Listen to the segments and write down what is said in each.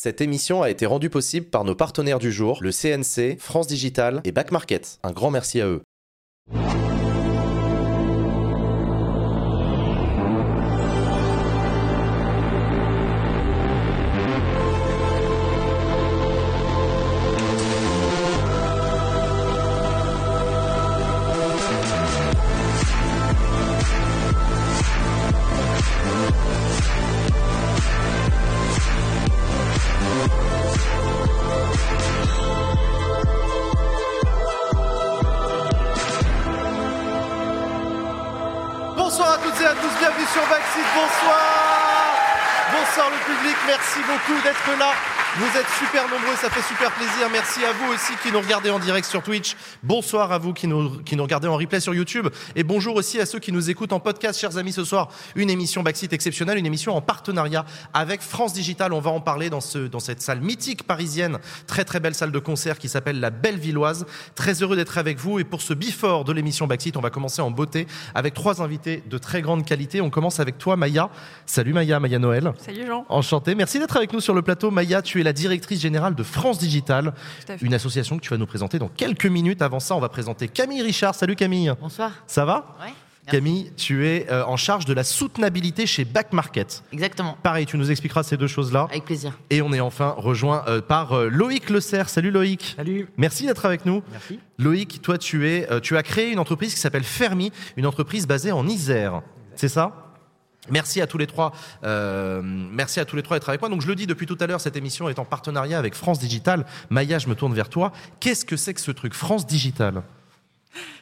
Cette émission a été rendue possible par nos partenaires du jour, le CNC, France Digital et Back Market. Un grand merci à eux. Merci à vous aussi qui nous regardez en direct sur Twitch. Bonsoir à vous qui nous, qui nous regardez en replay sur YouTube. Et bonjour aussi à ceux qui nous écoutent en podcast. Chers amis, ce soir, une émission Backseat exceptionnelle, une émission en partenariat avec France Digital. On va en parler dans, ce, dans cette salle mythique parisienne, très très belle salle de concert qui s'appelle la Belle Villoise. Très heureux d'être avec vous. Et pour ce before de l'émission Backseat, on va commencer en beauté avec trois invités de très grande qualité. On commence avec toi, Maya. Salut Maya, Maya Noël. Salut Jean. Enchanté. Merci d'être avec nous sur le plateau. Maya, tu es la directrice générale de France Digital. Une association que tu vas nous présenter dans quelques minutes. Avant ça, on va présenter Camille Richard. Salut Camille. Bonsoir. Ça va Ouais. Camille, tu es euh, en charge de la soutenabilité chez Back Market. Exactement. Pareil, tu nous expliqueras ces deux choses-là. Avec plaisir. Et on est enfin rejoint euh, par euh, Loïc Le Serre. Salut Loïc. Salut. Merci d'être avec nous. Merci. Loïc, toi, tu, es, euh, tu as créé une entreprise qui s'appelle Fermi, une entreprise basée en Isère. C'est ça? Merci à tous les trois. euh, merci à tous les trois d'être avec moi. Donc je le dis depuis tout à l'heure, cette émission est en partenariat avec France Digital. Maya, je me tourne vers toi. Qu'est-ce que c'est que ce truc France Digital?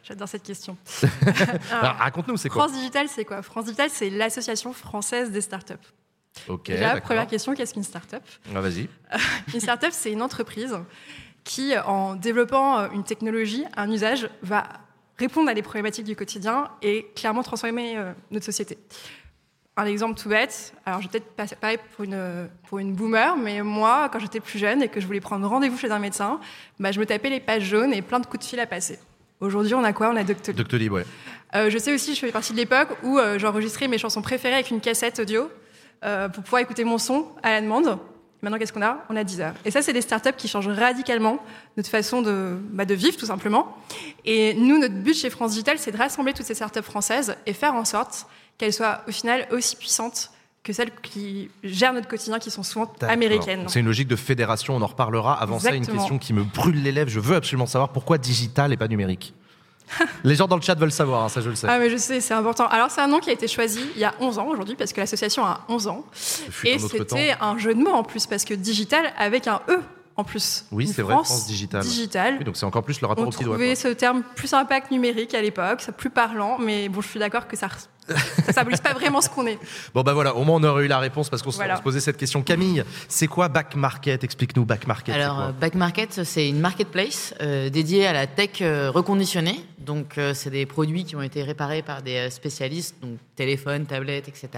J'adore cette question. Alors, Raconte-nous, c'est quoi? France Digital, c'est quoi? France Digital, c'est l'association française des startups. Ok. Déjà, première question, qu'est-ce qu'une startup? Ah, Vas-y. Une startup, c'est une entreprise qui, en développant euh, une technologie, un usage, va répondre à des problématiques du quotidien et clairement transformer euh, notre société. Un exemple tout bête, alors je vais peut-être passer pareil pour une, pour une boomer, mais moi, quand j'étais plus jeune et que je voulais prendre rendez-vous chez un médecin, bah, je me tapais les pages jaunes et plein de coups de fil à passer. Aujourd'hui, on a quoi? On a Doctolib. Doctolib, ouais. Euh, je sais aussi, je fais partie de l'époque où euh, j'enregistrais mes chansons préférées avec une cassette audio euh, pour pouvoir écouter mon son à la demande. Maintenant, qu'est-ce qu'on a? On a 10 heures. Et ça, c'est des startups qui changent radicalement notre façon de, bah, de vivre, tout simplement. Et nous, notre but chez France Digital, c'est de rassembler toutes ces startups françaises et faire en sorte qu'elles soient, au final, aussi puissantes que celles qui gèrent notre quotidien, qui sont souvent américaines. C'est une logique de fédération, on en reparlera. Avant ça, une question qui me brûle les lèvres. Je veux absolument savoir pourquoi digital et pas numérique. Les gens dans le chat veulent savoir, hein, ça je le sais. Ah, mais je sais, c'est important. Alors, c'est un nom qui a été choisi il y a 11 ans aujourd'hui, parce que l'association a 11 ans. Et c'était un jeu de mots en plus, parce que digital avec un E en plus. Oui, c'est vrai, France Digital. Digital. Oui, donc c'est encore plus le rapport On au petit doigt. trouvait quoi. ce terme plus que numérique à l'époque, ça plus parlant, mais bon, je suis d'accord que ça ça symbolise pas vraiment ce qu'on est. Bon bah voilà, au moins on aurait eu la réponse parce qu'on se- Voilà. se posait cette question. Camille, c'est quoi Back Market? Explique-nous Back Market. c'est Alors, quoi euh, Back Market, c'est une marketplace euh, dédiée à la tech euh, reconditionnée. Donc, euh, c'est des produits qui ont été réparés par des spécialistes, donc téléphone, tablette, etc.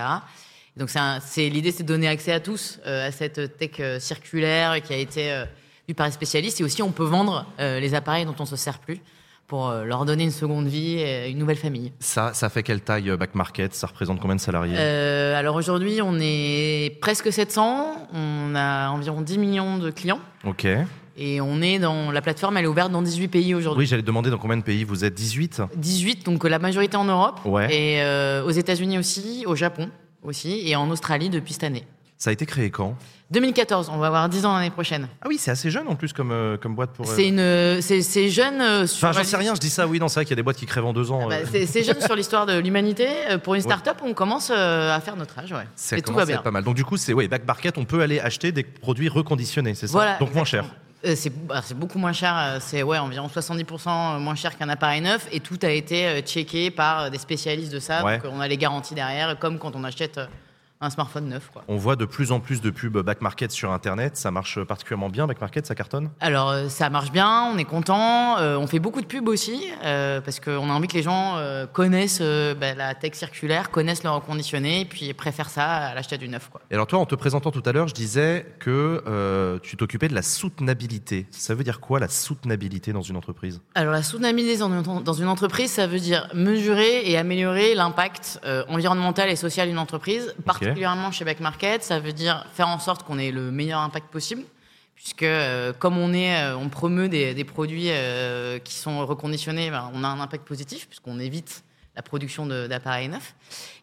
Donc, c'est l'idée, c'est de donner accès à tous euh, à cette tech euh, circulaire qui a été euh, vue par les spécialistes. Et aussi, on peut vendre les appareils dont on se sert plus pour leur donner une seconde vie et une nouvelle famille. ça, ça fait quelle taille Back Market? Ça représente combien de salariés? Euh, alors aujourd'hui, on est presque 700. On a environ 10 millions de clients. Ok. Et on est dans la plateforme, elle est ouverte dans 18 pays aujourd'hui. Oui, j'allais demander dans combien de pays vous êtes? 18 18, donc la majorité en Europe. Ouais. Et euh, aux États-Unis aussi, au Japon aussi, et en Australie depuis cette année. Ça a été créé quand? 2014, on va avoir 10 ans l'année prochaine. Ah oui, c'est assez jeune en plus comme, euh, comme boîte pour. euh, C'est une, c'est, c'est jeune. euh, sur Enfin, j'en sais rien, je dis ça, oui, non, c'est vrai qu'il y a des boîtes qui crèvent en deux ans. Ah bah, euh. c'est, jeune sur l'histoire de l'humanité. Euh, Pour une start-up, on commence euh, à faire notre âge, ouais. Ça et tout commence va à bien. être pas mal. Donc du coup, c'est ouais, Back Market, on peut aller acheter des produits reconditionnés, c'est ça? Voilà, Donc moins cher. Euh, c'est bah, c'est beaucoup moins cher, euh, c'est ouais, environ 70% moins cher qu'un appareil neuf et tout a été euh, checké par des spécialistes de ça. Ouais. Donc on a les garanties derrière, comme quand on achète un smartphone neuf. Quoi. On voit de plus en plus de pubs Back Market sur Internet. Ça marche particulièrement bien, Back Market, ça cartonne? Alors euh, ça marche bien, on est content, euh, on fait beaucoup de pubs aussi euh, parce qu'on a envie que les gens euh, connaissent bah, la tech circulaire, connaissent le reconditionné et puis préfèrent ça à l'achat du neuf. Quoi. Et alors toi, en te présentant tout à l'heure, je disais que tu t'occupais de la soutenabilité. Ça veut dire quoi la soutenabilité dans une entreprise? Alors la soutenabilité dans une, dans une entreprise, ça veut dire mesurer et améliorer l'impact environnemental et social d'une entreprise partout particulièrement chez Back Market, ça veut dire faire en sorte qu'on ait le meilleur impact possible puisque euh, comme on est, euh, on promeut des, des produits euh, qui sont reconditionnés, ben, on a un impact positif puisqu'on évite la production d'appareils neufs.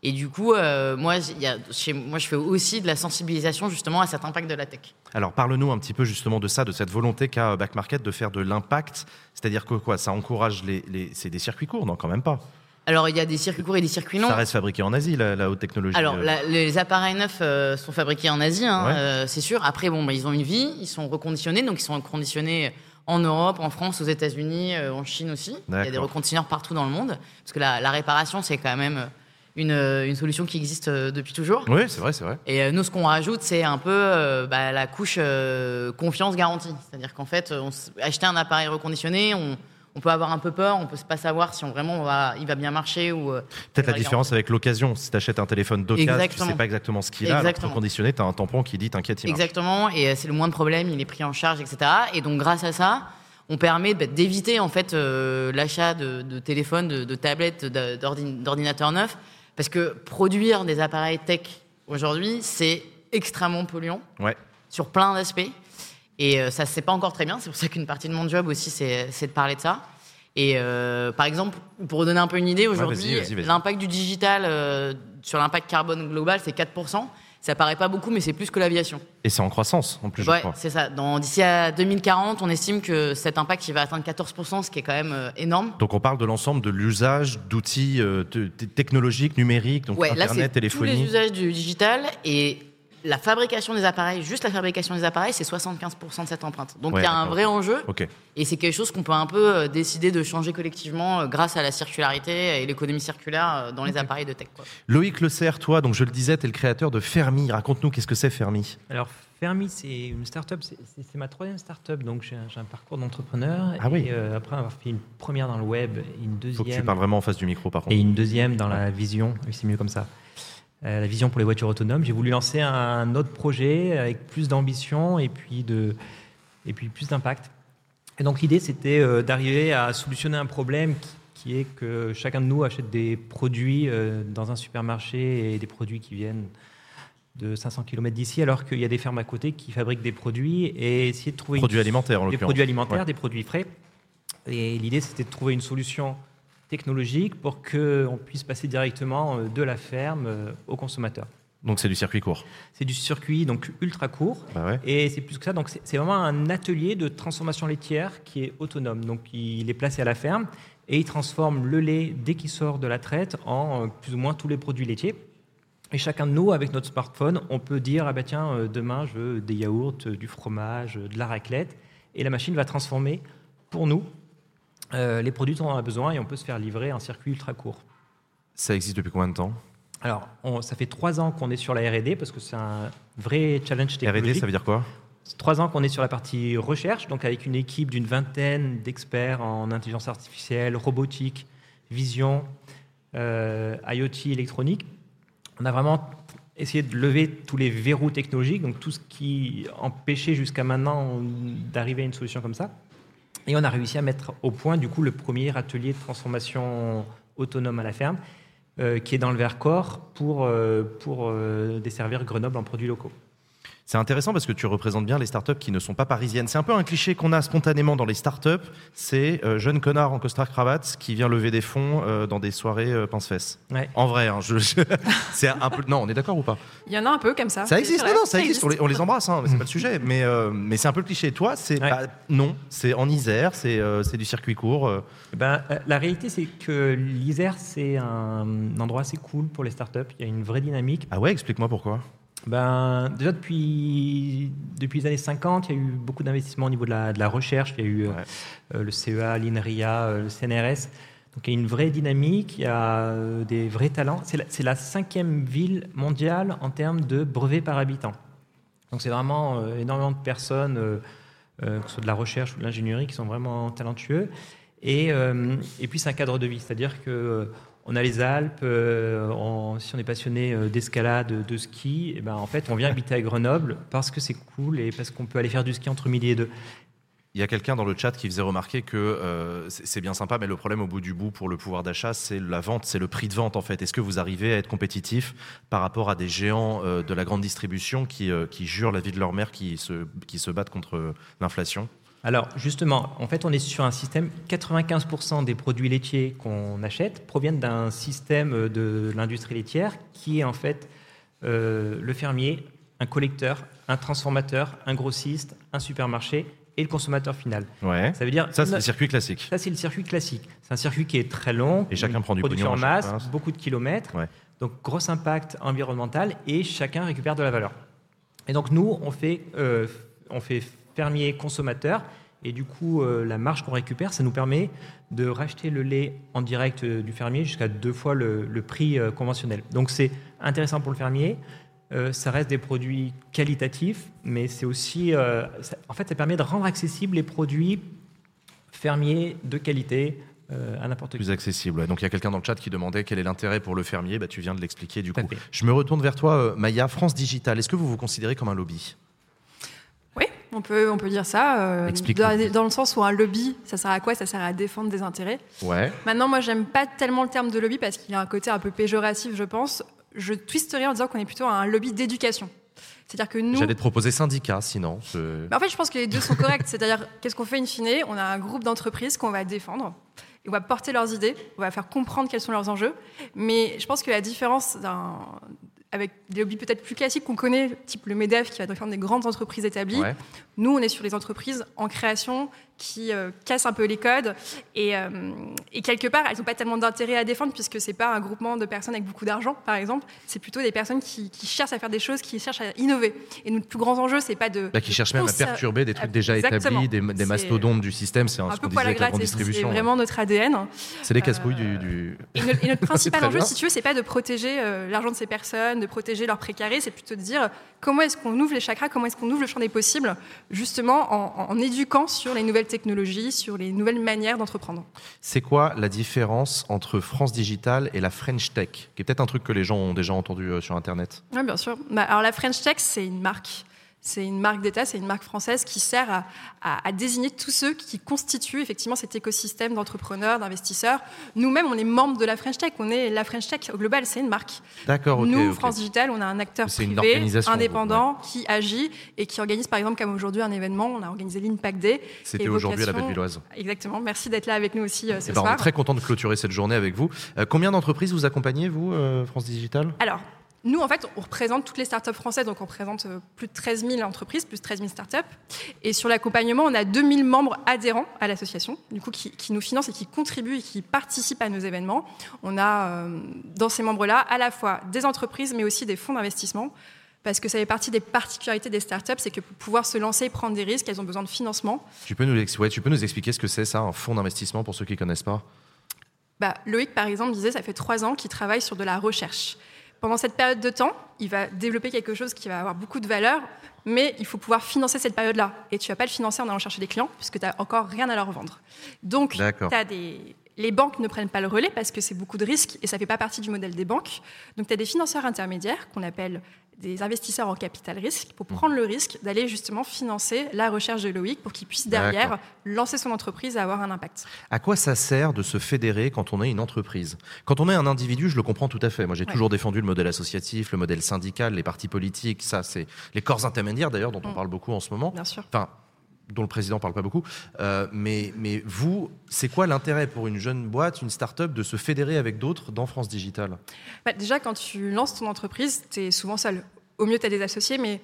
Et du coup, euh, moi, il y a- chez, moi, je fais aussi de la sensibilisation justement à cet impact de la tech. Alors parle-nous un petit peu justement de ça, de cette volonté qu'a Back Market de faire de l'impact. C'est-à-dire que quoi Ça encourage les. les... C'est des circuits courts, non Quand même pas. Alors, il y a des circuits courts et des circuits longs. Ça reste fabriqué en Asie, la, la haute technologie. Alors, euh. la- les appareils neufs euh, sont fabriqués en Asie, hein, Ouais. euh, c'est sûr. Après, bon, bah, ils ont une vie, ils sont reconditionnés, donc ils sont reconditionnés en Europe, en France, aux États-Unis, euh, en Chine aussi. Il y a des reconditionneurs partout dans le monde, parce que la, la réparation, c'est quand même une, une solution qui existe depuis toujours. Oui, c'est vrai, c'est vrai. Et nous, ce qu'on rajoute, c'est un peu bah, la couche confiance garantie. C'est-à-dire qu'en fait, on acheter un appareil reconditionné, on, on peut avoir un peu peur, on peut pas savoir si on vraiment on va, il va bien marcher ou. euh, Peut-être la différence avec l'occasion. Si tu achètes un téléphone d'occasion, tu sais pas exactement ce qu'il a. Alors que tu as un tampon qui dit T'inquiète, il marche. Exactement, et euh, c'est le moins de problèmes, il est pris en charge, etc. Et donc grâce à ça, on permet bah, d'éviter en fait euh, l'achat de, de téléphones, de, de tablettes, d'ordinateurs neufs, parce que produire des appareils tech aujourd'hui, c'est extrêmement polluant Ouais. sur plein d'aspects. Et euh, ça se sait pas encore très bien. C'est pour ça qu'une partie de mon job aussi, c'est de parler de ça. Et euh, par exemple, pour vous donner un peu une idée, aujourd'hui, l'impact du digital euh, sur l'impact carbone global, c'est 4%. Ça paraît pas beaucoup, mais c'est plus que l'aviation. Et c'est en croissance, en plus, je Ouais, c'est ça. D'ici à 2040, on estime que cet impact il va atteindre 14%, ce qui est quand même euh, énorme. Donc on parle de l'ensemble de l'usage d'outils technologiques, numériques, donc Ouais, là, Internet, c'est tous les téléphonie. usages du digital et la fabrication des appareils, juste la fabrication des appareils, c'est 75% de cette empreinte. Donc il Ouais, y a un vrai enjeu et c'est quelque chose qu'on peut un peu euh, décider de changer collectivement euh, grâce à la circularité et l'économie circulaire euh, dans les appareils de tech. quoi. Loïc Le Serre, toi, donc je le disais, tu es le créateur de Fermi. Raconte-nous qu'est-ce que c'est Fermi? Alors, Fermi, c'est une start-up, c'est- ma troisième start-up, donc j'ai un, parcours d'entrepreneur. Ah oui. Et euh, après avoir fait une première dans le web, une Faut que tu deuxième, parles vraiment en face du micro, par contre. et une deuxième dans la vision, c'est mieux comme ça, Euh, la vision pour les voitures autonomes. J'ai voulu lancer un autre projet avec plus d'ambition et puis de et puis plus d'impact. Et donc l'idée, c'était euh, d'arriver à solutionner un problème qui, qui est que chacun de nous achète des produits euh, dans un supermarché et des produits qui viennent de 500 km d'ici, alors qu'il y a des fermes à côté qui fabriquent des produits et essayer de trouver une- Produits alimentaires, en des produits alimentaires, Ouais. des produits frais. Et l'idée, c'était de trouver une solution technologique pour qu'on puisse passer directement euh, de la ferme euh, au consommateur. Donc c'est du circuit court. C'est du circuit donc ultra court. Bah ouais. Et c'est plus que ça, donc c'est vraiment un atelier de transformation laitière qui est autonome. Donc il est placé à la ferme et il transforme le lait dès qu'il sort de la traite en euh, plus ou moins tous les produits laitiers. Et chacun de nous, avec notre smartphone, on peut dire ah bah tiens demain je veux des yaourts, du fromage, de la raclette, et la machine va transformer pour nous euh, les produits dont on a besoin et on peut se faire livrer un circuit ultra court. Ça existe depuis combien de temps? Alors, on- ça fait trois ans qu'on est sur la R&D parce que c'est un vrai challenge technologique. R&D, ça veut dire quoi? C'est trois ans qu'on est sur la partie recherche, donc avec une équipe d'une vingtaine d'experts en intelligence artificielle, robotique, vision, euh, IoT, électronique. On a vraiment essayé de lever tous les verrous technologiques, donc tout ce qui empêchait jusqu'à maintenant d'arriver à une solution comme ça. Et on a réussi à mettre au point, du coup, le premier atelier de transformation autonome à la ferme, euh, qui est dans le Vercors pour, euh, euh, desservir Grenoble en produits locaux. C'est intéressant parce que tu représentes bien les startups qui ne sont pas parisiennes. C'est un peu un cliché qu'on a spontanément dans les startups. C'est euh, jeune connard en costard cravate qui vient lever des fonds euh, dans des soirées euh, pince-fesses. Ouais. En vrai, hein, je- je- c'est un peu. Non, on est d'accord ou pas? Il y en a un peu comme ça. Ça existe, non, non, ça existe. On les, on les embrasse, hein, mais c'est pas le sujet. Mais, euh, mais c'est un peu le cliché. Toi, c'est Ouais. bah, non, c'est en Isère, c'est euh, du circuit court. euh. Eh Ben, euh, la réalité, c'est que l'Isère, c'est un endroit assez cool pour les startups. Il y a une vraie dynamique. Ah ouais, explique-moi pourquoi. Ben, déjà, depuis, depuis les années 50, il y a eu beaucoup d'investissements au niveau de la, de la recherche. Il y a eu euh, Ouais. euh, le CEA, l'INRIA, euh, le CNRS. Donc, il y a une vraie dynamique, il y a des vrais talents. C'est la, cinquième ville mondiale en termes de brevets par habitant. Donc, c'est vraiment euh, énormément de personnes, euh, euh, que ce soit de la recherche ou de l'ingénierie, qui sont vraiment talentueux. Et, et puis, c'est un cadre de vie, c'est-à-dire que on a les Alpes, euh, on- si on est passionné euh, d'escalade, de ski, et ben, en fait, on vient habiter à Grenoble parce que c'est cool et parce qu'on peut aller faire du ski entre midi et deux. Il y a quelqu'un dans le chat qui faisait remarquer que euh, c'est bien sympa, mais le problème au bout du bout pour le pouvoir d'achat, c'est la vente, c'est le prix de vente en fait. Est-ce que vous arrivez à être compétitif par rapport à des géants euh, de la grande distribution qui, euh, qui jurent la vie de leur mère, qui se, qui se battent contre l'inflation? Alors justement, en fait, on est sur un système, 95% des produits laitiers qu'on achète proviennent d'un système de l'industrie laitière qui est en fait euh, le fermier, un collecteur, un transformateur, un grossiste, un supermarché et le consommateur final. Ouais. Ça veut dire Ça, c'est le circuit classique. Ça, c'est le circuit classique. C'est un circuit qui est très long. Et chacun prend du production pognon en masse, beaucoup de kilomètres. Ouais. Donc, gros impact environnemental et chacun récupère de la valeur. Et donc, nous, on fait, euh, on fait fermier consommateur. Et du coup, euh, la marge qu'on récupère, ça nous permet de racheter le lait en direct euh, du fermier jusqu'à deux fois le, le prix euh, conventionnel. Donc, c'est intéressant pour le fermier. Euh, ça reste des produits qualitatifs, mais c'est aussi, euh, ça- en fait, ça permet de rendre accessibles les produits fermiers de qualité euh, à n'importe qui. Plus accessible. Donc il y a quelqu'un dans le chat qui demandait quel est l'intérêt pour le fermier. Bah, tu viens de l'expliquer du coup. Je me retourne vers toi, Maya. France Digital, est-ce que vous vous considérez comme un lobby? On peut, on peut dire ça. euh, dans, dans le sens où un lobby, ça sert à quoi? Ça sert à défendre des intérêts. Ouais. Maintenant, moi, j'aime pas tellement le terme de lobby parce qu'il y a un côté un peu péjoratif, je pense. Je twisterais en disant qu'on est plutôt un lobby d'éducation. C'est-à-dire que nous. J'allais te proposer syndicat, sinon. je- Mais en fait, je pense que les deux sont corrects. C'est-à-dire, qu'est-ce qu'on fait in fine? On a un groupe d'entreprises qu'on va défendre. Et on va porter leurs idées, on va faire comprendre quels sont leurs enjeux. Mais je pense que la différence avec des lobbies peut-être plus classiques qu'on connaît, type le MEDEF qui va défendre des grandes entreprises établies, Ouais. Nous, on est sur les entreprises en création qui euh, cassent un peu les codes. Et, euh, et quelque part, elles n'ont pas tellement d'intérêt à défendre puisque c'est pas un groupement de personnes avec beaucoup d'argent, par exemple. C'est plutôt des personnes qui, qui cherchent à faire des choses, qui cherchent à innover. Et notre plus grand enjeu, c'est pas de Là, qui cherche même à Conser- perturber des trucs déjà Exactement. établis, des, des mastodontes du système. C'est un, un peu poil à avec la grande gratter. C'est ouais. vraiment notre ADN. C'est les casse-couilles Euh, du, du- Et notre, et notre principal enjeu, bien. si tu veux, c'est pas de protéger euh, l'argent de ces personnes, de protéger leur précaré, c'est plutôt de dire comment est-ce qu'on ouvre les chakras, comment est-ce qu'on ouvre le champ des possibles, justement en, en éduquant sur les nouvelles technologies, sur les nouvelles manières d'entreprendre. C'est quoi la différence entre France Digital et la French Tech Qui est peut-être un truc que les gens ont déjà entendu euh, sur Internet? Oui, bien sûr. Bah, alors la French Tech, c'est une marque. C'est une marque d'État, c'est une marque française qui sert à, à- à désigner tous ceux qui constituent effectivement cet écosystème d'entrepreneurs, d'investisseurs. Nous-mêmes, on est membres de la French Tech. On est la French Tech au global, c'est une marque. D'accord. Nous. France Digital, on a un acteur privé, indépendant, qui agit et qui organise, par exemple, comme aujourd'hui, un événement. On a organisé l'Impact Day. C'était aujourd'hui à la Bellevilloise. Exactement. Merci d'être là avec nous aussi euh, ce Eh ben, on est très content de clôturer cette journée avec vous. Euh, combien d'entreprises vous accompagnez, vous, euh, France Digital? Alors, nous, en fait, on représente toutes les startups françaises, donc on représente euh, plus de 13 000 entreprises, plus de 13 000 startups. Et sur l'accompagnement, on a 2000 membres adhérents à l'association, du coup, qui, qui nous financent et qui contribuent et qui participent à nos événements. On a euh, dans ces membres-là à la fois des entreprises, mais aussi des fonds d'investissement. Parce que ça fait partie des particularités des startups, c'est que pour pouvoir se lancer et prendre des risques, elles ont besoin de financement. tu peux, nous, ex- ouais, tu peux nous expliquer ce que c'est, ça, un fonds d'investissement, pour ceux qui ne connaissent pas? Bah, Loïc, par exemple, disait ça fait trois ans qu'il travaille sur de la recherche. Pendant cette période de temps, il va développer quelque chose qui va avoir beaucoup de valeur, mais il faut pouvoir financer cette période-là. Et tu vas pas le financer en allant chercher des clients, puisque tu n'as encore rien à leur vendre. Donc, des... les banques ne prennent pas le relais parce que c'est beaucoup de risques et ça fait pas partie du modèle des banques. Donc, tu as des financeurs intermédiaires qu'on appelle des investisseurs en capital risque pour Mmh. prendre le risque d'aller justement financer la recherche de Loïc pour qu'il puisse derrière lancer son entreprise et avoir un impact. À quoi ça sert de se fédérer quand on est une entreprise? Quand on est un individu, je le comprends tout à fait. Moi, j'ai Ouais. toujours défendu le modèle associatif, le modèle syndical, les partis politiques. Ça, c'est les corps intermédiaires, d'ailleurs, dont on Mm. parle beaucoup en ce moment. Bien sûr. Enfin, dont le président parle pas beaucoup. Euh, mais, mais vous, c'est quoi l'intérêt pour une jeune boîte, une start-up, de se fédérer avec d'autres dans France Digital? Bah, déjà, quand tu lances ton entreprise, tu es souvent seul. Au mieux, tu as des associés, mais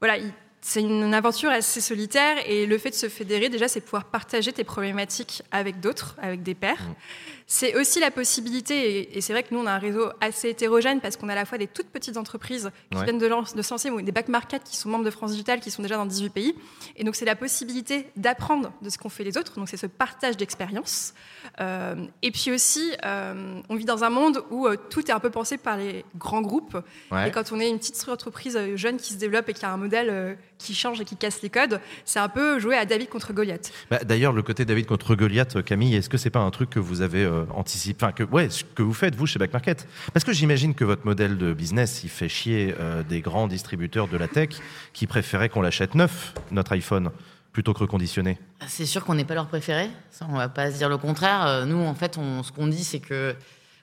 voilà, il- c'est une aventure assez solitaire et le fait de se fédérer, déjà, c'est pouvoir partager tes problématiques avec d'autres, avec des pairs. Mm. C'est aussi la possibilité, et, c'est vrai que nous, on a un réseau assez hétérogène parce qu'on a à la fois des toutes petites entreprises qui Ouais. viennent de, de se lancer, ou des back market qui sont membres de France Digital, qui sont déjà dans 18 pays. Et donc, c'est la possibilité d'apprendre de ce qu'ont fait les autres. Donc, c'est ce partage d'expérience. Euh, et puis aussi, euh, on vit dans un monde où euh, tout est un peu pensé par les grands groupes. Ouais. Et quand on est une petite entreprise euh, jeune qui se développe et qui a un modèle euh, qui change et qui casse les codes, c'est un peu jouer à David contre Goliath. Bah, D'ailleurs, le côté David contre Goliath, Camille, est-ce que c'est pas un truc que vous avez euh, anticipé, enfin que ouais, ce que vous faites vous chez Back Market? Parce que j'imagine que votre modèle de business, il fait chier euh, des grands distributeurs de la tech qui préféraient qu'on l'achète neuf, notre iPhone, plutôt que reconditionner C'est sûr qu'on n'est pas leur préféré, ça on va pas se dire le contraire. Euh, nous en fait, on, ce qu'on dit c'est que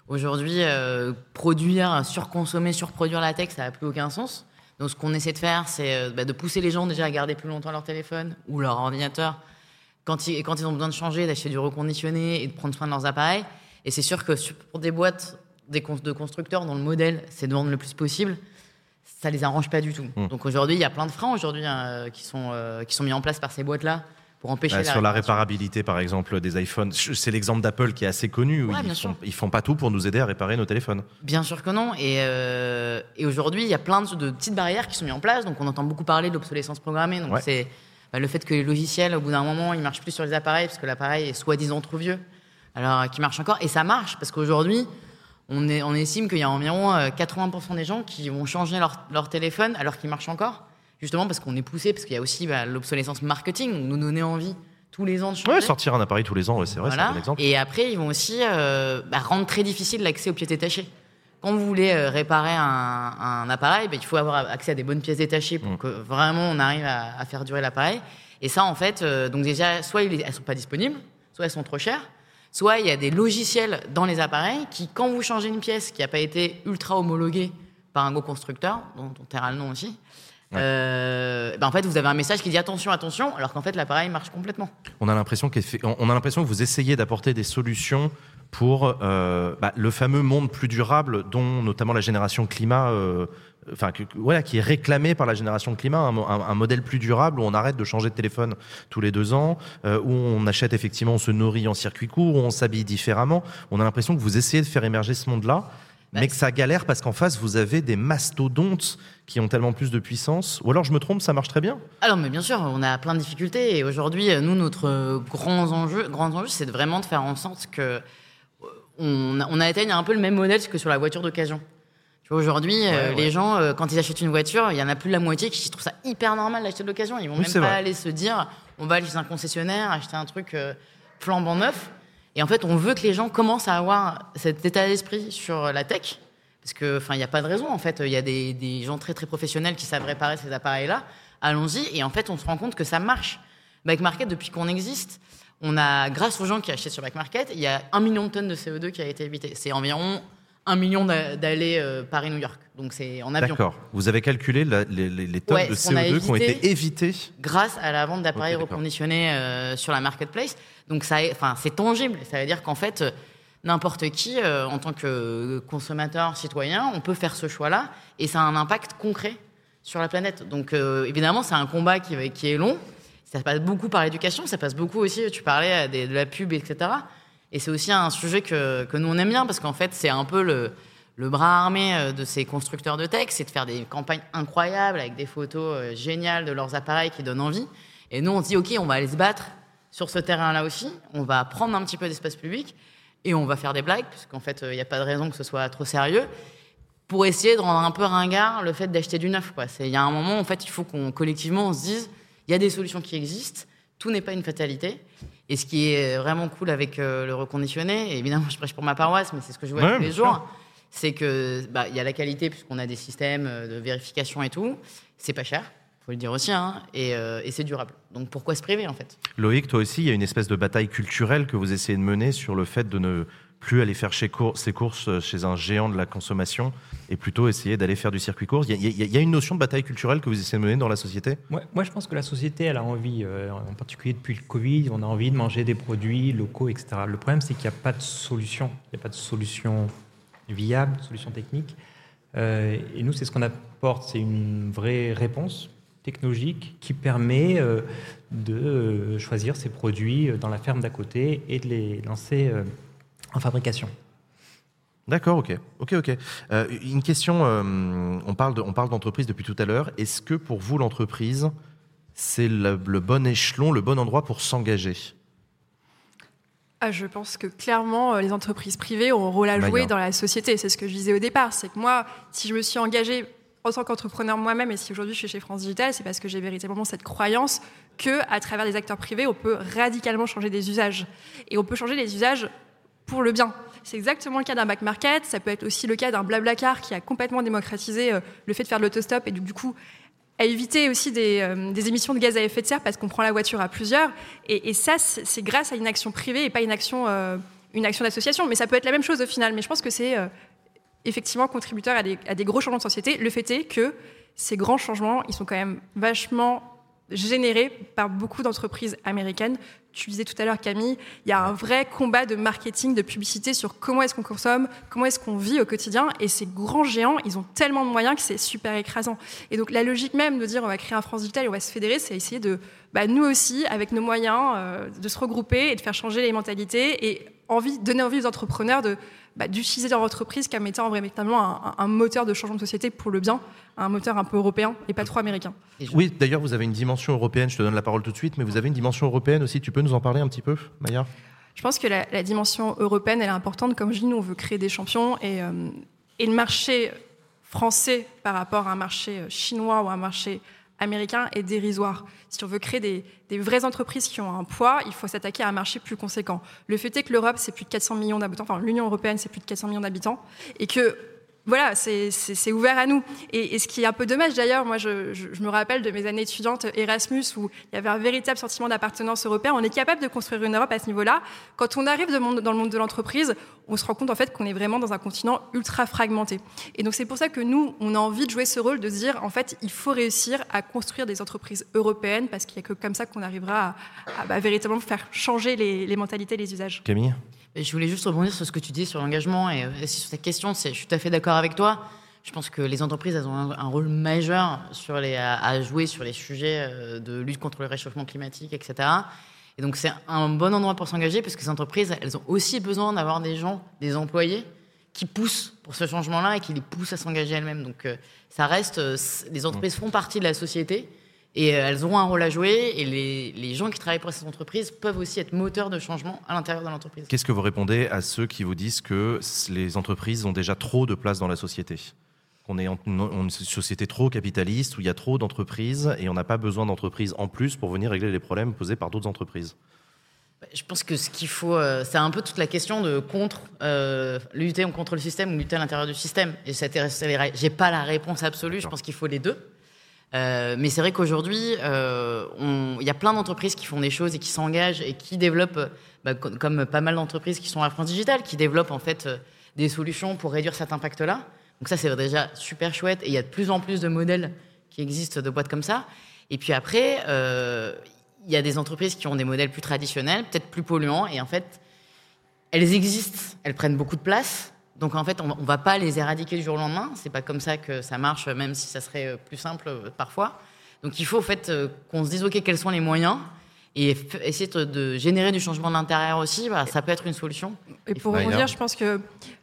aujourd'hui, euh, produire, surconsommer, surproduire la tech, ça n'a plus aucun sens. Donc ce qu'on essaie de faire, c'est euh, bah, de pousser les gens déjà à garder plus longtemps leur téléphone ou leur ordinateur quand ils, quand ils ont besoin de changer, d'acheter du reconditionné et de prendre soin de leurs appareils. Et c'est sûr que pour des boîtes des, de constructeurs dont le modèle c'est de vendre le plus possible, ça les arrange pas du tout. Hmm. Donc aujourd'hui, il y a plein de freins aujourd'hui hein, qui, sont, euh, qui sont mis en place par ces boîtes-là pour empêcher bah, la Sur la réparabilité, par exemple, des iPhones, c'est l'exemple d'Apple qui est assez connu. Où ils, font, ils font pas tout pour nous aider à réparer nos téléphones. Bien sûr que non. Et, euh, et aujourd'hui, il y a plein de, petites barrières qui sont mises en place. Donc on entend beaucoup parler de l'obsolescence programmée. Donc c'est bah, le fait que les logiciels, au bout d'un moment, ils marchent plus sur les appareils parce que l'appareil est soi-disant trop vieux. Alors qui marche encore. Et ça marche parce qu'aujourd'hui, on, on estime qu'il y a environ 80% euh, des gens qui vont changer leur, leur téléphone alors qu'il marche encore, justement parce qu'on est poussé, parce qu'il y a aussi bah, l'obsolescence marketing, on nous donner envie tous les ans de changer. Ouais, sortir un appareil tous les ans, c'est vrai, c'est un exemple. Et après, ils vont aussi euh, bah, rendre très difficile l'accès aux pièces détachées. Quand vous voulez euh, réparer un, un appareil, bah, il faut avoir accès à des bonnes pièces détachées pour mm. que vraiment on arrive à, à faire durer l'appareil. Et ça, en fait, donc déjà, soit elles ne sont pas disponibles, soit elles sont trop chères. Soit il y a des logiciels dans les appareils qui, quand vous changez une pièce qui n'a pas été ultra homologuée par un gros constructeur, dont on taira le nom aussi, euh, ben en fait, vous avez un message qui dit attention, attention, alors qu'en fait, l'appareil marche complètement. On a l'impression on a l'impression que vous essayez d'apporter des solutions pour euh, bah, le fameux monde plus durable, dont notamment la génération climat euh, enfin, voilà, qui est réclamé par la génération climat, un, modèle plus durable où on arrête de changer de téléphone tous les deux ans, où on achète effectivement, on se nourrit en circuit court, où on s'habille différemment. On a l'impression que vous essayez de faire émerger ce monde-là. Bah, mais que ça galère parce qu'en face, vous avez des mastodontes qui ont tellement plus de puissance. Ou alors, je me trompe, ça marche très bien Alors, mais bien sûr, on a plein de difficultés. Et aujourd'hui, nous, notre grand enjeu, grand enjeu c'est vraiment de faire en sorte que euh, on, on atteigne un peu le même modèle que sur la voiture d'occasion. Aujourd'hui, euh, les gens, euh, quand ils achètent une voiture, il y en a plus de la moitié qui trouvent ça hyper normal d'acheter de l'occasion. Ils vont même pas aller se dire, on va aller chez un concessionnaire, acheter un truc euh, flambant neuf. Et en fait, on veut que les gens commencent à avoir cet état d'esprit sur la tech. Parce que, enfin, il n'y a pas de raison. En fait, il y a des, des, gens très, très professionnels qui savent réparer ces appareils-là. Allons-y. Et en fait, on se rend compte que ça marche. Back Market, depuis qu'on existe, on a, grâce aux gens qui achètent sur Back Market, il y a un million de tonnes de CO2 qui a été évité. C'est environ un million d'aller euh, Paris-New York. Donc c'est en avion. D'accord. Vous avez calculé les, tonnes de CO2 qui ont été évitées grâce à la vente d'appareils reconditionnés euh, sur la marketplace. Donc ça, enfin c'est tangible. Ça veut dire qu'en fait n'importe qui, euh, en tant que consommateur, citoyen, on peut faire ce choix-là et ça a un impact concret sur la planète. Donc évidemment c'est un combat qui, est long. Ça passe beaucoup par l'éducation, ça passe beaucoup aussi. Tu parlais de la pub, etc. Et c'est aussi un sujet que, nous on aime bien parce qu'en fait c'est un peu le, bras armé euh, de ces constructeurs de texte, c'est de faire des campagnes incroyables avec des photos euh, géniales de leurs appareils qui donnent envie. Et nous on se dit ok on va aller se battre sur ce terrain-là aussi, on va prendre un petit peu d'espace public et on va faire des blagues puisqu'en fait il n'y a pas de raison que ce soit trop sérieux pour essayer de rendre un peu ringard le fait d'acheter du neuf. Il y a un moment en fait il faut qu'on collectivement on se dise il y a des solutions qui existent, tout n'est pas une fatalité. Et ce qui est vraiment cool avec euh, le reconditionné, et évidemment, je prêche pour ma paroisse, mais c'est ce que je vois tous les jours, c'est que bah, il y a la qualité puisqu'on a des systèmes euh, de vérification et tout. C'est pas cher, faut le dire aussi, hein, et, euh, et c'est durable. Donc pourquoi se priver en fait? Loïc, toi aussi, il y a une espèce de bataille culturelle que vous essayez de mener sur le fait de ne plus aller faire ses courses chez un géant de la consommation et plutôt essayer d'aller faire du circuit course. Il y, a une notion de bataille culturelle que vous essayez de mener dans la société? Moi, je pense que la société, elle a envie, euh, en particulier depuis le Covid, on a envie de manger des produits locaux, etc. Le problème, c'est qu'il n'y a pas de solution. Il n'y a pas de solution viable, de solution technique. Euh, et nous, c'est ce qu'on apporte, c'est une vraie réponse technologique qui permet de choisir ces produits dans la ferme d'à côté et de les lancer en fabrication. D'accord, ok, ok, ok. Euh, une question, euh, on parle on parle d'entreprise depuis tout à l'heure. Est-ce que pour vous l'entreprise, c'est le, bon échelon, le bon endroit pour s'engager? Ah, je pense que clairement, euh, les entreprises privées ont un rôle à jouer dans la société. C'est ce que je disais au départ. C'est que moi, si je me suis engagée en tant qu'entrepreneur moi-même et si aujourd'hui je suis chez France Digital, c'est parce que j'ai véritablement cette croyance que à travers les acteurs privés, on peut radicalement changer des usages. Et on peut changer les usages pour le bien. C'est exactement le cas d'un back market. Ça peut être aussi le cas d'un Blablacar qui a complètement démocratisé euh, le fait de faire de l'autostop et du coup à éviter aussi des, euh, des, émissions de gaz à effet de serre parce qu'on prend la voiture à plusieurs. Et, ça, c'est grâce à une action privée et pas une action, euh, une action d'association. Mais ça peut être la même chose au final. Mais je pense que c'est effectivement contributeur à des, à des, gros changements de société. Le fait est que ces grands changements, ils sont quand même vachement générés par beaucoup d'entreprises américaines tu disais tout à l'heure, Camille, il y a un vrai combat de marketing, de publicité sur comment est-ce qu'on consomme, comment est-ce qu'on vit au quotidien. Et ces grands géants, ils ont tellement de moyens que c'est super écrasant. Et donc la logique même de dire on va créer un France Digital et on va se fédérer, c'est essayer de, bah, nous aussi, avec nos moyens, euh, de se regrouper et de faire changer les mentalités et envie, donner envie aux entrepreneurs de bah, d'utiliser leur entreprise comme étant véritablement un, un, moteur de changement de société pour le bien, un moteur un peu européen et pas trop américain. Oui, d'ailleurs, vous avez une dimension européenne, je te donne la parole tout de suite, mais vous avez une dimension européenne aussi. Tu peux nous en parler un petit peu, Maya? Je pense que la, la, dimension européenne, elle est importante. Comme je dis, nous, on veut créer des champions et, euh, et le marché français par rapport à un marché chinois ou un marché américain est dérisoire. Si on veut créer des, vraies entreprises qui ont un poids, il faut s'attaquer à un marché plus conséquent. Le fait est que l'Europe, c'est plus de 400 millions d'habitants, enfin l'Union européenne, c'est plus de 400 millions d'habitants, et que voilà, c'est ouvert à nous. Et, ce qui est un peu dommage d'ailleurs, moi je, me rappelle de mes années étudiantes Erasmus où il y avait un véritable sentiment d'appartenance européen. On est capable de construire une Europe à ce niveau-là. Quand on arrive dans le monde de l'entreprise, on se rend compte en fait qu'on est vraiment dans un continent ultra fragmenté. Et donc c'est pour ça que nous, on a envie de jouer ce rôle de dire en fait, il faut réussir à construire des entreprises européennes parce qu'il n'y a que comme ça qu'on arrivera à, à bah, véritablement faire changer les, les mentalités, les usages. Camille? Je voulais juste rebondir sur ce que tu dis sur l'engagement et sur ta question. Je suis tout à fait d'accord avec toi. Je pense que les entreprises elles ont un, rôle majeur sur les, à, à, jouer sur les sujets de lutte contre le réchauffement climatique, etc. Et donc c'est un bon endroit pour s'engager parce que ces entreprises, elles ont aussi besoin d'avoir des gens, des employés qui poussent pour ce changement-là et qui les poussent à s'engager elles-mêmes. Donc ça reste, les entreprises font partie de la société et elles ont un rôle à jouer et les, les, gens qui travaillent pour ces entreprises peuvent aussi être moteurs de changement à l'intérieur de l'entreprise. Qu'est-ce que vous répondez à ceux qui vous disent que les entreprises ont déjà trop de place dans la société? Qu'on est en une société trop capitaliste où il y a trop d'entreprises et on n'a pas besoin d'entreprises en plus pour venir régler les problèmes posés par d'autres entreprises? Je pense que ce qu'il faut, euh, c'est un peu toute la question de contre euh, lutter contre le système ou lutter à l'intérieur du système. Et j'ai pas la réponse absolue. Je pense qu'il faut les deux. Euh, mais c'est vrai qu'aujourd'hui, euh, il y a plein d'entreprises qui font des choses et qui s'engagent et qui développent, bah, comme pas mal d'entreprises qui sont à France Digital, qui développent en fait des solutions pour réduire cet impact-là. Donc ça, c'est déjà super chouette. Et il y a de plus en plus de modèles qui existent de boîtes comme ça. Et puis après, euh, il y a des entreprises qui ont des modèles plus traditionnels, peut-être plus polluants, et en fait, elles existent, elles prennent beaucoup de place. Donc en fait, on ne va pas les éradiquer du jour au lendemain. C'est pas comme ça que ça marche, même si ça serait plus simple parfois. Donc il faut en fait qu'on se dise ok, quels sont les moyens et essayer de générer du changement de l'intérieur aussi, bah, ça peut être une solution. Et pour rebondir, je pense que,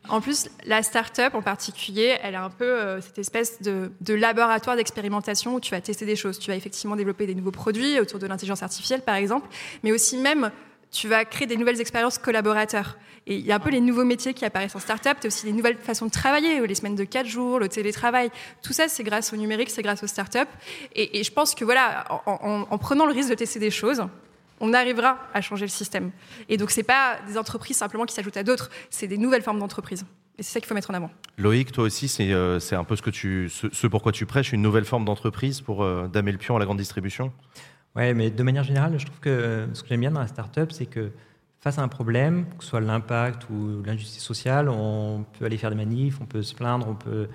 en plus, la start-up en particulier, elle a un peu euh, cette espèce de, de laboratoire d'expérimentation où tu vas tester des choses. Tu vas effectivement développer des nouveaux produits autour de l'intelligence artificielle, par exemple, mais aussi même tu vas créer des nouvelles expériences collaborateurs. Et il y a un peu les nouveaux métiers qui apparaissent en start-up, tu as aussi des nouvelles façons de travailler, les semaines de 4 jours, le télétravail. Tout ça, c'est grâce au numérique, c'est grâce aux start-up. Et, je pense que voilà, en, en, en, prenant le risque de tester des choses, on arrivera à changer le système. Et donc, ce n'est pas des entreprises simplement qui s'ajoutent à d'autres, c'est des nouvelles formes d'entreprises. Et c'est ça qu'il faut mettre en avant. Loïc, toi aussi, c'est euh, un peu ce, que tu, ce, pourquoi tu prêches, une nouvelle forme d'entreprise pour euh, damer le pion à la grande distribution? Oui, mais de manière générale, je trouve que euh, ce que j'aime bien dans la start-up, c'est que face à un problème, que ce soit l'impact ou l'injustice sociale, on peut aller faire des manifs, on peut se plaindre, on peut,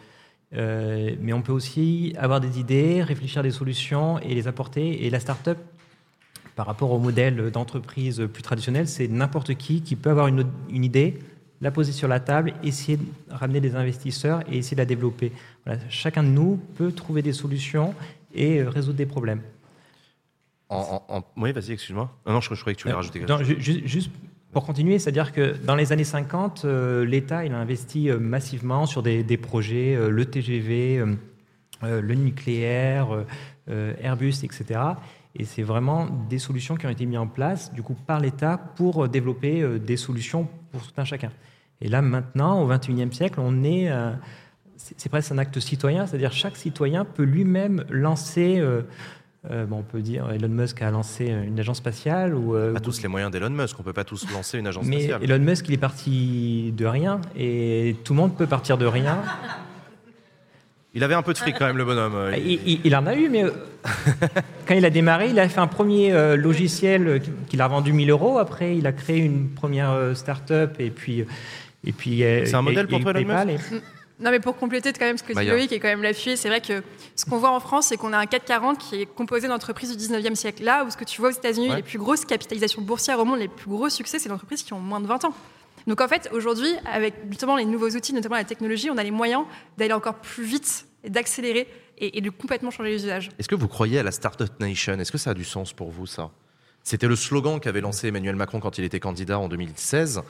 euh, mais on peut aussi avoir des idées, réfléchir à des solutions et les apporter. Et la start-up, par rapport au modèle d'entreprise plus traditionnel, c'est n'importe qui qui peut avoir une, idée, la poser sur la table, essayer de ramener des investisseurs et essayer de la développer. Chacun de nous peut trouver des solutions et résoudre des problèmes. En, en, en... Oui, vas-y, excuse-moi. Non, non, je, je, croyais que tu voulais non, rajouter quelque chose. Juste, pour continuer, c'est-à-dire que dans les années 50, euh, l'État il a investi euh, massivement sur des, des projets, euh, le TGV, le nucléaire, Airbus, etc. Et c'est vraiment des solutions qui ont été mises en place, du coup, par l'État pour développer des solutions pour tout un chacun. Et là, maintenant, au XXIe siècle, on est, c'est presque un acte citoyen, c'est-à-dire chaque citoyen peut lui-même lancer euh, bon, on peut dire Elon Musk a lancé une agence spatiale. Ou, euh, pas tous les moyens d'Elon Musk, on peut pas tous lancer une agence mais spatiale. Mais Elon Musk, il est parti de rien, et tout le monde peut partir de rien. Il avait un peu de fric quand même, le bonhomme. euh, Il, il- il en a eu, mais euh, quand il a démarré, il a fait un premier euh, logiciel euh, qu'il a vendu 1000 euros. Après, il a créé une première euh, start-up et puis. Et puis euh, C'est un modèle pour toi, Elon et- Non, mais pour compléter quand même ce que dit Maya. Loïc et quand même l'appuyer, c'est vrai que ce qu'on voit en France, c'est qu'on a un 440 qui est composé d'entreprises du 19e siècle. Là où ce que tu vois aux États-Unis, Ouais. les plus grosses capitalisations boursières au monde, les plus gros succès, c'est d'entreprises qui ont moins de 20 ans. Donc en fait, aujourd'hui, avec justement les nouveaux outils, notamment la technologie, on a les moyens d'aller encore plus vite, et d'accélérer et, et de complètement changer les usages. Est-ce que vous croyez à la Startup Nation? Est-ce que ça a du sens pour vous, ça? C'était le slogan qu'avait lancé Emmanuel Macron quand il était candidat en 2016.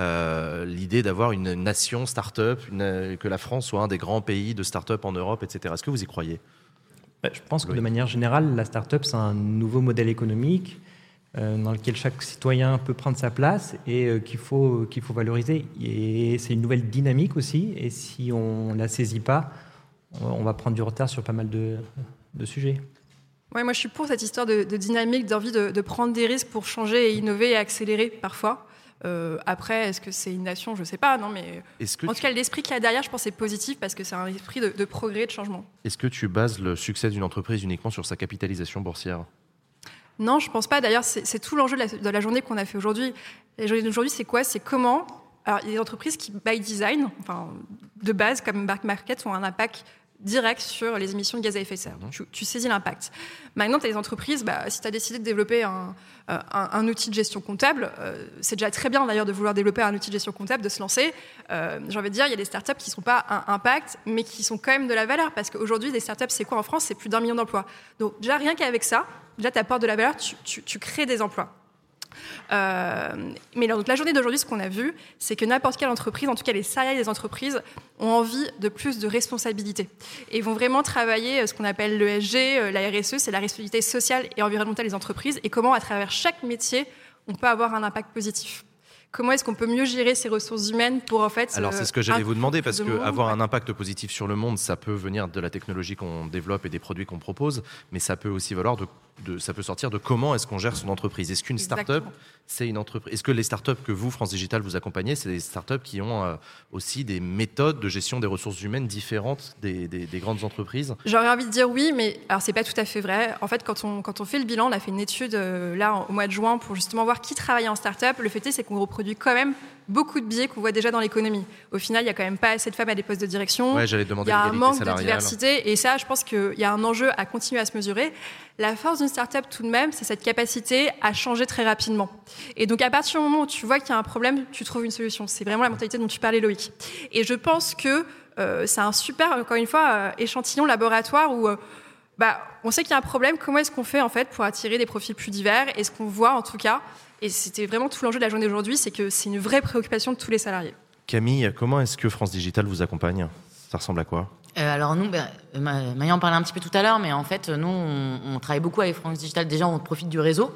Euh, L'idée d'avoir une nation start-up, une- que la France soit un des grands pays de start-up en Europe, etc. Est-ce que vous y croyez? Bah, Je pense que Oui. de manière générale, la start-up, c'est un nouveau modèle économique euh, dans lequel chaque citoyen peut prendre sa place et euh, qu'il faut, qu'il faut valoriser. Et c'est une nouvelle dynamique aussi. Et si on ne la saisit pas, on on va prendre du retard sur pas mal de, de sujets. Ouais, moi je suis pour cette histoire de, de dynamique, d'envie de, de prendre des risques pour changer et innover et accélérer parfois. Euh, après, est-ce que c'est une nation? Je sais pas, non, mais que, en tout cas, l'esprit qu'il y a derrière, je pense, c'est positif parce que c'est un esprit de, de progrès, de changement. est-ce que tu bases le succès d'une entreprise uniquement sur sa capitalisation boursière? Non, je pense pas. D'ailleurs, c'est tout l'enjeu de la, de la journée qu'on a fait aujourd'hui. La journée d'aujourd'hui, c'est quoi? C'est comment Alors, il y a des entreprises qui, by design, enfin, de base, comme Market, ont un impact direct sur les émissions de gaz à effet de serre. Mhm. Tu, saisis l'impact. Maintenant, tu as des entreprises, bah, si tu as décidé de développer un, euh, un- outil de gestion comptable, euh, c'est déjà très bien d'ailleurs de vouloir développer un outil de gestion comptable, de se lancer. Euh, J'ai envie de dire, il y a des startups qui ne sont pas un impact, mais qui sont quand même de la valeur. Parce qu'aujourd'hui, des startups, c'est quoi en France? C'est plus d'un million d'emplois. Donc, déjà, rien qu'avec ça, déjà, tu apportes de la valeur, tu crées des emplois. Euh, mais donc, la journée d'aujourd'hui, ce qu'on a vu, c'est que n'importe quelle entreprise, en tout cas les salariés des entreprises, ont envie de plus de responsabilité. Et vont vraiment travailler euh, ce qu'on appelle l'ESG, euh, la RSE, c'est la responsabilité sociale et environnementale des entreprises, et comment à travers chaque métier, on peut avoir un impact positif. Comment est-ce qu'on peut mieux gérer ces ressources humaines pour en fait. Alors c'est ce que j'allais vous demander parce que de monde, avoir ouais. un impact positif sur le monde, ça peut venir de la technologie qu'on développe et des produits qu'on propose, mais ça peut aussi valoir de, de- ça peut sortir de comment est-ce qu'on gère son entreprise. Est-ce qu'une start-up, c'est une entreprise Est-ce que les start-up que vous, France Digital, vous accompagnez, c'est des start-up qui ont euh, aussi des méthodes de gestion des ressources humaines différentes des, des- des grandes entreprises? J'aurais envie de dire oui, mais alors c'est pas tout à fait vrai. En fait, quand on, quand on fait le bilan, on a fait une étude euh, là en- au mois de juin pour justement voir qui travaille en start-up. Le fait est, c'est qu'on reproduit quand même beaucoup de biais qu'on voit déjà dans l'économie. Au final, il y a quand même pas assez de femmes à des postes de direction. Ouais, j'allais il y a un manque de diversité et ça, je pense qu'il y a un enjeu à continuer à se mesurer. La force d'une start-up, tout de même, c'est cette capacité à changer très rapidement. Et donc, à partir du moment où tu vois qu'il y a un problème, tu trouves une solution. C'est vraiment la mentalité dont tu parlais, Loïc. Et je pense que euh, c'est un super, encore une fois, euh, échantillon laboratoire où euh, bah, on sait qu'il y a un problème. Comment est-ce qu'on fait en fait pour attirer des profils plus divers? Et ce qu'on voit en tout cas, et c'était vraiment tout l'enjeu de la journée d'aujourd'hui, c'est que c'est une vraie préoccupation de tous les salariés. Camille, comment est-ce que France Digital vous accompagne? Ça ressemble à quoi? Euh, alors nous, Maya en parlait un petit peu tout à l'heure, mais en fait, nous, on, on travaille beaucoup avec France Digital. Déjà, on profite du réseau.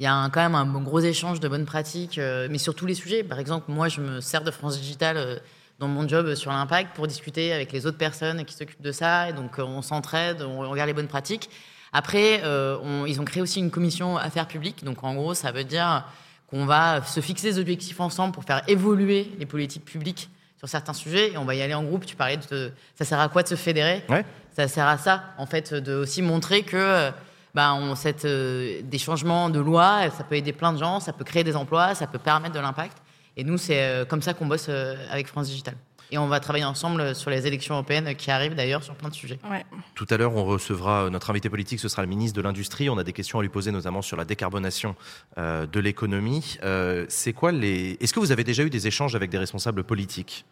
Il y a un- quand même un gros échange de bonnes pratiques, euh, mais sur tous les sujets. Par exemple, moi, je me sers de France Digital euh, dans mon job sur l'impact pour discuter avec les autres personnes qui s'occupent de ça. Et donc, euh, on s'entraide, on regarde les bonnes pratiques. Après, euh, on- ils ont créé aussi une commission affaires publiques. Donc, en gros, ça veut dire qu'on va se fixer des objectifs ensemble pour faire évoluer les politiques publiques sur certains sujets. Et on va y aller en groupe. Tu parlais de ça sert à quoi de se fédérer Ouais. Ça sert à ça, en fait, de aussi montrer que euh, ben, on, cette, euh, des changements de loi, ça peut aider plein de gens, ça peut créer des emplois, ça peut permettre de l'impact. Et nous, c'est euh, comme ça qu'on bosse euh, avec France Digital. Et on va travailler ensemble sur les élections européennes qui arrivent d'ailleurs sur plein de sujets. Ouais. Tout à l'heure, on recevra notre invité politique, ce sera le ministre de l'Industrie. On a des questions à lui poser, notamment sur la décarbonation euh, de l'économie. Euh, c'est quoi les Est-ce que vous avez déjà eu des échanges avec des responsables politiques,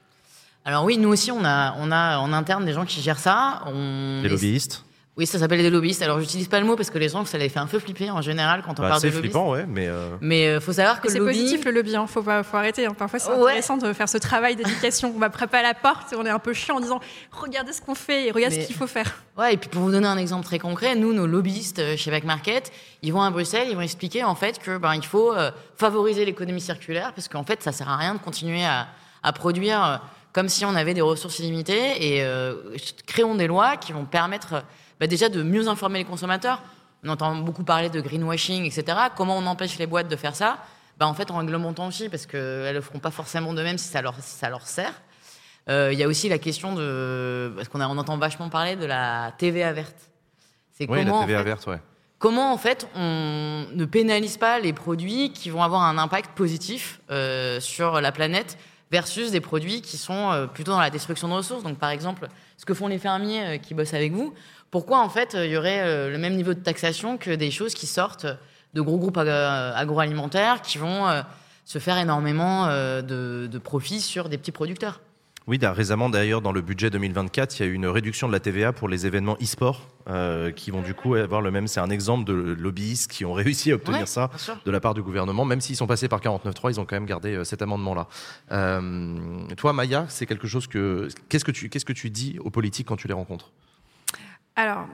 Alors oui, nous aussi, on a, on a en interne des gens qui gèrent ça. On des lobbyistes? Oui, ça s'appelle des lobbyistes. Alors, j'utilise pas le mot parce que les gens, ça les fait un peu flipper en général quand on Bah, parle de C'est lobbyistes. flippant, ouais, mais euh, Mais euh, faut savoir que c'est le lobby... positif le lobby, hein. faut, pas, faut arrêter. hein. Parfois c'est Ouais. intéressant de faire ce travail d'éducation. On va frapper à la porte et on est un peu chiant en disant regardez ce qu'on fait et regardez Mais- ce qu'il faut faire. Ouais, et puis pour vous donner un exemple très concret, nous, nos lobbyistes euh, chez Back Market, ils vont à Bruxelles, ils vont expliquer en fait que ben il faut euh, favoriser l'économie circulaire parce qu'en fait ça sert à rien de continuer à, à produire euh, comme si on avait des ressources illimitées et euh, créons des lois qui vont permettre euh, bah, déjà de mieux informer les consommateurs. On entend beaucoup parler de greenwashing, etc. Comment on empêche les boîtes de faire ça? Bah, En fait, en réglementant aussi, parce qu'elles ne le feront pas forcément de même si ça leur, si ça leur sert. Euh, Il y a aussi la question de. Parce qu'on a- on entend vachement parler de la TVA verte. C'est Oui, la comment, en TVA fait, verte, ouais. comment, en fait, on ne pénalise pas les produits qui vont avoir un impact positif euh, sur la planète versus des produits qui sont euh, plutôt dans la destruction de ressources. Donc, par exemple, ce que font les fermiers qui bossent avec vous, pourquoi, en fait, euh, il y aurait euh, le même niveau de taxation que des choses qui sortent de gros groupes ag- agroalimentaires qui vont euh, se faire énormément euh, de, de profits sur des petits producteurs? Oui, récemment d'ailleurs, dans le budget 2024, il y a eu une réduction de la TVA pour les événements e-sport euh, qui vont du coup avoir le même. C'est un exemple de lobbyistes qui ont réussi à obtenir Ouais, ça de la part du gouvernement. Même s'ils sont passés par 49.3, ils ont quand même gardé euh, cet amendement-là. Euh, toi, Maya, c'est quelque chose que. Qu'est-ce que tu qu'est-ce que tu dis aux politiques quand tu les rencontres? Alors,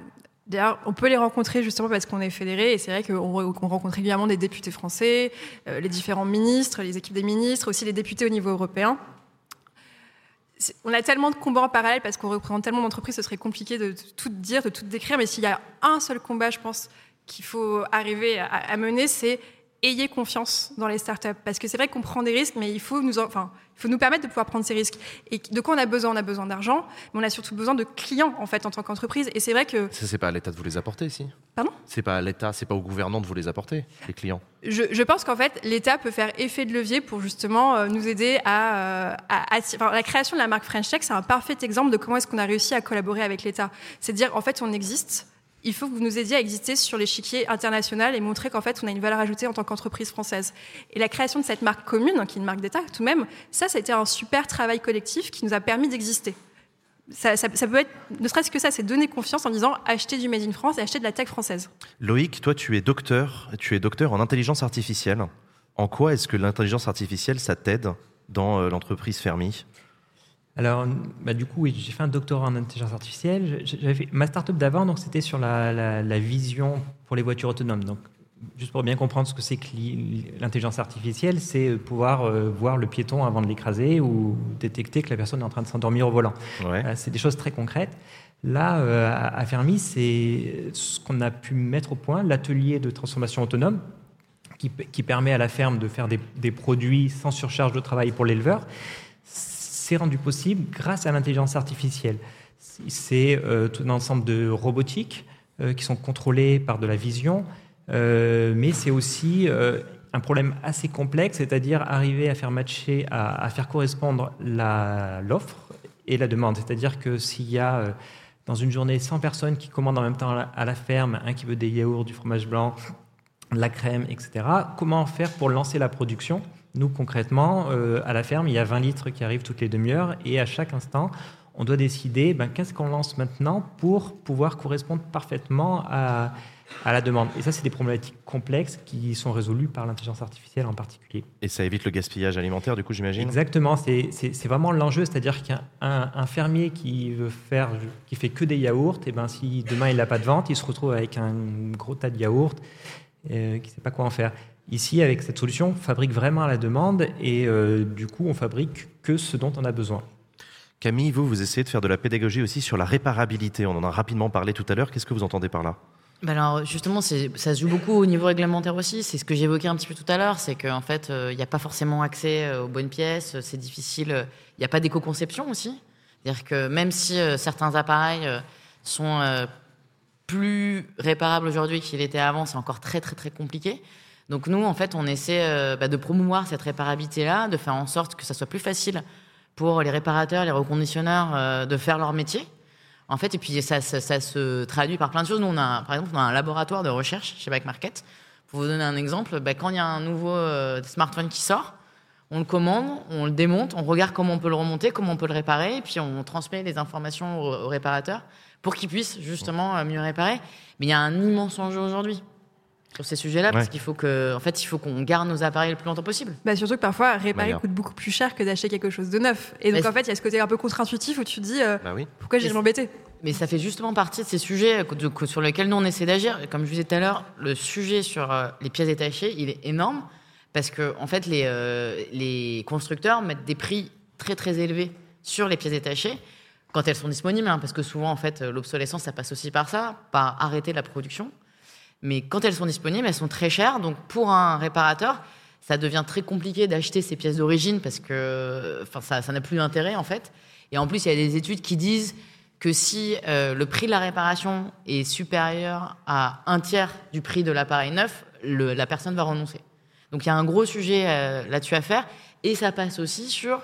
d'ailleurs, on peut les rencontrer justement parce qu'on est fédéré, et c'est vrai qu'on re- qu'on rencontre régulièrement des députés français, euh, les différents ministres, les équipes des ministres, aussi les députés au niveau européen. On a tellement de combats en parallèle parce qu'on représente tellement d'entreprises, ce serait compliqué de tout dire, de tout décrire, mais s'il y a un seul combat, je pense, qu'il faut arriver à mener, c'est ayez confiance dans les startups. Parce que c'est vrai qu'on prend des risques, mais il faut nous, en- enfin, il faut nous permettre de pouvoir prendre ces risques. Et de quoi on a besoin? On a besoin d'argent, mais on a surtout besoin de clients, en fait, en tant qu'entreprise. Et c'est vrai que Ça, c'est pas à l'État de vous les apporter, ici Pardon? C'est pas à l'État, c'est pas au gouvernement de vous les apporter, les clients. je, je pense qu'en fait, l'État peut faire effet de levier pour justement euh, nous aider à, euh, à- à- enfin, la création de la marque French Tech, c'est un parfait exemple de comment est-ce qu'on a réussi à collaborer avec l'État. C'est dire, en fait, on existe. Il faut que vous nous aidiez à exister sur l'échiquier international et montrer qu'en fait, on a une valeur ajoutée en tant qu'entreprise française. Et la création de cette marque commune, qui est une marque d'État tout de même, ça, ça a été un super travail collectif qui nous a permis d'exister. Ça, peut être, ne serait-ce que ça, c'est donner confiance en disant achetez du Made in France et achetez de la tech française. Loïc, toi, tu es docteur, tu es docteur en intelligence artificielle. En quoi est-ce que l'intelligence artificielle, ça t'aide dans euh, l'entreprise Fermi? Alors, bah, du coup, oui, j'ai fait un doctorat en intelligence artificielle. Fait ma startup d'avant, donc c'était sur la, la- la vision pour les voitures autonomes. Donc, juste pour bien comprendre ce que c'est que l'i- l'intelligence artificielle, c'est euh, pouvoir euh, voir le piéton avant de l'écraser ou détecter que la personne est en train de s'endormir au volant. Ouais. Euh, c'est des choses très concrètes. Là, euh, à Fermi, c'est ce qu'on a pu mettre au point, l'atelier de transformation autonome, qui, permet à la ferme de faire des, des produits sans surcharge de travail pour l'éleveur. C'est rendu possible grâce à l'intelligence artificielle. C'est euh, tout un ensemble de robotiques euh, qui sont contrôlés par de la vision, euh, mais c'est aussi un problème assez complexe, c'est-à-dire arriver à faire matcher, à, faire correspondre l'offre et la demande. C'est-à-dire que s'il y a dans une journée 100 personnes qui commandent en même temps à la, à la ferme, un qui veut des yaourts, du fromage blanc, de la crème, etc., comment faire pour lancer la production? Nous, concrètement, euh, à la ferme, il y a 20 litres qui arrivent toutes les demi-heures et à chaque instant, on doit décider ben, qu'est-ce qu'on lance maintenant pour pouvoir correspondre parfaitement à, à la demande. Et ça, c'est des problématiques complexes qui sont résolues par l'intelligence artificielle en particulier. Et ça évite le gaspillage alimentaire, du coup, j'imagine? Exactement, c'est vraiment l'enjeu, c'est-à-dire qu'un un, un fermier qui veut faire, qui fait que des yaourts, et ben si demain il n'a pas de vente, il se retrouve avec un gros tas de yaourts, euh, qui ne sait pas quoi en faire. Ici, avec cette solution, on fabrique vraiment à la demande et euh, du coup, on fabrique que ce dont on a besoin. Camille, vous, vous essayez de faire de la pédagogie aussi sur la réparabilité. On en a rapidement parlé tout à l'heure. Qu'est-ce que vous entendez par là? Bah alors justement, ça se joue beaucoup au niveau réglementaire aussi. C'est ce que j'évoquais un petit peu tout à l'heure, c'est qu'en fait, euh, il n'y a pas forcément accès euh, aux bonnes pièces, c'est difficile. euh, Il n'y a pas d'éco-conception aussi. C'est-à-dire que même si euh, certains appareils euh, sont euh, plus réparables aujourd'hui qu'ils l'étaient avant, c'est encore très très très compliqué. Donc nous, en fait, on essaie euh, bah, de promouvoir cette réparabilité-là, de faire en sorte que ça soit plus facile pour les réparateurs, les reconditionneurs euh, de faire leur métier. En fait, et puis ça, se traduit par plein de choses. Nous, on a, par exemple, on a un laboratoire de recherche chez Back Market. Pour vous donner un exemple, bah, quand il y a un nouveau euh, smartphone qui sort, on le commande, on le démonte, on regarde comment on peut le remonter, comment on peut le réparer, et puis on transmet les informations au, au réparateur pour qu'il puisse justement mieux réparer. Mais il y a un immense enjeu aujourd'hui sur ces sujets-là, parce qu'il faut que, en fait, il faut qu'on garde nos appareils le plus longtemps possible. Bah surtout que parfois, réparer Maya. coûte beaucoup plus cher que d'acheter quelque chose de neuf. Et donc, en fait, il y a ce côté un peu contre-intuitif où tu te dis euh, Bah oui. pourquoi j'ai Mais m'embêter? Mais ça fait justement partie de ces sujets sur lesquels nous on essaie d'agir. Comme je vous disais tout à l'heure, le sujet sur euh, les pièces détachées, il est énorme parce que en fait les, euh, les constructeurs mettent des prix très très élevés sur les pièces détachées quand elles sont disponibles, hein, parce que souvent en fait l'obsolescence ça passe aussi par ça, par arrêter la production. Mais quand elles sont disponibles, elles sont très chères. Donc pour un réparateur, ça devient très compliqué d'acheter ces pièces d'origine parce que enfin, ça n'a plus d'intérêt en fait. Et en plus, il y a des études qui disent que si euh, le prix de la réparation est supérieur à un tiers du prix de l'appareil neuf, la personne va renoncer. Donc il y a un gros sujet euh, là-dessus à faire. Et ça passe aussi sur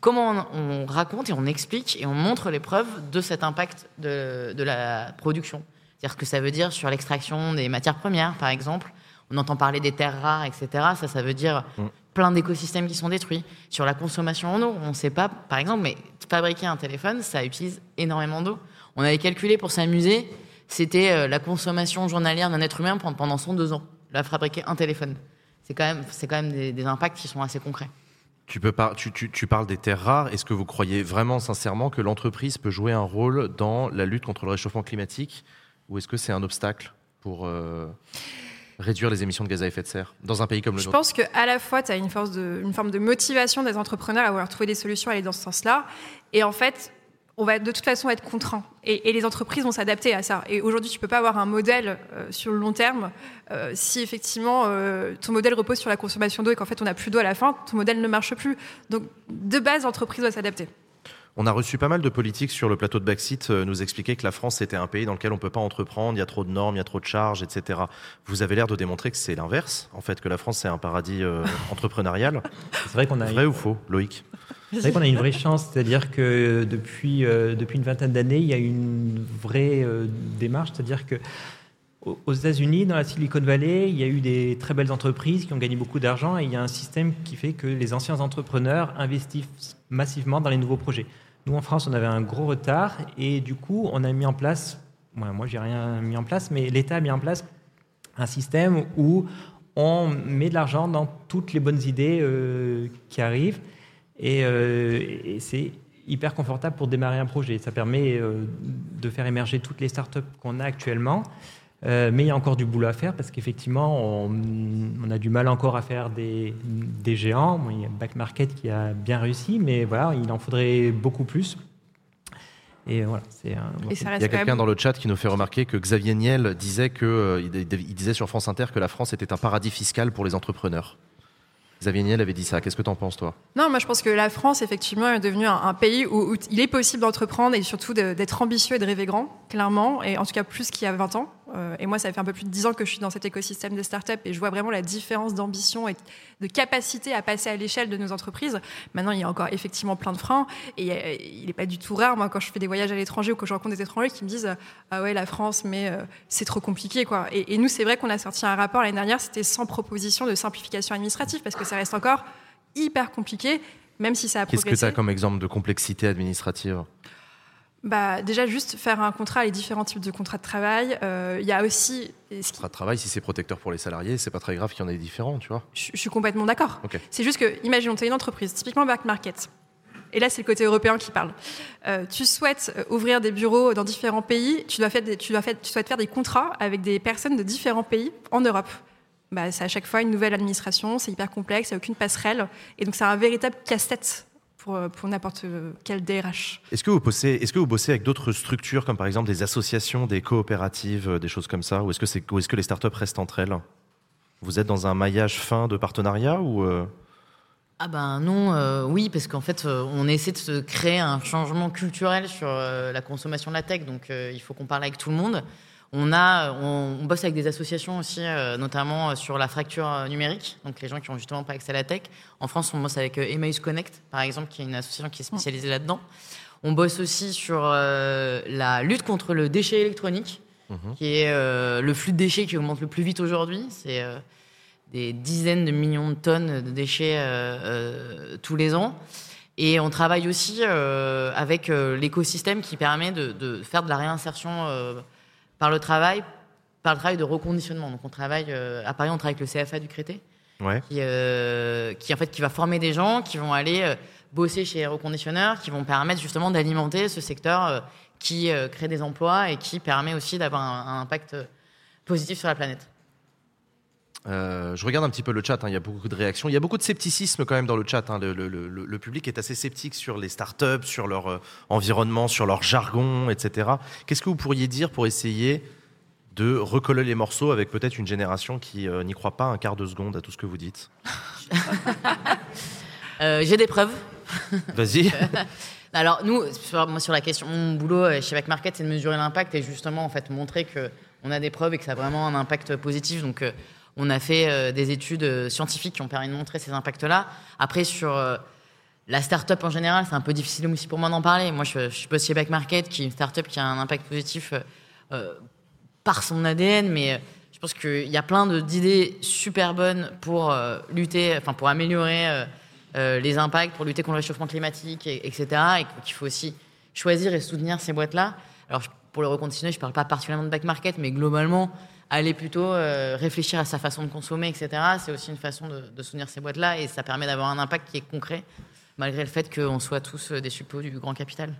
comment on, on raconte et on explique et on montre les preuves de cet impact de la production. C'est-à-dire ce que ça veut dire sur l'extraction des matières premières, par exemple. On entend parler des terres rares, etc. Ça, ça veut dire plein d'écosystèmes qui sont détruits. Sur la consommation en eau, on ne sait pas, par exemple, mais fabriquer un téléphone, ça utilise énormément d'eau. On avait calculé pour s'amuser, c'était euh, la consommation journalière d'un être humain pendant- pendant 102 ans. Là, fabriquer un téléphone. C'est quand même, c'est quand même des, des impacts qui sont assez concrets. Tu, peux par- tu, tu- tu parles des terres rares. Est-ce que vous croyez vraiment sincèrement que l'entreprise peut jouer un rôle dans la lutte contre le réchauffement climatique ou est-ce que c'est un obstacle pour euh, réduire les émissions de gaz à effet de serre dans un pays comme le Je nôtre? pense qu'à la fois, tu as une, force de, une forme de motivation des entrepreneurs à vouloir trouver des solutions, à aller dans ce sens-là. Et en fait, on va de toute façon être contraint. Et, et les entreprises vont s'adapter à ça. Et aujourd'hui, tu peux pas avoir un modèle euh, sur le long terme euh, si effectivement euh, ton modèle repose sur la consommation d'eau et qu'en fait on n'a plus d'eau à la fin, ton modèle ne marche plus. Donc de base, l'entreprise doit s'adapter. On a reçu pas mal de politiques sur le plateau de Backseat euh, nous expliquer que la France était un pays dans lequel on peut pas entreprendre, il y a trop de normes, il y a trop de charges, etc. Vous avez l'air de démontrer que c'est l'inverse, en fait, que la France c'est un paradis euh, entrepreneurial. C'est vrai qu'on a, Vrai ou faux, Loïc? C'est vrai qu'on a une vraie chance, c'est-à-dire que depuis, euh, depuis une vingtaine d'années, il y a une vraie euh, démarche, c'est-à-dire que aux États-Unis, dans la Silicon Valley, il y a eu des très belles entreprises qui ont gagné beaucoup d'argent et il y a un système qui fait que les anciens entrepreneurs investissent massivement dans les nouveaux projets. Nous, en France, on avait un gros retard et du coup, on a mis en place, moi, moi j'ai rien mis en place, mais l'État a mis en place un système où on met de l'argent dans toutes les bonnes idées euh, qui arrivent et, euh, et c'est hyper confortable pour démarrer un projet. Ça permet euh, de faire émerger toutes les startups qu'on a actuellement. Euh, mais il y a encore du boulot à faire parce qu'effectivement, on, on a du mal encore à faire des, des géants. Bon, il y a Back Market qui a bien réussi, mais voilà, il en faudrait beaucoup plus. Et voilà, c'est un. Et ça Il y a quelqu'un même- dans le chat qui nous fait remarquer que Xavier Niel disait que euh, il, disait sur France Inter que la France était un paradis fiscal pour les entrepreneurs. Xavier Niel avait dit ça. Qu'est-ce que tu en penses, toi? Non, moi je pense que la France, effectivement, est devenue un, un pays où, où il est possible d'entreprendre et surtout d'être ambitieux et de rêver grand, clairement, et en tout cas plus qu'il y a 20 ans. Euh, et moi, ça fait un peu plus de 10 ans que je suis dans cet écosystème des startups et je vois vraiment la différence d'ambition et de capacité à passer à l'échelle de nos entreprises. Maintenant, il y a encore effectivement plein de freins et euh, il n'est pas du tout rare, moi, quand je fais des voyages à l'étranger ou quand je rencontre des étrangers qui me disent Ah ouais, la France, mais euh, c'est trop compliqué, quoi. Et, et nous, c'est vrai qu'on a sorti un rapport l'année dernière, c'était 100 propositions de simplification administrative parce que ça reste encore hyper compliqué, même si ça a Qu'est-ce que tu progressé. as comme exemple de complexité administrative? Bah, déjà, juste faire un contrat, les différents types de contrats de travail. Euh, Il y a aussi. ce Contrat de travail, si c'est protecteur pour les salariés, c'est pas très grave qu'il y en ait différents, tu vois. Je, je suis complètement d'accord. C'est juste que, imaginons, tu es une entreprise, typiquement back market. Et là, c'est le côté européen qui parle. Euh, tu souhaites euh, ouvrir des bureaux dans différents pays, tu, dois faire des- tu, dois faire- tu souhaites faire des contrats avec des personnes de différents pays en Europe. Bah, c'est à chaque fois une nouvelle administration, c'est hyper complexe, il n'y a aucune passerelle. Et donc, c'est un véritable casse-tête pour, euh, pour n'importe quel DRH. Est-ce que vous bossez, est-ce que vous bossez avec d'autres structures comme par exemple des associations, des coopératives, euh, des choses comme ça, ou est-ce que c'est, ou est-ce que les startups restent entre elles? Vous êtes dans un maillage fin de partenariat ou euh, Ah ben non, euh, oui, parce qu'en fait, euh, on essaie de se créer un changement culturel sur euh, la consommation de la tech, donc euh, il faut qu'on parle avec tout le monde. On, a, on, on bosse avec des associations aussi, euh, notamment euh, sur la fracture euh, numérique, donc les gens qui ont justement pas accès à la tech. En France, on bosse avec Emmaüs Connect, par exemple, qui est une association qui est spécialisée là-dedans. On bosse aussi sur euh, la lutte contre le déchet électronique, qui est euh, le flux de déchets qui augmente le plus vite aujourd'hui. C'est des dizaines de millions de tonnes de déchets tous les ans. Et on travaille aussi avec l'écosystème qui permet de, de faire de la réinsertion par le travail, par le travail de reconditionnement. Donc on travaille euh, à Paris, on travaille avec le CFA du Crété, ouais qui, euh, qui en fait qui va former des gens qui vont aller euh, bosser chez les reconditionneurs, qui vont permettre justement d'alimenter ce secteur qui crée des emplois et qui permet aussi d'avoir un, un impact positif sur la planète. Euh, je regarde un petit peu le chat, hein, il y a beaucoup de réactions. Il y a beaucoup de scepticisme quand même dans le chat. hein. Le, le- le- le public est assez sceptique sur les startups, sur leur euh, environnement, sur leur jargon, etc. Qu'est-ce que vous pourriez dire pour essayer de recoller les morceaux avec peut-être une génération qui euh, n'y croit pas un quart de seconde à tout ce que vous dites? J'ai des preuves. Vas-y. Alors nous, sur, moi sur la question, mon boulot chez Back Market, c'est de mesurer l'impact et justement en fait montrer que on a des preuves et que ça a vraiment un impact positif. Donc on a fait euh, des études scientifiques qui ont permis de montrer ces impacts-là. Après sur la start-up en général, c'est un peu difficile aussi pour moi d'en parler. Moi, je, je suis chez Back Market, qui est une start-up qui a un impact positif par son ADN, mais je pense qu'il y a plein d'idées super bonnes pour lutter, enfin pour améliorer euh, les impacts pour lutter contre le réchauffement climatique, etc. Et qu'il faut aussi choisir et soutenir ces boîtes-là. Alors, pour le reconditionner, je ne parle pas particulièrement de back market, mais globalement, aller plutôt euh, réfléchir à sa façon de consommer, etc. C'est aussi une façon de, de soutenir ces boîtes-là et ça permet d'avoir un impact qui est concret malgré le fait qu'on soit tous euh, des suppôts du grand capital.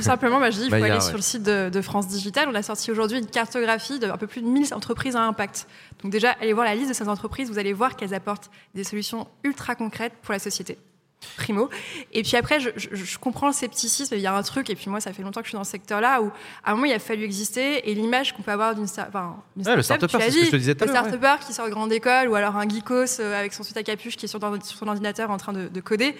Simplement, bah, je dis, il faut aller sur le site de, France Digital. On a sorti aujourd'hui une cartographie de un peu plus de 1000 entreprises à impact. Donc déjà, allez voir la liste de ces entreprises, vous allez voir qu'elles apportent des solutions ultra concrètes pour la société primo. Et puis après, je, je, comprends le scepticisme. Il y a un truc, et puis moi, ça fait longtemps que je suis dans ce secteur-là, où à un moment, il a fallu exister, et l'image qu'on peut avoir d'une enfin, ouais, start-up, c'est ce que je te disais tout à l'heure. Le start qui sort de grande école, ou alors un geekos euh, avec son suite à capuche qui est sur, son ordinateur en train de, de, coder.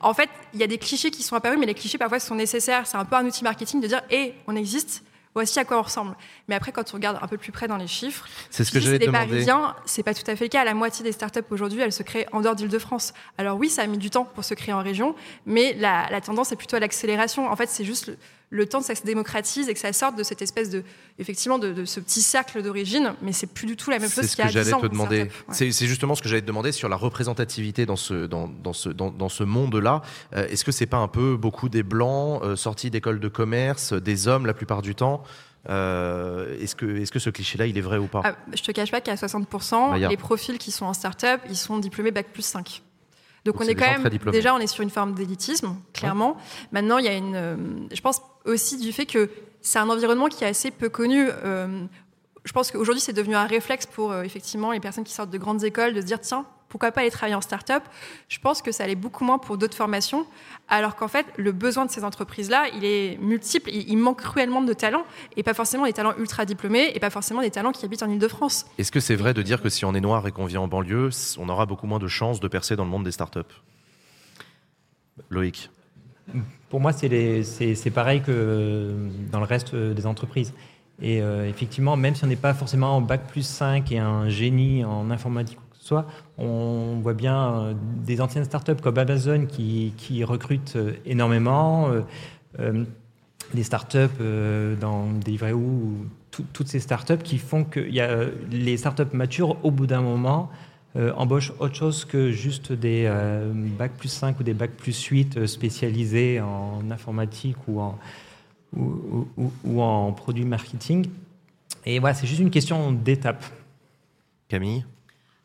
En fait, il y a des clichés qui sont apparus, mais les clichés, parfois, sont nécessaires. C'est un peu un outil marketing de dire, hé, on existe, voici à quoi on ressemble. Mais après, quand on regarde un peu plus près dans les chiffres, c'est ce que j'allais demander. Parisiens, c'est pas tout à fait le cas. La moitié des startups aujourd'hui, elles se créent en dehors d'Île-de-France. Alors oui, ça a mis du temps pour se créer en région, mais la, tendance est plutôt à l'accélération. En fait, c'est juste le, temps que ça se démocratise et que ça sorte de cette espèce de, effectivement, de, ce petit cercle d'origine. Mais c'est plus du tout la même chose qu'il y a C'est ce que j'allais te demander. C'est justement ce que j'allais te demander sur la représentativité dans ce, dans, dans ce, dans, ce monde-là. Euh, est-ce que c'est pas un peu beaucoup des blancs euh, sortis d'écoles de commerce, des hommes la plupart du temps? Euh, est-ce que, est que ce cliché-là, il est vrai ou pas? Ah, Je te cache pas qu'à 60%, bah, les profils qui sont en start-up, ils sont diplômés Bac plus 5. Donc, on est, quand même déjà on est sur une forme d'élitisme clairement. Maintenant il y a une, euh, je pense aussi du fait que c'est un environnement qui est assez peu connu. Euh, je pense qu'aujourd'hui c'est devenu un réflexe pour effectivement les personnes qui sortent de grandes écoles de se dire tiens pourquoi pas aller travailler en start-up Je pense que ça allait beaucoup moins pour d'autres formations, alors qu'en fait, le besoin de ces entreprises-là, il est multiple. Il, manque cruellement de talents, et pas forcément des talents ultra diplômés, et pas forcément des talents qui habitent en Ile-de-France. Est-ce que c'est vrai de dire que si on est noir et qu'on vit en banlieue, on aura beaucoup moins de chances de percer dans le monde des start-up? Loïc Pour moi, c'est pareil que dans le reste des entreprises. Et euh, effectivement, même si on n'est pas forcément en bac plus 5 et un génie en informatique Soit on voit bien euh, des anciennes startups comme Amazon qui, recrutent euh, énormément, euh, des startups dans Deliveroo ou toutes ces startups qui font que y a, les startups matures au bout d'un moment embauchent autre chose que juste des bac plus 5 ou des bac plus 8 spécialisés en informatique ou en, ou, ou en produit marketing. Et voilà, c'est juste une question d'étape. Camille?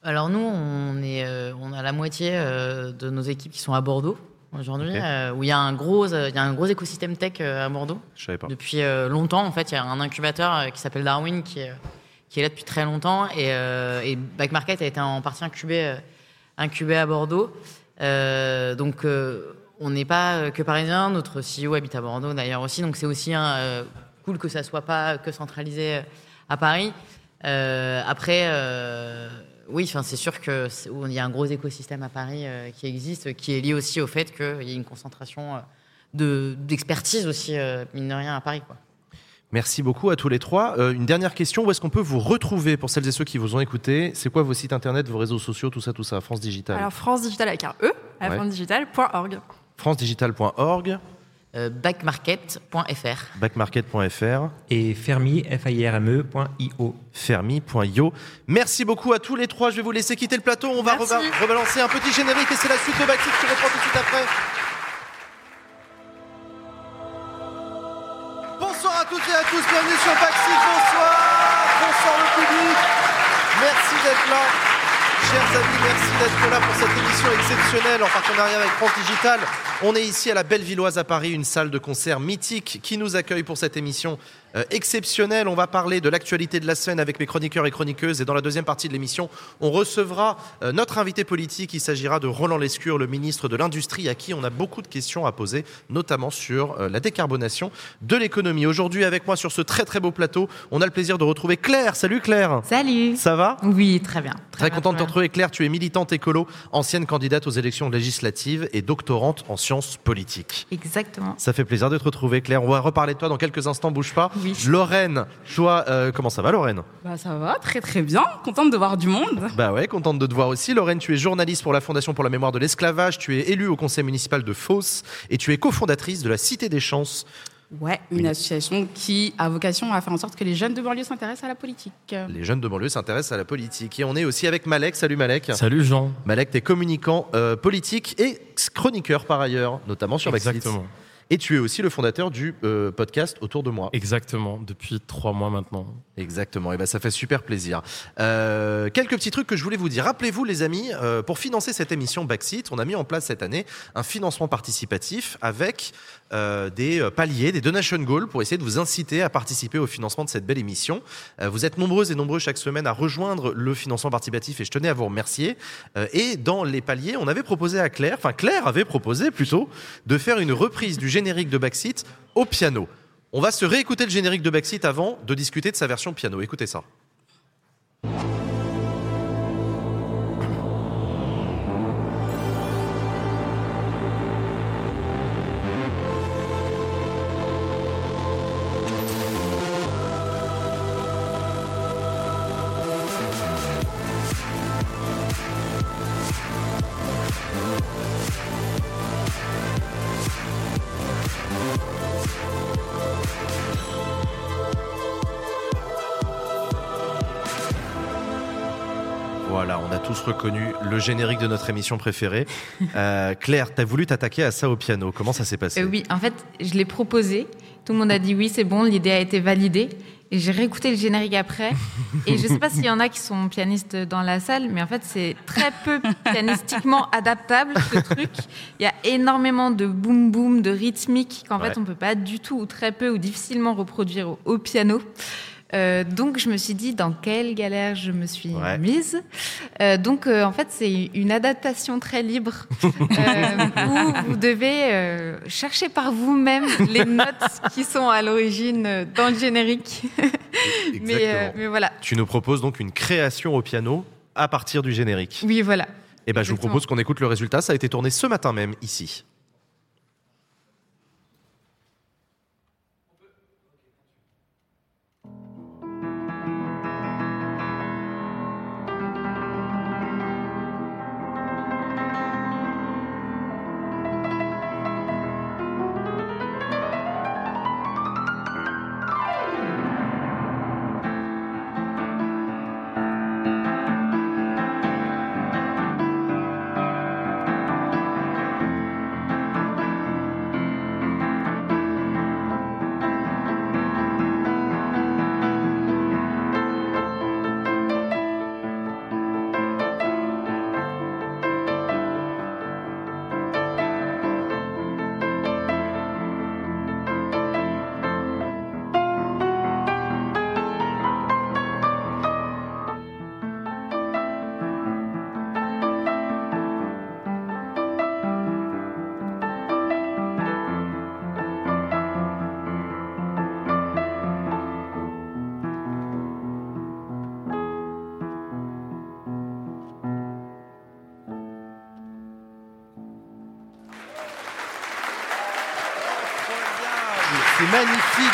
Alors nous, on, est, euh, on a la moitié euh, de nos équipes qui sont à Bordeaux aujourd'hui, euh, où il y a un gros, il y a un gros écosystème tech à Bordeaux. Je savais pas. Depuis longtemps, en fait, il y a un incubateur qui s'appelle Darwin qui est, qui est là depuis très longtemps, et, et Back Market a été en partie incubé, incubé à Bordeaux. donc on n'est pas que parisien, notre CEO habite à Bordeaux d'ailleurs aussi, donc c'est aussi un, cool que ça soit pas que centralisé à Paris. après oui, enfin, c'est sûr qu'il y a un gros écosystème à Paris euh, qui existe, qui est lié aussi au fait qu'il y a une concentration euh, d'expertise aussi, euh, mine de rien, à Paris. Quoi. Merci beaucoup à tous les trois. une dernière question, où est-ce qu'on peut vous retrouver pour celles et ceux qui vous ont écouté C'est quoi vos sites internet, vos réseaux sociaux, tout ça, tout ça? France Digital Alors France Digital avec un E, à ouais. francedigital.org. francedigital.org euh, backmarket.fr. Backmarket.fr. Et fermi, F-I-R-M-E.io. Fermi.io. Merci beaucoup à tous les trois. Je vais vous laisser quitter le plateau. On va rebalancer un petit générique et c'est la suite de Backseat qui reprend tout de suite après. Bonsoir à toutes et à tous. Bienvenue sur Backseat. Bonsoir. Bonsoir le public. Merci d'être là. Chers amis, merci d'être là pour cette émission exceptionnelle en partenariat avec France Digital. On est ici à la Bellevilloise à Paris, une salle de concert mythique qui nous accueille pour cette émission euh, exceptionnel. On va parler de l'actualité de la scène avec mes chroniqueurs et chroniqueuses. Et dans la deuxième partie de l'émission, on recevra euh, notre invité politique. Il s'agira de Roland Lescure, le ministre de l'Industrie, à qui on a beaucoup de questions à poser, notamment sur euh, la décarbonation de l'économie. Aujourd'hui, avec moi sur ce très très beau plateau, on a le plaisir de retrouver Claire. Salut Claire. Salut. Ça va? Oui, très bien. Très bien, content de te retrouver Claire, tu es militante écolo, ancienne candidate aux élections législatives et doctorante en sciences politiques. Exactement. Ça fait plaisir de te retrouver Claire. On va reparler de toi dans quelques instants, bouge pas. Oui. Lorraine, toi, euh, comment ça va Lorraine? Bah ça va, très très bien. Contente de voir du monde. Bah ouais, contente de te voir aussi. Lorraine, tu es journaliste pour la Fondation pour la mémoire de l'esclavage, tu es élue au conseil municipal de Fos et tu es cofondatrice de la Cité des Chances. Ouais, une association qui a vocation à faire en sorte que les jeunes de banlieue s'intéressent à la politique. Les jeunes de banlieue s'intéressent à la politique. Et on est aussi avec Malek. Salut Malek. Salut Jean. Malek, t'es communicant euh, politique et chroniqueur par ailleurs, notamment sur Backseat. Exactement. Et tu es aussi le fondateur du euh, podcast Autour de moi. Exactement. Depuis trois mois maintenant. Exactement, et ben ça fait super plaisir. Euh, quelques petits trucs que je voulais vous dire. Rappelez-vous les amis, euh, pour financer cette émission Backseat, on a mis en place cette année un financement participatif avec euh, des euh, paliers, des donation goals pour essayer de vous inciter à participer au financement de cette belle émission. Euh, vous êtes nombreuses et nombreux chaque semaine à rejoindre le financement participatif et je tenais à vous remercier. Et dans les paliers, on avait proposé à Claire, enfin Claire avait proposé plutôt, de faire une reprise du générique de Backseat au piano. On va se réécouter le générique de Backseat avant de discuter de sa version piano. Écoutez ça. Le générique de notre émission préférée. Euh, Claire, t'as voulu t'attaquer à ça au piano. Comment ça s'est passé Euh, oui, en fait, je l'ai proposé. Tout le monde a dit oui, c'est bon, l'idée a été validée. Et j'ai réécouté le générique après. Et je sais pas s'il y en a qui sont pianistes dans la salle, mais en fait, c'est très peu pianistiquement adaptable, ce truc. Il y a énormément de boom boom, de rythmique qu'en Ouais. fait, on peut pas du tout, ou très peu, ou difficilement reproduire au, au piano. Euh, donc, je me suis dit, dans quelle galère je me suis Ouais. mise. Euh, donc, euh, en fait, c'est une adaptation très libre où vous devez chercher par vous-même les notes qui sont à l'origine dans le générique. mais, voilà. Tu nous proposes donc une création au piano à partir du générique. Oui, voilà. Et ben, je vous propose qu'on écoute le résultat. Ça a été tourné ce matin même ici.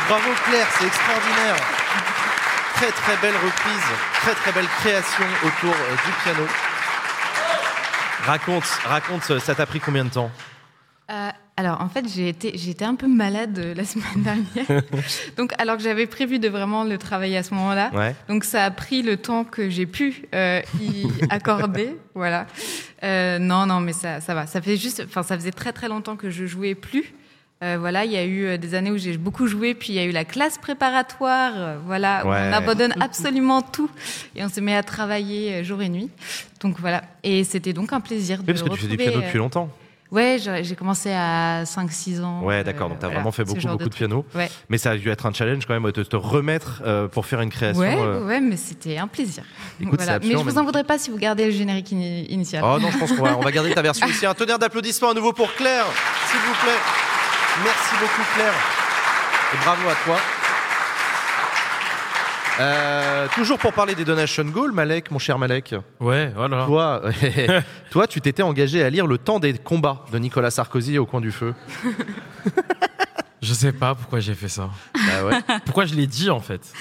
Bravo Claire, c'est extraordinaire. Très très belle reprise, très très belle création autour euh, du piano. Raconte, raconte, euh, ça t'a pris combien de temps? Euh, alors, en fait, j'ai été, été un peu malade la semaine dernière. Donc, alors que j'avais prévu de vraiment le travailler à ce moment-là. Ouais. Donc, ça a pris le temps que j'ai pu euh, y accorder. Voilà. Euh, non, non, mais ça, ça va. Ça fait juste, enfin, ça faisait très très longtemps que je jouais plus. Euh, voilà, il y a eu euh, des années où j'ai beaucoup joué, puis il y a eu la classe préparatoire, euh, voilà, où on abandonne absolument tout et on se met à travailler jour et nuit. Donc voilà, et c'était donc un plaisir Oui, de parce que tu fais du piano depuis longtemps. Ouais, j'ai commencé à 5-6 ans. Ouais, d'accord. Donc, tu as voilà, vraiment fait beaucoup, de, piano. Ouais. Mais ça a dû être un challenge quand même de te remettre euh, pour faire une création. Ouais, euh. ouais, mais c'était un plaisir. Écoute. Mais je vous en voudrais pas si vous gardez le générique ini- initial. Oh non, je pense qu'on va, on va garder ta version aussi. Un tonnerre d'applaudissements à nouveau pour Claire, s'il vous plaît. Merci beaucoup, Claire. Et bravo à toi. Euh, toujours pour parler des donation goals, Malek, mon cher Malek. Ouais, voilà. Toi, toi, tu t'étais engagé à lire Le temps des combats de Nicolas Sarkozy au coin du feu. Je sais pas pourquoi j'ai fait ça. Bah ouais. Pourquoi je l'ai dit en fait?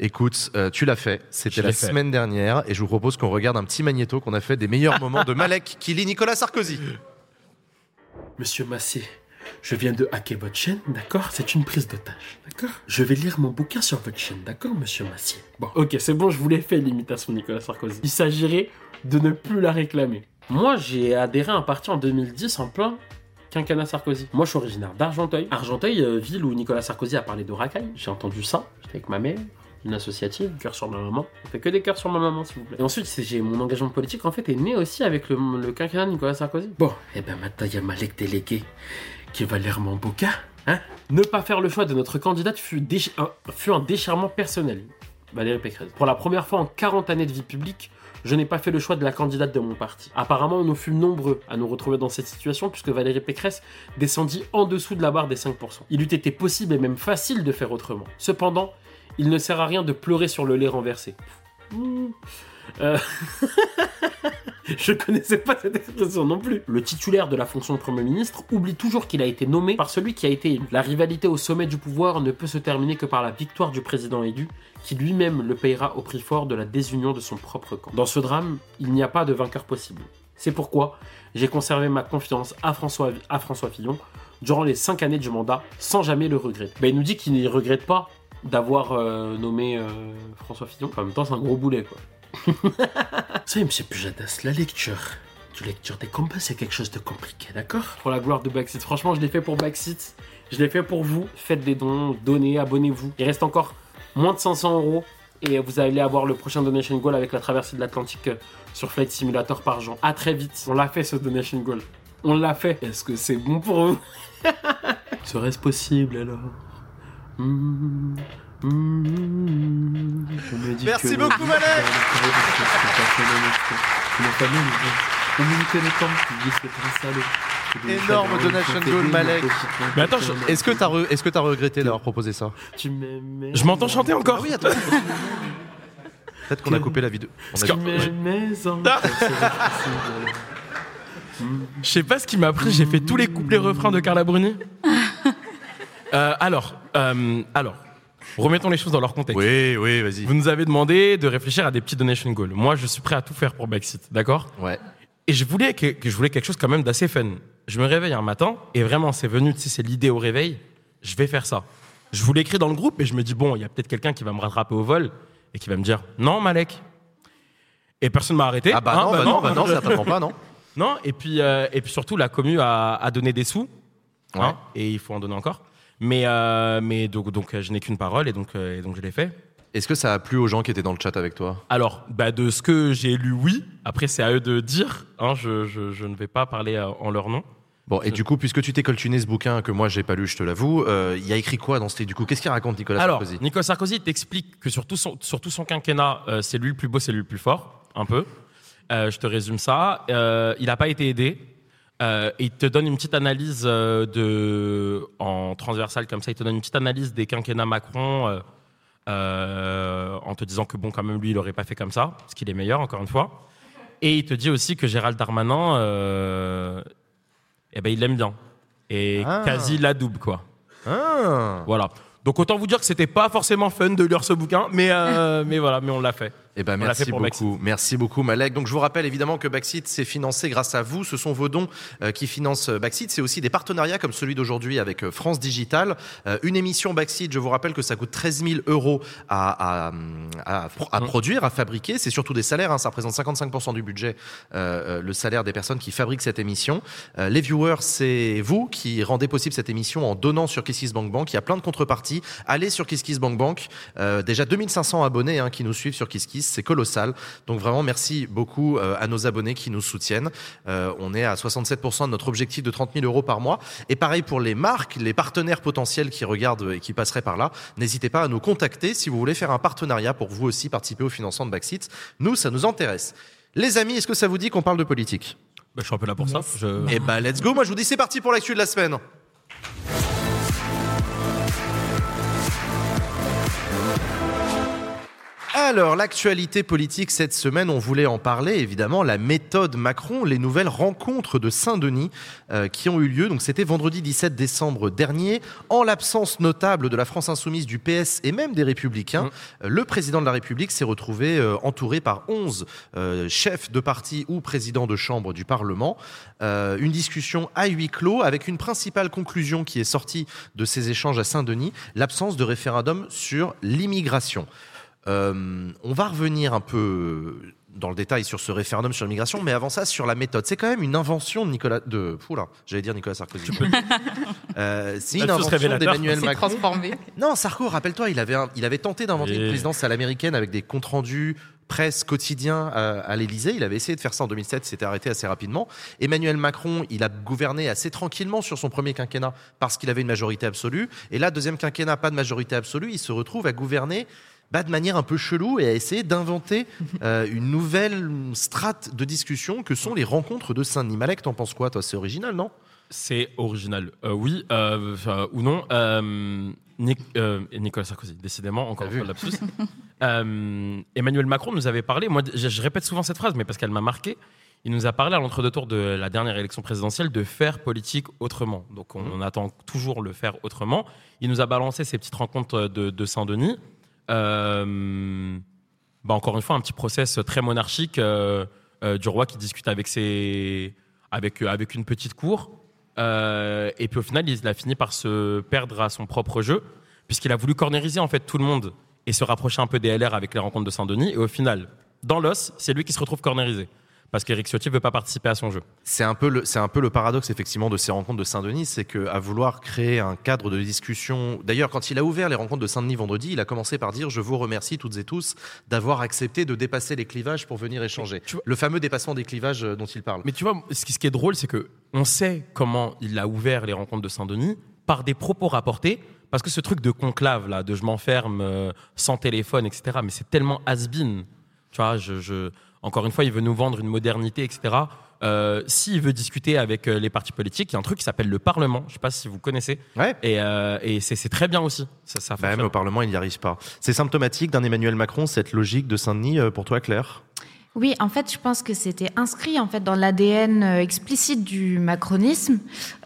Écoute, euh, tu l'as fait. C'était la fait. semaine dernière et je vous propose qu'on regarde un petit magnéto qu'on a fait des meilleurs moments de Malek qui lit Nicolas Sarkozy. Monsieur Massé, je viens de hacker votre chaîne, d'accord? C'est une prise d'otage, d'accord? Je vais lire mon bouquin sur votre chaîne, d'accord, monsieur Massé Bon, ok, c'est bon, je vous l'ai fait l'imitation Nicolas Sarkozy. Il s'agirait de ne plus la réclamer. Moi, j'ai adhéré à un parti en 2010 en plein quinquennat Sarkozy. Moi, je suis originaire d'Argenteuil. Argenteuil, euh, ville où Nicolas Sarkozy a parlé de racaille. J'ai entendu ça, j'étais avec ma mère. Une associative, cœur sur ma maman. On fait que des cœurs sur ma maman, s'il vous plaît. Et ensuite, j'ai mon engagement politique, en fait, est né aussi avec le, le quinquennat de Nicolas Sarkozy. Bon, et ben maintenant, il y a Malek délégué qui va lire mon bouquin. Hein? Ne pas faire le choix de notre candidate fut, un, fut déchirement personnel. Valérie Pécresse. Pour la première fois en 40 années de vie publique, je n'ai pas fait le choix de la candidate de mon parti. Apparemment, nous fûmes nombreux à nous retrouver dans cette situation puisque Valérie Pécresse descendit en dessous de la barre des 5%. Il eût été possible et même facile de faire autrement. Cependant, il ne sert à rien de pleurer sur le lait renversé. Euh, Je connaissais pas cette expression non plus. Le titulaire de la fonction de Premier ministre oublie toujours qu'il a été nommé par celui qui a été élu. La rivalité au sommet du pouvoir ne peut se terminer que par la victoire du président élu, qui lui-même le payera au prix fort de la désunion de son propre camp. Dans ce drame, il n'y a pas de vainqueur possible. C'est pourquoi j'ai conservé ma confiance à François, Fillon durant les 5 années du mandat sans jamais le regretter. Ben, il nous dit qu'il ne regrette pas d'avoir euh, nommé euh, François Fillon. En même temps, c'est un gros boulet, quoi. Savez, monsieur Pujadas, la lecture du lecture des combats, c'est quelque chose de compliqué, d'accord? Pour la gloire de Backseat. Franchement, je l'ai fait pour Backseat. Je l'ai fait pour vous. Faites des dons, donnez, abonnez-vous. Il reste encore moins de 500 euros. Et vous allez avoir le prochain Donation Goal avec la traversée de l'Atlantique euh, sur Flight Simulator par Jean. À très vite. On l'a fait ce Donation Goal. On l'a fait. Est-ce que c'est bon pour vous? Serait-ce possible alors? Mmh, mmh, mmh. Merci beaucoup, Malek. Énorme donation goal, Malek. Mais attends, je- Est-ce que t'as re- est-ce que t'as regretté d'avoir proposé ça Tu m'aimais. Je m'entends chanter encore Ah oui, attends. Peut-être qu'on a coupé la vidéo. On a- que- Tu m'aimais encore, c'est difficile. Je sais pas ce qui m'a pris, j'ai fait tous les couplets refrains de Carla Bruni. Euh, alors, euh, alors, remettons les choses dans leur contexte. Oui, oui, vas-y. Vous nous avez demandé de réfléchir à des petits donation goals. Moi, je suis prêt à tout faire pour Backseat, d'accord? Ouais. Et je voulais que, que je voulais quelque chose quand même d'assez fun. Je me réveille un matin et vraiment, c'est venu, sais, c'est l'idée au réveil. Je vais faire ça. Je vous l'écris dans le groupe et je me dis bon, il y a peut-être quelqu'un qui va me rattraper au vol et qui va me dire non, Malek. Et personne m'a arrêté. Ah bah Hein, non, bah non, bah non, ça t'apprend pas, non? Non, et puis, euh, et puis surtout, la commu a, a donné des sous. Ouais. hein, et il faut en donner encore. Mais, euh, mais donc, donc, je n'ai qu'une parole et donc, euh, et donc je l'ai fait. Est-ce que ça a plu aux gens qui étaient dans le chat avec toi? Alors, bah, de ce que j'ai lu, oui. Après, c'est à eux de dire. hein, je, je- je ne vais pas parler euh, en leur nom. Bon, et du coup, puisque tu t'es coltuné ce bouquin que moi j'ai pas lu, je te l'avoue, euh, il y a écrit quoi dans ce Du coup, qu'est-ce qu'il raconte Nicolas Alors, Sarkozy? Nicolas Sarkozy t'explique que sur tout son, sur tout son quinquennat, euh, c'est lui le plus beau, c'est lui le plus fort, un peu. Euh, je te résume ça. Il n'a pas été aidé. Euh, il te donne une petite analyse euh, de, en transversal comme ça, il te donne une petite analyse des quinquennats Macron euh, en te disant que bon, quand même, lui, il n'aurait pas fait comme ça, parce qu'il est meilleur, encore une fois. Et il te dit aussi que Gérald Darmanin, eh ben, il l'aime bien. Et Ah. quasi la double, quoi. Ah Voilà. Donc autant vous dire que c'était pas forcément fun de lire ce bouquin, mais, mais voilà, mais on l'a fait. Eh ben, merci beaucoup. Merci beaucoup, Malek. Donc, je vous rappelle évidemment que Backseat, c'est financé grâce à vous. Ce sont vos dons euh, qui financent euh, Backseat. C'est aussi des partenariats comme celui d'aujourd'hui avec euh, France Digital. Une émission Backseat, je vous rappelle que ça coûte 13 000 euros à, à, à- à Mm. produire, à fabriquer. C'est surtout des salaires. hein. Ça représente 55% du budget, euh, le salaire des personnes qui fabriquent cette émission. Euh, les viewers, c'est vous qui rendez possible cette émission en donnant sur KissKissBankBank. Il y a plein de contreparties. Allez sur KissKissBankBank. Euh, déjà 2500 abonnés hein, qui nous suivent sur KissKiss. 6, c'est colossal. Donc vraiment, merci beaucoup euh, à nos abonnés qui nous soutiennent. Euh, on est à 67% de notre objectif de 30 000 euros par mois. Et pareil pour les marques, les partenaires potentiels qui regardent et qui passeraient par là, n'hésitez pas à nous contacter si vous voulez faire un partenariat pour vous aussi participer au financement de Backseat. Nous, ça nous intéresse. Les amis, est-ce que ça vous dit qu'on parle de politique? Bah, je suis un peu là pour ça. Je- Eh ben, let's go. Moi, je vous dis, c'est parti pour l'actu de la semaine. Alors, l'actualité politique cette semaine, on voulait en parler, évidemment, la méthode Macron, les nouvelles rencontres de Saint-Denis euh, qui ont eu lieu. Donc, c'était vendredi 17 décembre dernier. En l'absence notable de la France Insoumise, du PS et même des Républicains, euh, le président de la République s'est retrouvé euh, entouré par 11 euh, chefs de parti ou présidents de chambre du Parlement. Euh, une discussion à huis clos avec une principale conclusion qui est sortie de ces échanges à Saint-Denis, l'absence de référendum sur l'immigration. Euh, on va revenir un peu dans le détail sur ce référendum sur l'immigration, mais avant ça, sur la méthode. C'est quand même une invention de Nicolas. De, oula, j'allais dire Nicolas Sarkozy. Euh, c'est une invention d'Emmanuel Macron. transformé. Non, Sarko, rappelle-toi, il avait, un- il avait tenté d'inventer une présidence à l'américaine avec des comptes rendus presse quotidiens à, à l'Élysée. Il avait essayé de faire ça en 2007, il s'était arrêté assez rapidement. Emmanuel Macron, il a gouverné assez tranquillement sur son premier quinquennat parce qu'il avait une majorité absolue. Et là, deuxième quinquennat, pas de majorité absolue, il se retrouve à gouverner bah, de manière un peu chelou et à essayer d'inventer euh, une nouvelle strate de discussion que sont les rencontres de Saint-Denis. Malek, t'en penses quoi, toi? C'est original, non? C'est original. Euh, oui euh, ou non. Euh, Nic- euh, Nicolas Sarkozy, décidément, encore une fois lapsus. Euh, Emmanuel Macron nous avait parlé, moi je, je répète souvent cette phrase, mais parce qu'elle m'a marqué, il nous a parlé à l'entre-deux tours de la dernière élection présidentielle de faire politique autrement. Donc on, on attend toujours le faire autrement. Il nous a balancé ces petites rencontres de, de Saint-Denis. Euh, bah, encore une fois, un petit process très monarchique euh, euh, du roi qui discute avec, ses, avec, euh, avec une petite cour. Et puis au final, il a fini par se perdre à son propre jeu, puisqu'il a voulu cornériser en fait tout le monde et se rapprocher un peu des LR avec les rencontres de Saint-Denis. Et au final, dans l'os, c'est lui qui se retrouve cornérisé. Parce qu'Éric Ciotti ne veut pas participer à son jeu. C'est un peu le, c'est un peu le paradoxe effectivement de ces rencontres de Saint-Denis, c'est qu'à vouloir créer un cadre de discussion. D'ailleurs, quand il a ouvert les rencontres de Saint-Denis vendredi, il a commencé par dire je vous remercie toutes et tous d'avoir accepté de dépasser les clivages pour venir échanger. tu vois- Le fameux dépassement des clivages euh, dont il parle. Mais tu vois, ce qui, ce qui est drôle, c'est que on sait comment il a ouvert les rencontres de Saint-Denis par des propos rapportés. Parce que ce truc de conclave, là, de je m'enferme euh, sans téléphone, etc., mais c'est tellement has-been. Tu vois, je, je- encore une fois, il veut nous vendre une modernité, etc. Euh, S'il veut discuter avec euh, les partis politiques, il y a un truc qui s'appelle le Parlement. Je sais pas si vous connaissez. Ouais. Et, euh, et c'est très bien aussi. Ça, ça Bah, mais fonctionne. au Parlement, il n'y arrive pas. C'est symptomatique d'un Emmanuel Macron, cette logique de Saint-Denis, pour toi, Claire? Oui, en fait, je pense que c'était inscrit en fait dans l'ADN euh, explicite du macronisme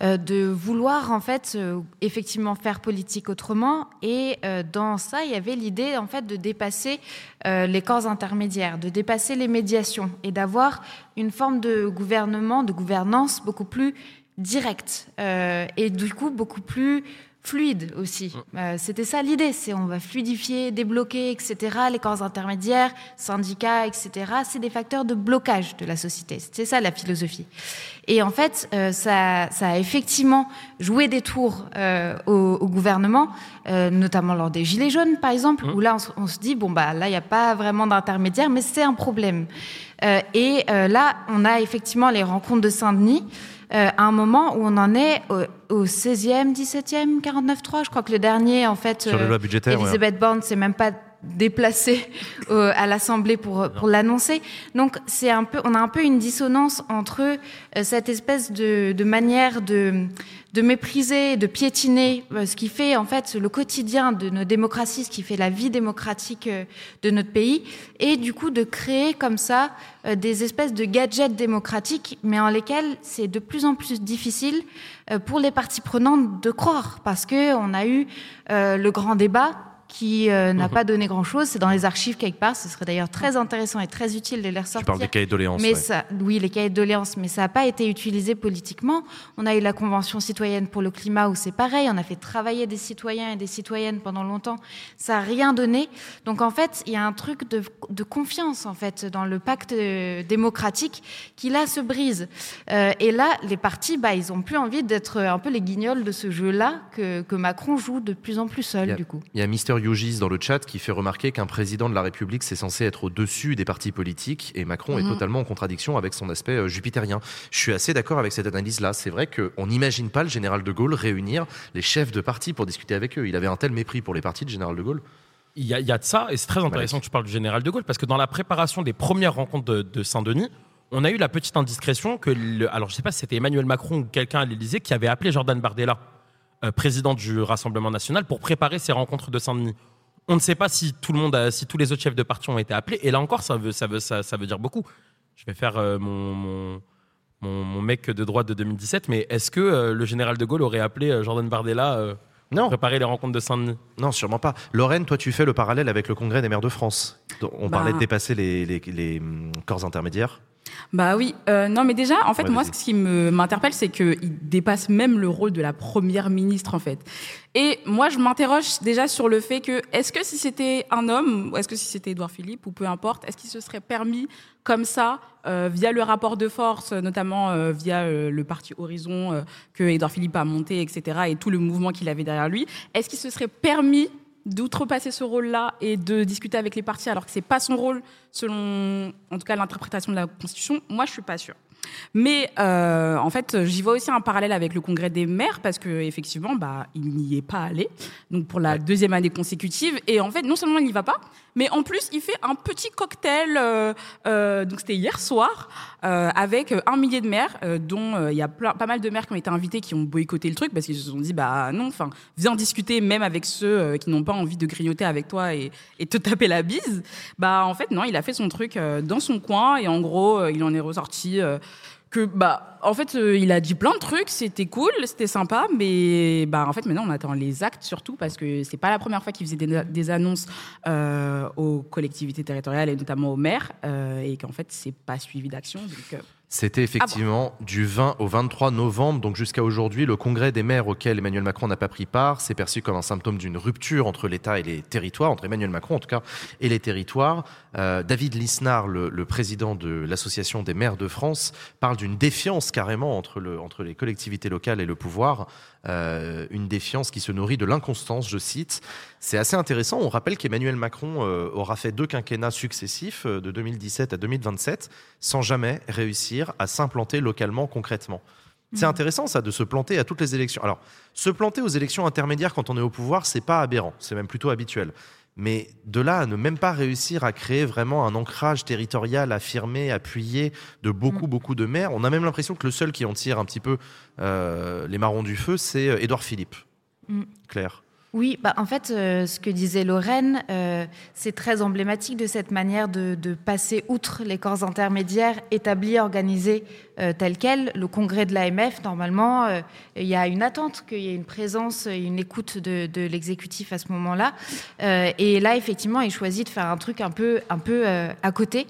euh, de vouloir en fait euh, effectivement faire politique autrement. Et dans ça, il y avait l'idée en fait de dépasser les corps intermédiaires, de dépasser les médiations et d'avoir une forme de gouvernement, de gouvernance beaucoup plus directe et du coup beaucoup plus fluide aussi. Euh, C'était ça l'idée, c'est on va fluidifier, débloquer, etc. Les corps intermédiaires, syndicats, etc. C'est des facteurs de blocage de la société. C'est ça la philosophie. Et en fait, euh, ça, ça a effectivement joué des tours euh, au, au gouvernement, notamment lors des Gilets jaunes, par exemple, où là, on, se- on se dit, bon, bah là, il n'y a pas vraiment d'intermédiaire, mais c'est un problème. Et là, on a effectivement les rencontres de Saint-Denis, euh, à un moment où on en est au, au 16e, 17e, 49.3. Je crois que le dernier, en fait, Sur lois budgétaires, ouais. Elisabeth Borne s'est même pas déplacée euh, à l'Assemblée pour, pour l'annoncer. Donc, c'est un peu, on a un peu une dissonance entre euh, cette espèce de, de manière de, de mépriser, de piétiner euh, ce qui fait en fait le quotidien de nos démocraties, ce qui fait la vie démocratique euh, de notre pays, et du coup de créer comme ça euh, des espèces de gadgets démocratiques, mais en lesquels c'est de plus en plus difficile pour les parties prenantes de croire, parce que on a eu le grand débat qui euh, n'a pas donné grand-chose. C'est dans les archives quelque part. Ce serait d'ailleurs très intéressant et très utile de les Tu ressortir. parles des cahiers de doléances. Mais ouais. ça, oui, les cahiers de doléances, mais ça n'a pas été utilisé politiquement. On a eu la Convention citoyenne pour le climat où c'est pareil. On a fait travailler des citoyens et des citoyennes pendant longtemps. Ça n'a rien donné. Donc en fait, il y a un truc de, de confiance en fait dans le pacte euh, démocratique qui là se brise. Euh, et là, les partis, bah, ils ont plus envie d'être un peu les guignols de ce jeu-là que, que Macron joue de plus en plus seul du coup. Il y a Mister Yogis dans le chat qui fait remarquer qu'un président de la République, c'est censé être au-dessus des partis politiques et Macron est Mhm. totalement en contradiction avec son aspect euh, jupitérien. Je suis assez d'accord avec cette analyse-là. C'est vrai qu'on n'imagine pas le général de Gaulle réunir les chefs de partis pour discuter avec eux. Il avait un tel mépris pour les partis de général de Gaulle. Il y, a, il y a de ça, et c'est très intéressant que tu parles du général de Gaulle, parce que dans la préparation des premières rencontres de, de Saint-Denis, on a eu la petite indiscrétion que, le- alors je sais pas si c'était Emmanuel Macron ou quelqu'un à l'Élysée qui avait appelé Jordan Bardella, président du Rassemblement national, pour préparer ces rencontres de Saint-Denis. On ne sait pas si tout le monde, a- si tous les autres chefs de parti ont été appelés, et là encore, ça veut, ça veut, ça, ça veut dire beaucoup. Je vais faire euh, mon, mon, mon- mon mec de droite de 2017, mais est-ce que euh, le général de Gaulle aurait appelé euh, Jordan Bardella euh, Non. pour préparer les rencontres de Saint-Denis? Non, sûrement pas. Lorraine, toi, tu fais le parallèle avec le Congrès des maires de France. On Bah. parlait de dépasser les, les- les, hum, corps intermédiaires. Bah oui, Euh, non mais déjà, en fait, Ouais, moi, ce qui me m'interpelle, c'est qu'il dépasse même le rôle de la première ministre, en fait. Et moi, je m'interroge déjà sur le fait que, est-ce que si c'était un homme, ou est-ce que si c'était Édouard Philippe, ou peu importe, est-ce qu'il se serait permis, comme ça, euh, via le rapport de force, notamment euh, via le parti Horizon que Édouard Philippe a monté, etc., et tout le mouvement qu'il avait derrière lui, est-ce qu'il se serait permis d'outrepasser ce rôle-là et de discuter avec les partis alors que c'est pas son rôle selon en tout cas l'interprétation de la Constitution, moi je suis pas sûre. Mais euh, en fait, j'y vois aussi un parallèle avec le congrès des maires parce que effectivement, bah, il n'y est pas allé. Donc pour la deuxième année consécutive, et en fait, non seulement il n'y va pas, mais en plus il fait un petit cocktail. euh, euh, donc c'était hier soir euh, avec un millier de maires, euh, dont euh, il y a pas mal de maires qui ont été invités qui ont boycotté le truc parce qu'ils se sont dit bah non, enfin viens discuter même avec ceux euh, qui n'ont pas envie de grignoter avec toi et, et te taper la bise. Bah en fait non, il a fait son truc euh, dans son coin et en gros euh, il en est ressorti. Que bah en fait euh, il a dit plein de trucs c'était cool c'était sympa mais bah en fait maintenant on attend les actes surtout parce que c'est pas la première fois qu'il faisait des, annonces euh, aux collectivités territoriales et notamment aux maires euh, et qu'en fait c'est pas suivi d'action C'était effectivement du 20 au 23 novembre, donc jusqu'à aujourd'hui, le congrès des maires auquel Emmanuel Macron n'a pas pris part, c'est perçu comme un symptôme d'une rupture entre l'État et les territoires, entre Emmanuel Macron en tout cas, et les territoires. Euh, David Lisnard, le, le président de l'Association des maires de France, parle d'une défiance carrément entre, le, entre les collectivités locales et le pouvoir, euh, une défiance qui se nourrit de l'inconstance, je cite. C'est assez intéressant. On rappelle qu'Emmanuel Macron euh, aura fait deux quinquennats successifs, euh, de 2017 à 2027, sans jamais réussir à s'implanter localement concrètement. C'est intéressant ça de se planter à toutes les élections. Alors, se planter aux élections intermédiaires quand on est au pouvoir, c'est pas aberrant, c'est même plutôt habituel. Mais de là à ne même pas réussir à créer vraiment un ancrage territorial affirmé, appuyé de beaucoup, beaucoup de maires, on a même l'impression que le seul qui en tire un petit peu euh, les marrons du feu, c'est euh, Édouard Philippe. Mm. Claire. Oui, bah en fait, euh, ce que disait Lorraine, euh, c'est très emblématique de cette manière de, passer outre les corps intermédiaires établis, organisés euh, tels quels. Le congrès de l'AMF, normalement, il y a une attente qu'il y ait une présence et une écoute de, l'exécutif à ce moment-là. Et là, effectivement, il choisit de faire un truc un peu, à côté.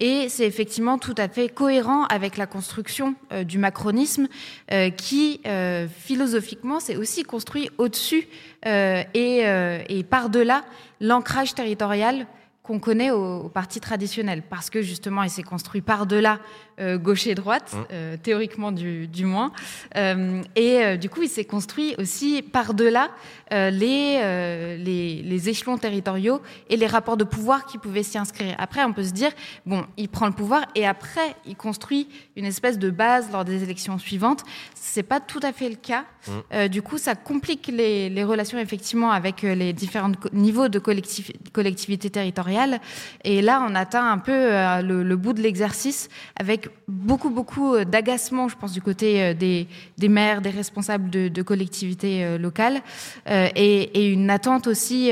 Et c'est effectivement tout à fait cohérent avec la construction euh, du macronisme euh, qui, euh, philosophiquement, s'est aussi construit au-dessus et, et par-delà l'ancrage territorial qu'on connaît au, au parti traditionnel. Parce que justement, il s'est construit par-delà euh, gauche et droite, Mmh. euh, théoriquement du, du moins. Euh, et du coup, il s'est construit aussi par-delà les, les, les échelons territoriaux et les rapports de pouvoir qui pouvaient s'y inscrire. Après, on peut se dire, bon, il prend le pouvoir et après, il construit une espèce de base lors des élections suivantes. C'est pas tout à fait le cas. Mm. Euh, du coup, ça complique les, les relations effectivement avec les différents niveaux de collectif, collectivité territoriale. Et là, on atteint un peu euh, le, bout de l'exercice avec beaucoup, beaucoup euh, d'agacement, je pense, du côté euh, des, maires, des responsables de, collectivités locales, et, une attente aussi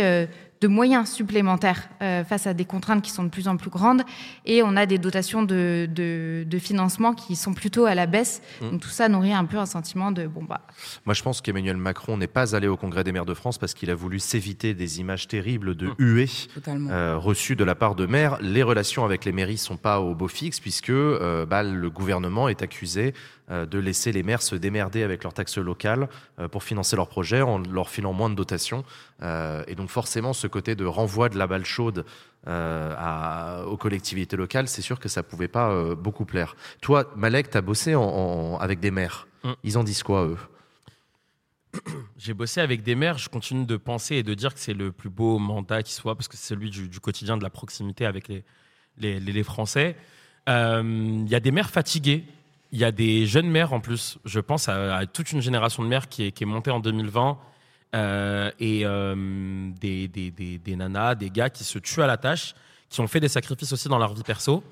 de moyens supplémentaires euh, face à des contraintes qui sont de plus en plus grandes. Et on a des dotations de, de, de financement qui sont plutôt à la baisse. Mm. Donc tout ça nourrit un peu un sentiment de bon bah Moi, je pense qu'Emmanuel Macron n'est pas allé au Congrès des maires de France parce qu'il a voulu s'éviter des images terribles de Mmh. huées euh, reçues de la part de maires. Les relations avec les mairies sont pas au beau fixe puisque euh, bah, le gouvernement est accusé euh, de laisser les maires se démerder avec leurs taxes locales euh, pour financer leurs projets en leur filant moins de dotations. Euh, et donc forcément, ce côté de renvoi de la balle chaude euh, à- aux collectivités locales, c'est sûr que ça pouvait pas euh, beaucoup plaire. Toi, Malek, tu as bossé en- en- avec des maires. Mm. Ils en disent quoi, eux? J'ai bossé avec des maires, je continue de penser et de dire que c'est le plus beau mandat qui soit, parce que c'est celui du, du quotidien, de la proximité avec les, les, les- les Français. Euh, Il y a des maires fatigués, il y a des jeunes maires en plus. Je pense à, toute une génération de maires qui est, montée en 2020 euh, et euh, des, des, nanas, des gars qui se tuent à la tâche, qui ont fait des sacrifices aussi dans leur vie perso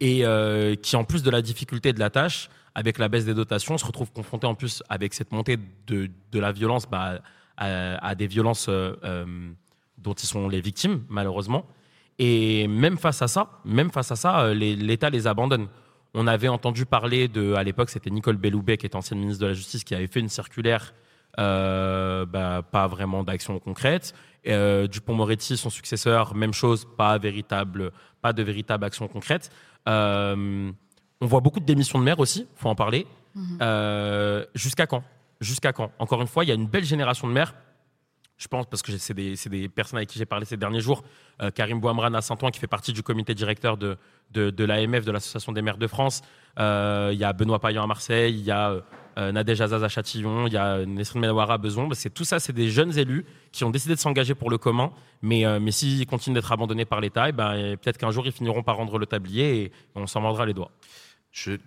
et euh, qui, en plus de la difficulté de la tâche, avec la baisse des dotations, se retrouvent confrontés en plus avec cette montée de, la violence bah, à, à des violences dont ils sont les victimes, malheureusement. Et même face à ça, même face à ça, l'État les abandonne. On avait entendu parler de, à l'époque, c'était Nicole Belloubet, qui est ancienne ministre de la Justice, qui avait fait une circulaire, euh, bah, pas vraiment d'action concrète. Euh, Dupont-Moretti, son successeur, même chose, pas véritable, pas de véritable action concrète. Euh, on voit beaucoup de démissions de maires aussi, faut en parler. Euh, Jusqu'à quand? Jusqu'à quand? Encore une fois, il y a une belle génération de maires. Je pense, parce que c'est des, personnes avec qui j'ai parlé ces derniers jours. Euh, Karim Bouamran à Saint-Ouen, qui fait partie du comité directeur de, de, l'AMF, de l'Association des maires de France. Euh, Il y a Benoît Payan à Marseille, il y a euh, Nadège Azaz à Châtillon, il y a Nesrine Menawara à Beson. C'est tout ça, c'est des jeunes élus qui ont décidé de s'engager pour le commun. Mais, euh, mais s'ils continuent d'être abandonnés par l'État, eh ben, peut-être qu'un jour ils finiront par rendre le tablier et on s'en mordra les doigts.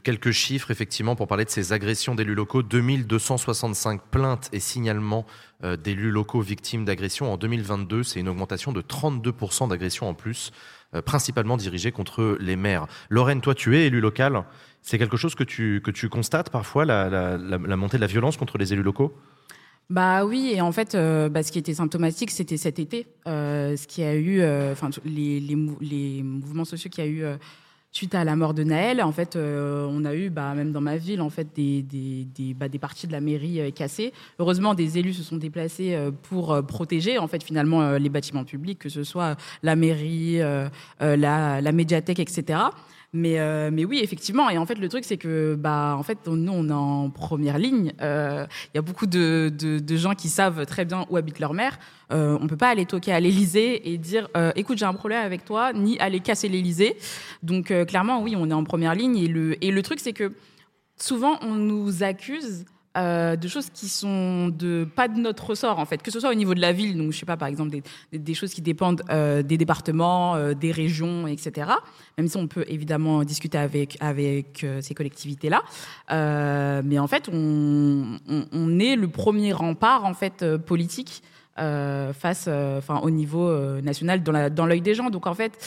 Quelques chiffres, effectivement, pour parler de ces agressions d'élus locaux. 2265 plaintes et signalements euh, d'élus locaux victimes d'agressions en 2022. C'est une augmentation de 32% d'agressions en plus, euh, principalement dirigées contre les maires. Lorraine, toi, tu es élu local. C'est quelque chose que tu, que tu constates parfois, la, la- montée de la violence contre les élus locaux? Bah oui, et en fait, euh, bah, ce qui était symptomatique, c'était cet été, ce qui a eu, enfin, les, les, les mouvements sociaux qu'il y a eu suite à la mort de Naël. En fait, euh, on a eu, bah, même dans ma ville, en fait, des, des, des, bah, des parties de la mairie euh, cassées. Heureusement, des élus se sont déplacés euh, pour protéger, en fait, finalement, les bâtiments publics, que ce soit la mairie, la, la médiathèque, etc. Mais, euh, mais oui, effectivement. Et en fait, le truc, c'est que, bah, en fait, nous, on est en première ligne. Euh, Il y a beaucoup de, de, gens qui savent très bien où habite leur mère. Euh, on peut pas aller toquer à l'Élysée et dire, écoute, j'ai un problème avec toi, ni aller casser l'Élysée. Donc, clairement, oui, on est en première ligne. Et le, et le truc, c'est que souvent, on nous accuse euh, de choses qui sont de pas de notre ressort en fait, que ce soit au niveau de la ville, donc je sais pas par exemple des, choses qui dépendent euh, des départements, euh, des régions, etc. Même si on peut évidemment discuter avec avec ces collectivités là, mais en fait on, on, on est le premier rempart en fait politique face, enfin au niveau national dans la dans l'œil des gens. Donc en fait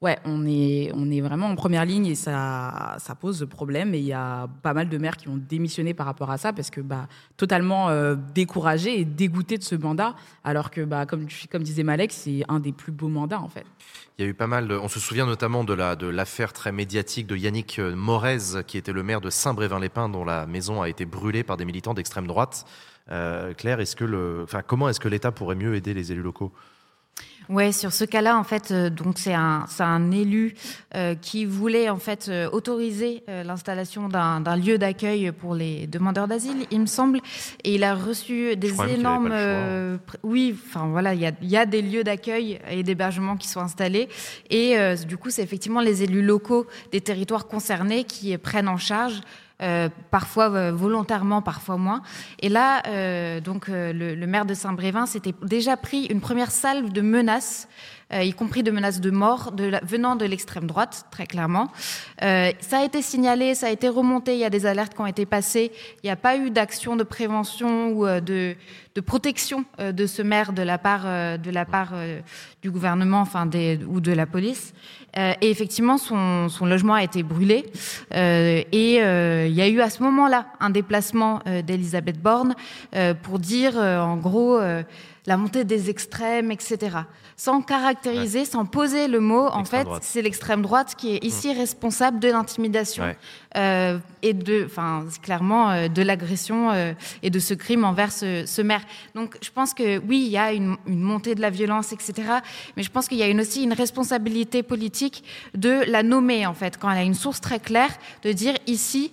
Ouais, on est, vraiment en première ligne et ça, pose problème. Et il y a pas mal de maires qui ont démissionné par rapport à ça parce que bah, totalement euh, découragés et dégoûtés de ce mandat. Alors que, bah, comme, disait Malek, c'est un des plus beaux mandats en fait. Il y a eu pas mal. On se souvient notamment de la de l'affaire très médiatique de Yannick euh, Morez, qui était le maire de Saint-Brévin-les-Pins, dont la maison a été brûlée par des militants d'extrême droite. Euh, Claire, comment est-ce que l'État pourrait mieux aider les élus locaux? Ouais, sur ce cas-là, en fait, euh, donc c'est un, c'est un élu euh, qui voulait en fait euh, autoriser euh, l'installation d'un d'un lieu d'accueil pour les demandeurs d'asile, il me semble, et il a reçu des énormes. choix. euh, oui, enfin voilà, il y a, y a des lieux d'accueil et d'hébergement qui sont installés, et euh, du coup, c'est effectivement les élus locaux des territoires concernés qui prennent en charge. Euh, parfois euh, volontairement, parfois moins. Et là, euh, donc euh, le, le maire de Saint-Brévin s'était déjà pris une première salve de menaces, y compris de menaces de mort de la- venant de l'extrême droite, très clairement. Euh, ça a été signalé, ça a été remonté, il y a des alertes qui ont été passées. Il n'y a pas eu d'action de prévention ou euh, de, de protection euh, de ce maire de la part, euh, de la part euh, du gouvernement enfin des, ou de la police. Euh, et effectivement, son, son logement a été brûlé. Euh, et euh, il y a eu à ce moment-là un déplacement euh, d'Elisabeth Borne euh, pour dire, euh, en gros, euh, la montée des extrêmes, etc. Sans caractériser, sans poser le mot, en fait, c'est l'extrême droite qui est ici responsable de l'intimidation Ouais. euh, et de, enfin, clairement euh, de l'agression euh, et de ce crime envers ce, ce maire. Donc, je pense que oui, il y a une, une montée de la violence, etc. Mais je pense qu'il y a une, aussi une responsabilité politique de la nommer, en fait, quand elle a une source très claire, de dire ici,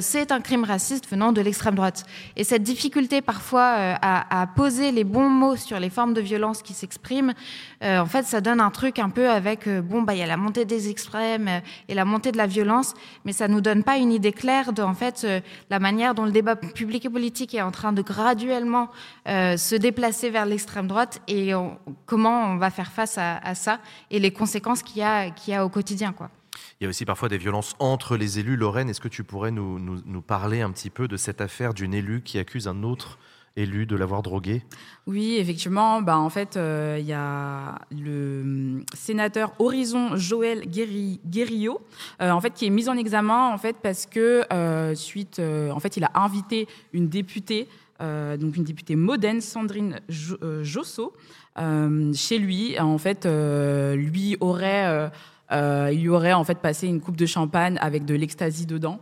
c'est un crime raciste venant de l'extrême droite. Et cette difficulté parfois à, à poser les bons mots sur les formes de violence qui s'expriment, euh, en fait, ça donne un truc un peu avec, euh, bon, bah, il y a la montée des extrêmes euh, et la montée de la violence, mais ça nous donne pas une idée claire de, en fait, la manière dont le débat public et politique est en train de graduellement se déplacer vers l'extrême droite et comment on va faire face à, ça et les conséquences qu'il y a, y a au quotidien, quoi. Il y a aussi parfois des violences entre les élus. Lorraine, est-ce que tu pourrais nous parler un petit peu de cette affaire d'une élue qui accuse un autre élu de l'avoir drogué? Oui, effectivement. Bah, en fait, euh, il y a le hum, sénateur Horizon Joël Guéri- Guérillo, euh, en fait, qui est mis en examen en fait parce que euh, suite, euh, en fait, il a invité une députée, donc une députée moderne, Sandrine Jo- Josso, chez lui. En fait, lui aurait, il aurait en fait passé une coupe de champagne avec de l'ecstasy dedans.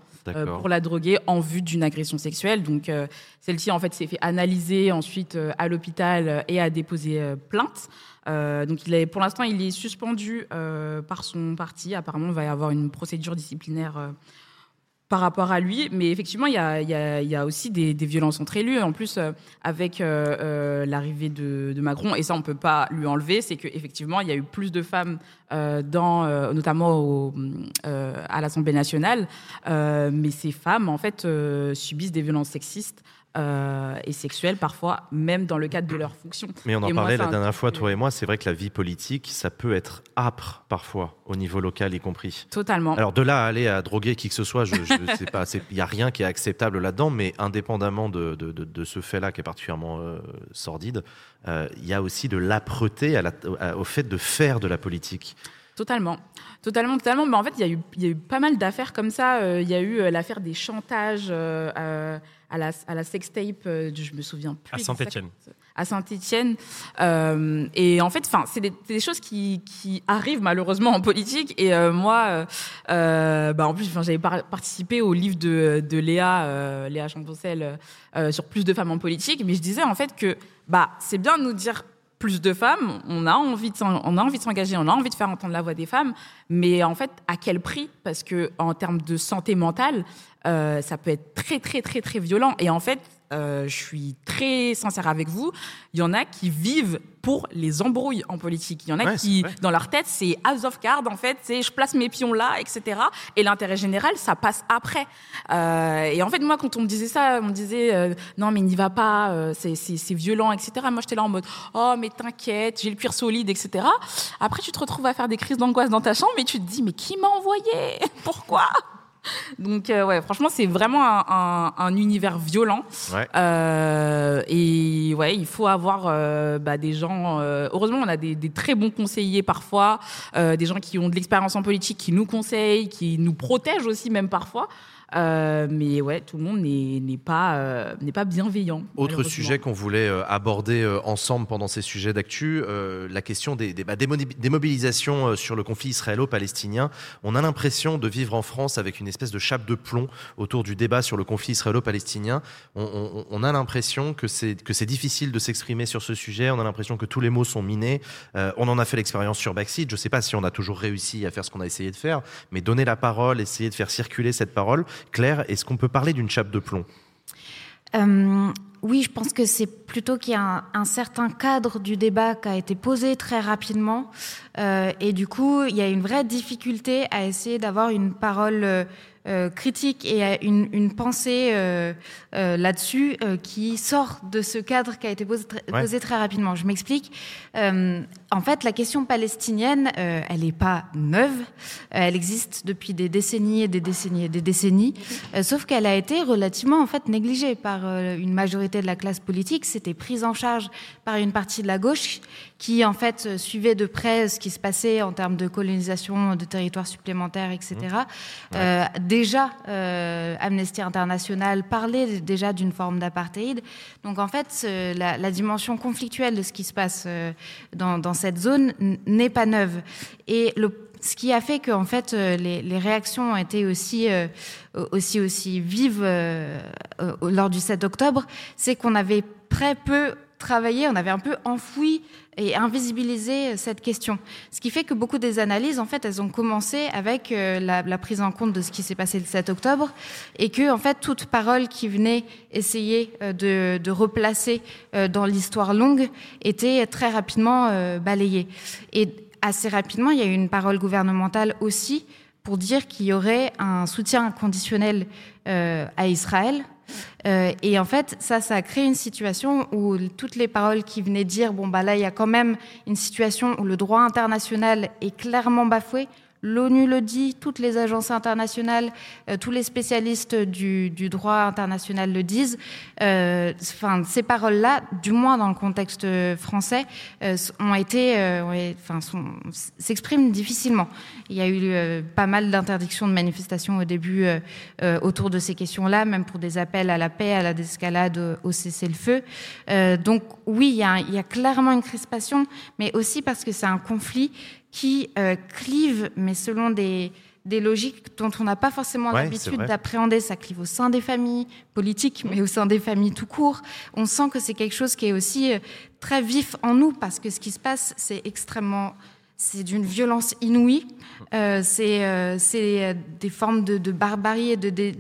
Pour la droguer en vue d'une agression sexuelle. Donc euh, celle-ci en fait s'est fait analyser ensuite euh, à l'hôpital euh, et a déposé euh, plainte. Euh, donc il est, pour l'instant il est suspendu euh, par son parti. Apparemment il va y avoir une procédure disciplinaire. euh, par rapport à lui, mais effectivement, il y a, aussi des, violences entre élus. En plus, euh, avec euh, euh, l'arrivée de, Macron, et ça, on peut pas lui enlever, c'est qu'effectivement, il y a eu plus de femmes, dans, notamment à l'Assemblée nationale, mais ces femmes, en fait, subissent des violences sexistes euh, et sexuelles, parfois, même dans le cadre de leur fonction. Mais on en Et parlait la dernière fois, toi et moi, c'est vrai que la vie politique, ça peut être âpre parfois, au niveau local y compris. Totalement. Alors de là à aller à droguer qui que ce soit, je, je sais pas, il n'y a rien qui est acceptable là-dedans, mais indépendamment de, de, de- de ce fait-là qui est particulièrement euh, sordide, euh, il y a aussi de l'âpreté la- au fait de faire de la politique. Totalement, totalement, totalement. Mais en fait, il y a eu, il y a eu pas mal d'affaires comme ça. Euh, Il y a eu euh, l'affaire des chantages euh, euh, à la, à la sextape. euh, je me souviens plus. À Saint-Étienne. À Saint-Étienne. Euh, et en fait, enfin, c'est des, choses qui, qui arrivent malheureusement en politique. Et euh, moi, euh, bah, en plus, j'avais par- participé au livre de, de Léa, Léa Champoncel, sur plus de femmes en politique. Mais je disais en fait que bah, c'est bien de nous dire plus de femmes, on a envie de on a envie de s'engager, on a envie de faire entendre la voix des femmes, mais en fait, à quel prix? Parce que en termes de santé mentale, euh, ça peut être très très très très violent. Et en fait, euh, je suis très sincère avec vous, il y en a qui vivent pour les embrouilles en politique. Il y en a Ouais, qui, dans leur tête, c'est house of cards, en fait, c'est je place mes pions là, etc. Et l'intérêt général, ça passe après. Euh, et en fait, moi, quand on me disait ça, on me disait euh, non, mais n'y va pas, c'est violent, etc. Moi, j'étais là en mode oh, mais t'inquiète, j'ai le cuir solide, etc. Après, tu te retrouves à faire des crises d'angoisse dans ta chambre et tu te dis mais qui m'a envoyé? Pourquoi? donc euh, ouais, franchement, c'est vraiment un, un- un univers violent. Ouais. Euh, et ouais, il faut avoir euh, bah, des gens. euh, heureusement, on a des, des très bons conseillers parfois, euh, des gens qui ont de l'expérience en politique, qui nous conseillent, qui nous protègent aussi même parfois. Euh, mais ouais, tout le monde n'est pas euh, pas bienveillant. Autre sujet qu'on voulait euh, aborder ensemble pendant ces sujets d'actu, euh, la question des, des, bah, des mobilisations sur le conflit israélo-palestinien. On a l'impression de vivre en France avec une espèce de chape de plomb autour du débat sur le conflit israélo-palestinien. On, on- on a l'impression que c'est difficile de s'exprimer sur ce sujet. On a l'impression que tous les mots sont minés. On en a fait l'expérience sur Backseat. Je ne sais pas si on a toujours réussi à faire ce qu'on a essayé de faire, mais donner la parole, essayer de faire circuler cette parole. Claire, est-ce qu'on peut parler d'une chape de plomb? Euh, oui, je pense que c'est plutôt qu'il y a un, un certain cadre du débat qui a été posé très rapidement. Euh, et du coup, il y a une vraie difficulté à essayer d'avoir une parole euh, euh, critique et une, une pensée là-dessus qui sort de ce cadre qui a été posé, très- Ouais. posé très rapidement. Je m'explique. En fait, la question palestinienne, elle n'est pas neuve. Elle existe depuis des décennies et des décennies et des décennies. Sauf qu'elle a été relativement en fait négligée par une majorité de la classe politique. C'était prise en charge par une partie de la gauche qui en fait euh, suivait de près ce qui se passait en termes de colonisation de territoires supplémentaires, etc. Euh, déjà, euh, Amnesty International parlait déjà d'une forme d'apartheid. Donc en fait, la, la dimension conflictuelle de ce qui se passe euh, dans, dans cette zone n'est pas neuve. Et le ce qui a fait que en fait les, les réactions ont été aussi euh, aussi aussi vives euh, euh, lors du 7 octobre, c'est qu'on avait très peu travaillé, on avait un peu enfoui et invisibilisé cette question. Ce qui fait que beaucoup des analyses, en fait, elles ont commencé avec euh, la, prise en compte de ce qui s'est passé le 7 octobre et que, en fait, toute parole qui venait essayer euh, de, replacer euh, dans l'histoire longue était très rapidement balayée. Et assez rapidement, il y a eu une parole gouvernementale aussi pour dire qu'il y aurait un soutien inconditionnel euh, à Israël. Euh, et en fait, ça, ça a créé une situation où toutes les paroles qui venaient dire, bon, bah là, il y a quand même une situation où le droit international est clairement bafoué. L'ONU le dit, toutes les agences internationales, euh, tous les spécialistes du, droit international le disent. Euh, ces paroles-là, du moins dans le contexte français, euh, ont été, s'expriment difficilement. Il y a eu pas mal d'interdictions de manifestations au début autour de ces questions-là, même pour des appels à la paix, à la désescalade, au, cessez-le-feu. donc oui, il y a clairement une crispation, mais aussi parce que c'est un conflit qui euh, clivent, mais selon des, des logiques dont on n'a pas forcément Ouais, l'habitude d'appréhender. Ça clive au sein des familles politiques, mais au sein des familles tout court. On sent que c'est quelque chose qui est aussi euh, très vif en nous, parce que ce qui se passe, c'est extrêmement... C'est d'une violence inouïe. Euh, c'est euh, c'est, euh, des formes de, de barbarie et de, de,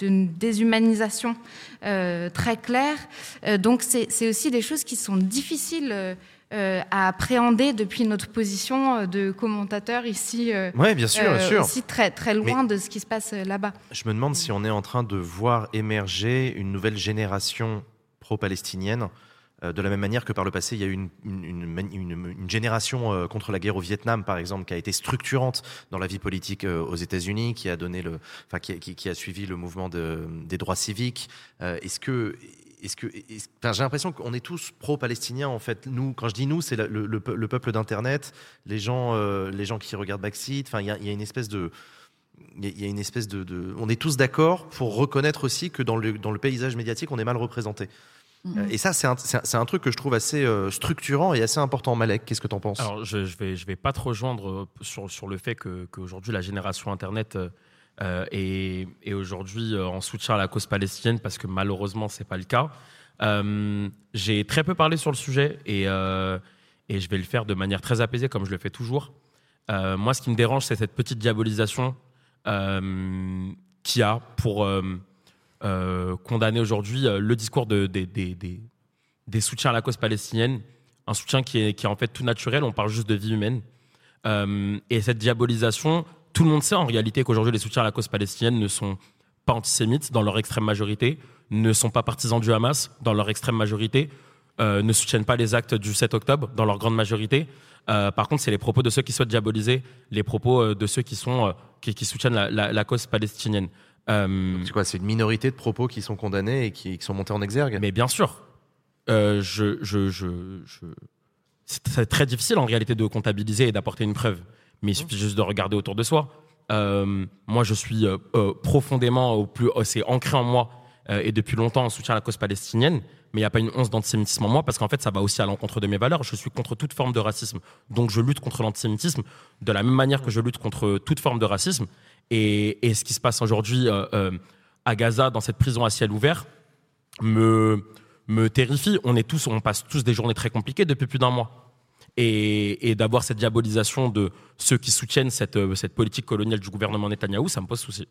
de- déshumanisation euh, très claires. Euh, donc c'est c'est aussi des choses qui sont difficiles à appréhender depuis notre position euh, de commentateur ici. euh, Ouais, bien sûr, bien euh, sûr. Aussi très, très loin de ce qui se passe euh, là-bas. Je me demande si on est en train de voir émerger une nouvelle génération pro-palestinienne. euh, De la même manière que par le passé, il y a eu une, une, une- une- une génération euh, contre la guerre au Vietnam, par exemple, qui a été structurante dans la vie politique euh, aux États-Unis, qui a donné le, enfin, qui, a- qui- qui a suivi le mouvement de- des droits civiques. Euh, Est-ce que, est-ce que, est-ce- enfin, j'ai l'impression qu'on est tous pro-palestiniens en fait. Nous, quand je dis nous, c'est la- le, le peu- le peuple d'internet, les gens, euh, les gens qui regardent Backseat. Enfin, il y a, il y a une espèce de il y a- une espèce de, de- On est tous d'accord pour reconnaître aussi que dans le, dans le paysage médiatique, on est mal représenté. Euh, Et ça, c'est un, c'est un- c'est un truc que je trouve assez euh, structurant et assez important. Malek, qu'est-ce que tu en penses? Alors, je, je vais, je vais pas te rejoindre euh, sur, sur le fait que qu'aujourd'hui la génération Internet euh, est aujourd'hui euh, en soutien à la cause palestinienne parce que malheureusement c'est pas le cas. Euh, J'ai très peu parlé sur le sujet et, et je vais le faire de manière très apaisée comme je le fais toujours. Moi, ce qui me dérange, c'est cette petite diabolisation y a pour condamner aujourd'hui le discours de, des- des- des- soutiens à la cause palestinienne, un soutien qui est, qui est en fait tout naturel, on parle juste de vie humaine. Et cette diabolisation, tout le monde sait en réalité qu'aujourd'hui les soutiens à la cause palestinienne ne sont pas antisémites dans leur extrême majorité, ne sont pas partisans du Hamas dans leur extrême majorité, euh, ne soutiennent pas les actes du 7 octobre dans leur grande majorité. Euh, par contre, c'est les propos de ceux qui souhaitent diaboliser, les propos euh, de ceux qui, sont, qui, qui soutiennent la, la- la cause palestinienne. C'est quoi C'est une minorité de propos qui sont condamnés et qui, qui sont montés en exergue? Mais bien sûr, je, je, je, je- c'est très difficile en réalité de comptabiliser et d'apporter une preuve. Mais il suffit juste de regarder autour de soi. Euh, moi, je suis euh, euh, profondément au plus, c'est ancré en moi et depuis longtemps en soutien à la cause palestinienne. Mais il n'y a pas une once d'antisémitisme en moi parce qu'en fait, ça va aussi à l'encontre de mes valeurs. Je suis contre toute forme de racisme. Donc, je lutte contre l'antisémitisme de la même manière que je lutte contre toute forme de racisme. Et, et ce qui se passe aujourd'hui à Gaza, dans cette prison à ciel ouvert, me, me terrifie. On est tous, on passe tous des journées très compliquées depuis plus d'un mois. Et, d'avoir cette diabolisation de ceux qui soutiennent cette, euh, cette politique coloniale du gouvernement Netanyahou, ça me pose souci.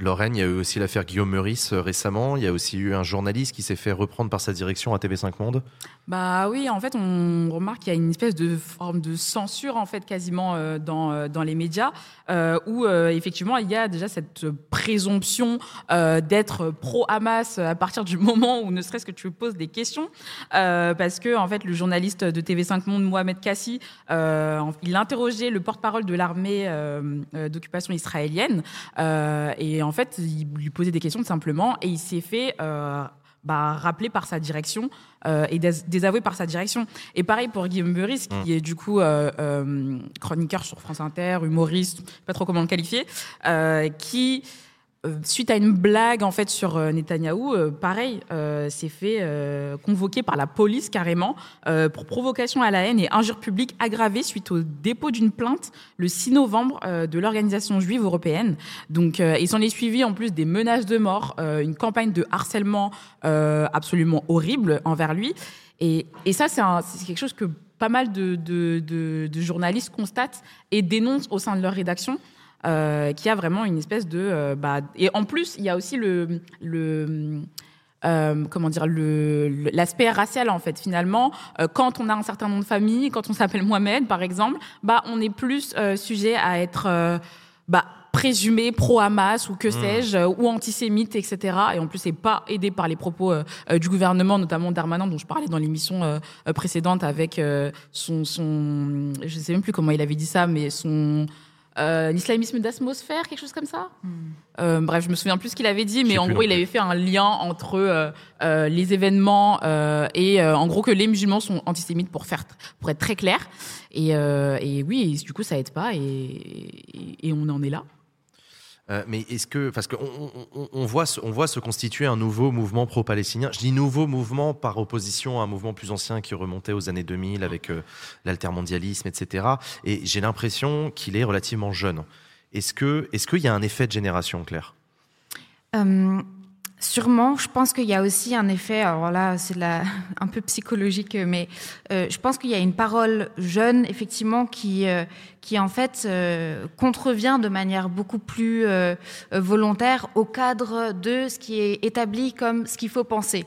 Lorraine, il y a eu aussi l'affaire Guillaume Meurice euh, récemment. Il y a aussi eu un journaliste qui s'est fait reprendre par sa direction à TV5 Monde. Bah oui, en fait, on remarque qu'il y a une espèce de forme de censure, en fait, quasiment euh, dans, euh, dans les médias, euh, où effectivement, il y a déjà cette présomption d'être pro-Hamas à partir du moment où ne serait-ce que tu poses des questions. Parce que, en fait, le journaliste de TV5 Monde, Mohamed Kassi, il interrogeait le porte-parole de l'armée d'occupation israélienne. et en fait, il lui posait des questions tout simplement, et il s'est fait. Bah, rappelé par sa direction euh, et dés- désavoué par sa direction. Et pareil pour Guillaume Meurice, qui est du coup euh, euh, chroniqueur sur France Inter, humoriste, pas trop comment le qualifier, euh, qui euh, suite à une blague en fait sur euh, Netanyahou, euh, pareil, s'est fait convoquer par la police carrément pour provocation à la haine et injure publique aggravée suite au dépôt d'une plainte le 6 novembre de l'organisation juive européenne. Donc, il s'en est suivi en plus des menaces de mort, une campagne de harcèlement absolument horrible envers lui. Et, et ça, c'est quelque chose que pas mal de journalistes constatent et dénoncent au sein de leur rédaction. Euh, qu'il y a vraiment une espèce de euh, bah, et en plus il y a aussi le le euh, comment dire le l'aspect racial en fait finalement. Euh, quand on a un certain nom de famille quand on s'appelle Mohamed par exemple bah on est plus euh, sujet à être bah présumé pro-Hamas ou que sais-je euh, ou antisémite etc et en plus c'est pas aidé par les propos euh, du gouvernement notamment Darmanin dont je parlais dans l'émission euh, précédente avec euh, son son je sais même plus comment il avait dit ça mais son euh, l'islamisme d'atmosphère, quelque chose comme ça. Euh, bref, je me souviens plus ce qu'il avait dit, mais en gros, il avait fait un lien entre euh, euh, les événements euh, et euh, en gros que les musulmans sont antisémites pour faire, pour être très clair. Et, euh, et oui, et du coup, ça aide pas, et, et, et on en est là. Euh, mais est-ce que, parce qu'on on, on- on voit, se- constituer un nouveau mouvement pro-palestinien. Je dis nouveau mouvement par opposition à un mouvement plus ancien qui remontait aux années 2000 avec euh, l'altermondialisme, etc. Et j'ai l'impression qu'il est relativement jeune. Est-ce que, est-ce qu'il y a un effet de génération, Claire? Euh, sûrement, je pense qu'il y a aussi un effet, alors là c'est un peu psychologique, mais je pense qu'il y a une parole jeune, effectivement, qui, qui en fait euh, contrevient de manière beaucoup plus euh, euh, volontaire au cadre de ce qui est établi comme ce qu'il faut penser.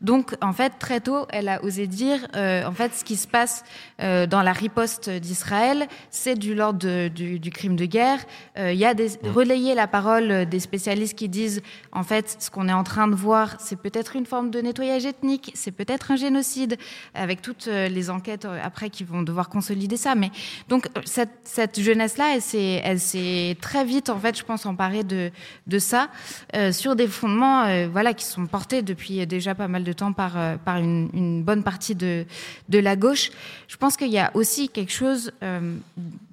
Donc en fait, très tôt, elle a osé dire, euh, en fait, ce qui se passe dans la riposte d'Israël, c'est du l'ordre du, du crime de guerre. Il y a des, relayer la parole des spécialistes qui disent, en fait, ce qu'on est en train de voir, c'est peut-être une forme de nettoyage ethnique, c'est peut-être un génocide, avec toutes les enquêtes après qui vont devoir consolider ça. Mais donc cette, cette jeunesse-là, elle s'est, très vite, en fait, je pense, emparée de, ça euh, sur des fondements, euh, voilà, qui sont portés depuis déjà pas mal de temps par euh, une, bonne partie de la gauche. Je pense qu'il y a aussi quelque chose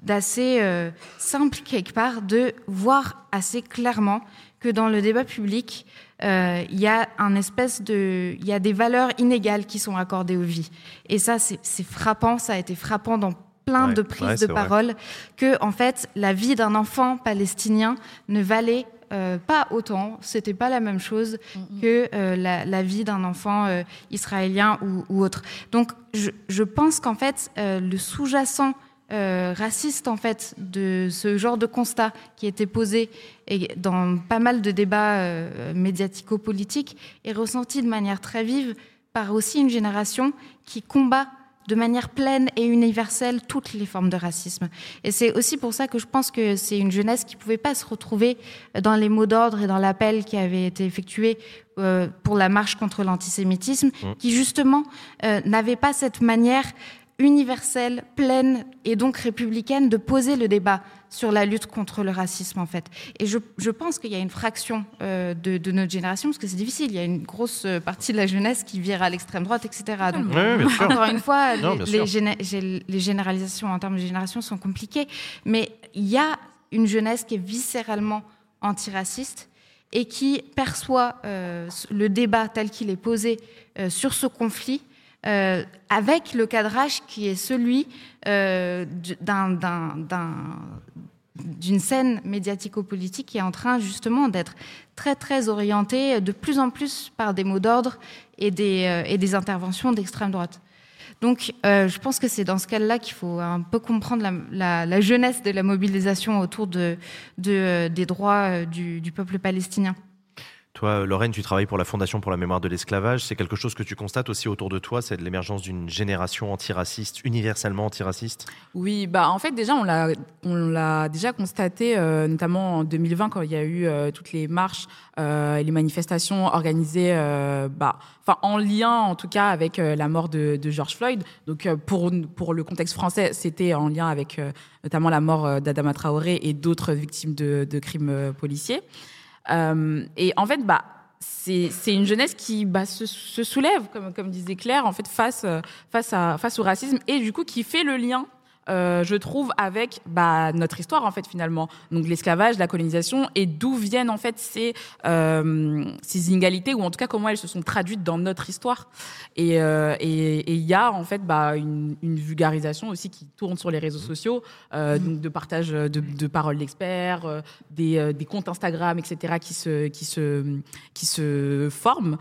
d'assez simple quelque part de voir assez clairement que dans le débat public, il y a un espèce de, il y a des valeurs inégales qui sont accordées aux vies. Et ça, c'est frappant. Ça a été frappant dans plein Ouais, de prises ouais, de vrai. parole que, en fait, la vie d'un enfant palestinien ne valait euh, pas autant, c'était pas la même chose que euh, la, la vie d'un enfant euh, israélien ou, ou autre. Donc, je, je pense qu'en fait, euh, le sous-jacent euh, raciste en fait de ce genre de constat qui était posé et dans pas mal de débats euh, médiatico-politiques est ressenti de manière très vive par aussi une génération qui combat de manière pleine et universelle toutes les formes de racisme. Et c'est aussi pour ça que je pense que c'est une jeunesse qui pouvait pas se retrouver dans les mots d'ordre et dans l'appel qui avait été effectué euh, pour la marche contre l'antisémitisme, qui justement euh, n'avait pas cette manière universelle, pleine et donc républicaine de poser le débat sur la lutte contre le racisme en fait. Et je, je pense qu'il y a une fraction euh, de, de notre génération, parce que c'est difficile, il y a une grosse euh, partie de la jeunesse qui vire à l'extrême droite, etc. Donc, Oui, oui, encore une fois, Non, les, généralisations en termes de génération sont compliquées, mais il y a une jeunesse qui est viscéralement antiraciste et qui perçoit euh, le débat tel qu'il est posé euh, sur ce conflit euh, avec le cadrage qui est celui euh, du- d'un- d'un- d'un- d'une scène médiatico-politique qui est en train justement d'être très très orientée de plus en plus par des mots d'ordre et des, euh, interventions d'extrême droite. Donc je pense que c'est dans ce cas-là qu'il faut un peu comprendre la, jeunesse de la mobilisation autour de, de, des droits du peuple palestinien. Toi, Lorraine, tu travailles pour la Fondation pour la mémoire de l'esclavage. C'est quelque chose que tu constates aussi autour de toi, c'est l'émergence d'une génération antiraciste, universellement antiraciste? Oui, bah en fait déjà on l'a déjà constaté euh, notamment en 2020 quand il y a eu euh, toutes les marches euh, et les manifestations organisées euh, bah en lien en tout cas avec euh, la mort de, George Floyd. Donc euh, pour pour le contexte français, c'était en lien avec euh, notamment la mort euh, d'Adama Traoré et d'autres victimes de, crimes euh, policiers. Euh, et en fait bah c'est une jeunesse qui bah, se, soulève, comme, disait Claire, en fait, face, euh, face au racisme, et du coup qui fait le lien euh, je trouve, avec bah, notre histoire en fait finalement. Donc l'esclavage, la colonisation et d'où viennent en fait ces euh, ces inégalités ou en tout cas comment elles se sont traduites dans notre histoire. Et euh, et et il y a en fait bah, une, une vulgarisation aussi qui tourne sur les réseaux sociaux, euh, donc de partage de, de paroles d'experts, des, des comptes Instagram, etc. qui se qui se qui se forment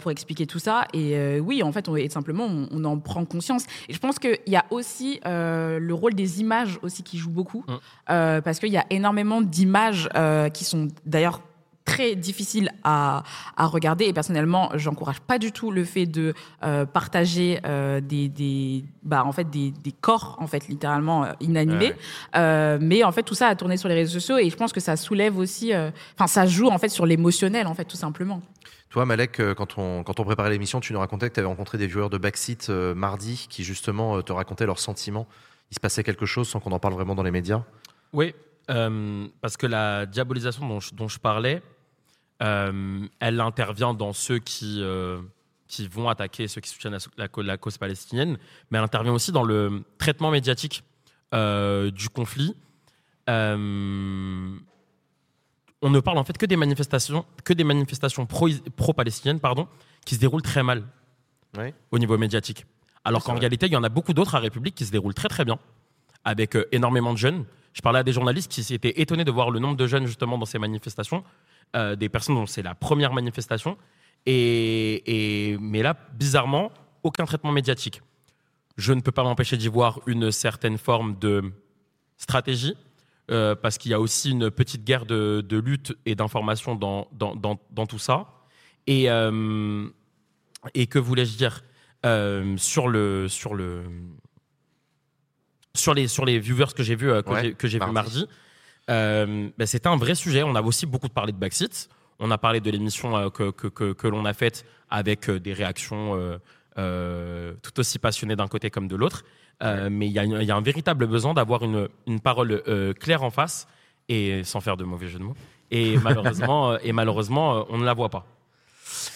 pour expliquer tout ça. Et oui, en fait, on, et simplement, on, on en prend conscience. Et je pense qu'il y a aussi euh, le rôle des images aussi qui joue beaucoup, Mm. euh, parce qu'il y a énormément d'images euh, qui sont d'ailleurs très difficiles à, à regarder et personnellement j'encourage pas du tout le fait de euh, partager euh, des, des bah en fait des, des corps en fait littéralement euh, inanimés Ouais. Mais en fait tout ça a tourné sur les réseaux sociaux et je pense que ça soulève aussi enfin ça joue en fait sur l'émotionnel en fait tout simplement Toi, Malek, quand on, quand on préparait l'émission, tu nous racontais que tu avais rencontré des viewers de Backseat mardi qui justement te racontaient leurs sentiments. Il se passait quelque chose sans qu'on en parle vraiment dans les médias? Oui, euh, parce que la diabolisation dont je, dont je parlais, euh, elle intervient dans ceux qui, euh, qui vont attaquer ceux qui soutiennent la, la co- la cause palestinienne, mais elle intervient aussi dans le traitement médiatique du conflit. On ne parle en fait que des manifestations, que des manifestations pro- pro-palestiniennes, pardon, qui se déroulent très mal au niveau médiatique. Alors qu'en réalité, il y en a beaucoup d'autres à République qui se déroulent très très bien, avec euh, énormément de jeunes. Je parlais à des journalistes qui s'étaient étonnés de voir le nombre de jeunes justement dans ces manifestations, euh, des personnes dont c'est la première manifestation. Et, et- mais là, bizarrement, aucun traitement médiatique. Je ne peux pas m'empêcher d'y voir une certaine forme de stratégie, euh, parce qu'il y a aussi une petite guerre de, de lutte et d'information dans, dans, dans, dans tout ça. Et, et que voulais-je dire? Euh, sur le sur le sur les sur les viewers que j'ai vu que Ouais, j'ai que j'ai vu mardi. euh, ben, c'était un vrai sujet. On a aussi beaucoup parlé de Backseat. On a parlé de l'émission euh, que, que, que, que l'on a faite avec euh, des réactions euh, euh, tout aussi passionnées d'un côté comme de l'autre. Euh, mais il y, y a un véritable besoin d'avoir une, une parole euh, claire en face et sans faire de mauvais jeu de mots. Et malheureusement euh, et malheureusement euh, on ne la voit pas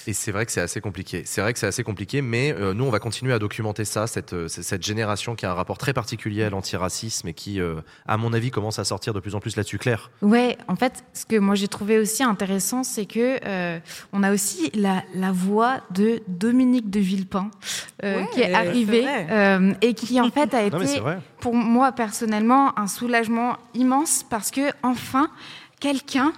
Et c'est vrai que c'est assez compliqué. C'est vrai que c'est assez compliqué, mais euh, nous, on va continuer à documenter ça, cette, euh, cette génération qui a un rapport très particulier à l'antiracisme et qui, euh, à mon avis, commence à sortir de plus en plus là-dessus. Claire Ouais, en fait, ce que moi j'ai trouvé aussi intéressant, c'est que euh, on a aussi la, la voix de Dominique de Villepin euh, Ouais, qui est arrivée euh, et qui en fait a Non, été vrai. pour moi personnellement un soulagement immense parce que enfin quelqu'un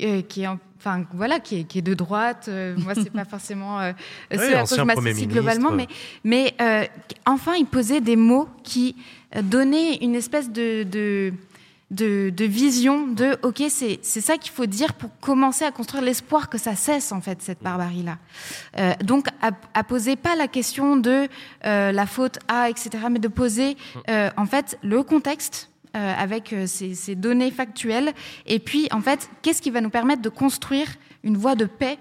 euh, qui est en- Enfin, voilà, qui est, qui est de droite. euh, moi, c'est pas forcément euh, ce Oui, à quoi je m'associe globalement, mais, mais euh, enfin, il posait des mots qui donnaient une espèce de, de, de, de vision de OK, c'est c'est ça qu'il faut dire pour commencer à construire l'espoir que ça cesse, en fait, cette barbarie-là. Euh, donc, à, à poser pas la question de euh, la faute à, etc., mais de poser, euh, en fait, le contexte. Euh, avec euh, ces, données factuelles, et puis en fait, qu'est-ce qui va nous permettre de construire une voie de paix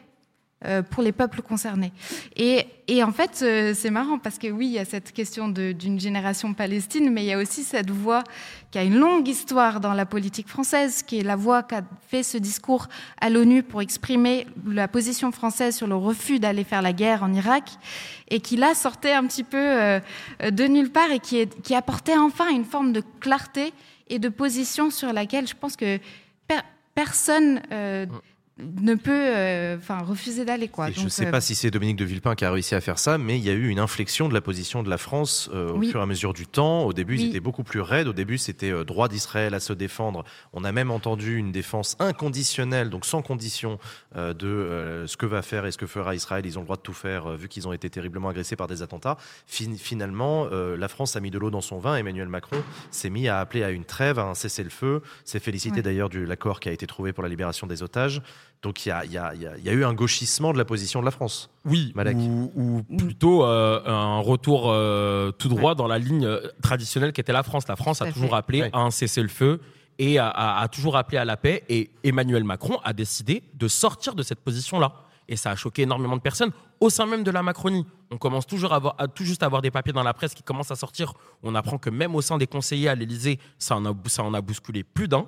pour les peuples concernés. Et, en fait, euh, c'est marrant parce que oui, il y a cette question d'une génération palestine, mais il y a aussi cette voix qui a une longue histoire dans la politique française, qui est la voix qu'a fait ce discours à l'ONU pour exprimer la position française sur le refus d'aller faire la guerre en Irak, et qui là sortait un petit peu euh, de nulle part et qui, qui apportait enfin une forme de clarté et de position sur laquelle je pense que per- personne euh, ne peut euh, enfin refuser d'aller quoi. Et je ne sais euh, pas si c'est Dominique de Villepin qui a réussi à faire ça, mais il y a eu une inflexion de la position de la France euh, au Oui. fur et à mesure du temps. Au début, ils Oui. étaient beaucoup plus raides. Au début, c'était droit d'Israël à se défendre. On a même entendu une défense inconditionnelle, donc sans condition, de ce que va faire et ce que fera Israël. Ils ont le droit de tout faire, vu qu'ils ont été terriblement agressés par des attentats. Fin- finalement, la France a mis de l'eau dans son vin. Emmanuel Macron s'est mis à appeler à une trêve, à un cessez-le-feu. S'est félicité Ouais. d'ailleurs de l'accord qui a été trouvé pour la libération des otages. Donc il y a, il y a- il y a- il y a eu un gauchissement de la position de la France. Oui, ou, ou plutôt euh, un retour euh, tout droit dans la ligne euh, traditionnelle qu'était la France. La France a toujours appelé Ouais. à un cessez-le-feu et a, a- a toujours appelé à la paix. Et Emmanuel Macron a décidé de sortir de cette position-là. Et ça a choqué énormément de personnes au sein même de la Macronie. On commence toujours à, avoir, à tout juste à avoir des papiers dans la presse qui commencent à sortir. On apprend que même au sein des conseillers à l'Élysée, ça, en a- ça en a bousculé plus d'un.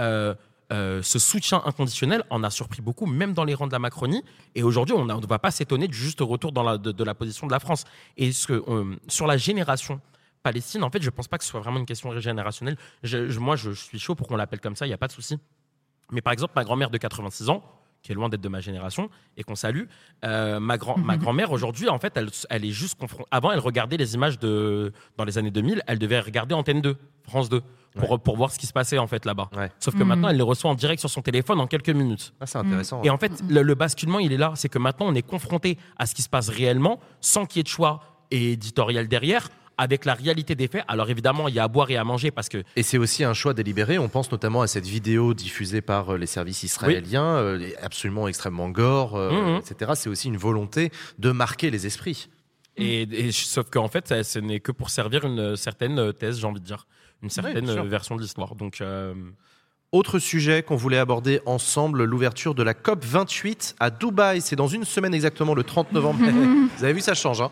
Euh, euh, ce soutien inconditionnel en a surpris beaucoup, même dans les rangs de la Macronie. Et aujourd'hui, on ne va pas s'étonner du juste retour de, la position de la France. Et euh, sur la génération Palestine, en fait, je pense pas que ce soit vraiment une question générationnelle. Je- moi, je, je suis chaud pour qu'on l'appelle comme ça, il n'y a pas de souci. Mais par exemple, ma grand-mère de 86 ans, qui est loin d'être de ma génération et qu'on salue, euh, ma, grand, ma grand-mère aujourd'hui, en fait, elle, elle est juste confrontée. Avant, elle regardait les images de dans les années 2000, elle devait regarder Antenne 2, France 2, pour, pour voir ce qui se passait en fait là-bas. Ouais. Sauf que Mhm. maintenant, elle les reçoit en direct sur son téléphone en quelques minutes. Ah, c'est intéressant. Et en fait, le, le basculement, il est là. C'est que maintenant, on est confronté à ce qui se passe réellement, sans qu'il y ait de choix éditorial derrière, avec la réalité des faits. Alors évidemment, il y a à boire et à manger parce que Et c'est aussi un choix délibéré. On pense notamment à cette vidéo diffusée par euh, les services israéliens, euh, absolument extrêmement gore, euh, Mhm. etc. C'est aussi une volonté de marquer les esprits. Et, sauf qu'en fait, ça- ce n'est que pour servir une certaine thèse, j'ai envie de dire, une certaine version de l'histoire. Donc, euh, Autre sujet qu'on voulait aborder ensemble, l'ouverture de la COP 28 à Dubaï. C'est dans une semaine exactement, le 30 novembre. Vous avez vu, ça change. Hein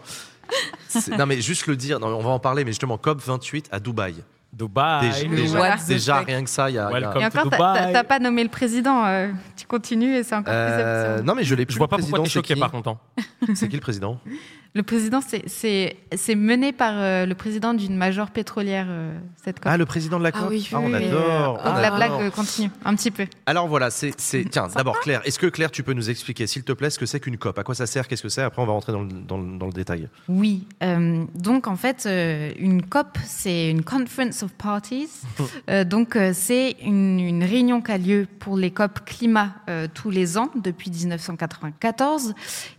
non, mais juste le dire, on va en parler, mais justement, COP 28 à Dubaï. Dubaï, Déjà, le- déjà, rien que ça, il y a. il y a- Welcome. Et encore, t'as- pas nommé le président. euh, tu continues et c'est encore plus Euh, absurde. non, mais je l'ai plus. je vois pas pourquoi président, t'es choqué c'est qui par contre. hein. C'est qui le président? Le président, c'est- c'est c'est mené par euh, le président d'une major pétrolière, euh, cette COP. Ah, le président de la COP Ah oui, on oui, oui. adore. On la adore. blague continue un petit peu. Alors voilà, c'est. c'est- Tiens, d'abord, Claire, est-ce que Claire, tu peux nous expliquer, s'il te plaît, ce que c'est qu'une COP? À quoi ça sert? Qu'est-ce que c'est? Après, on va rentrer dans le, dans dans le détail. Oui, euh, donc en fait, euh, une COP, c'est une Conference Parties. Euh, donc euh, c'est une, réunion qui a lieu pour les COP climat euh, tous les ans depuis 1994.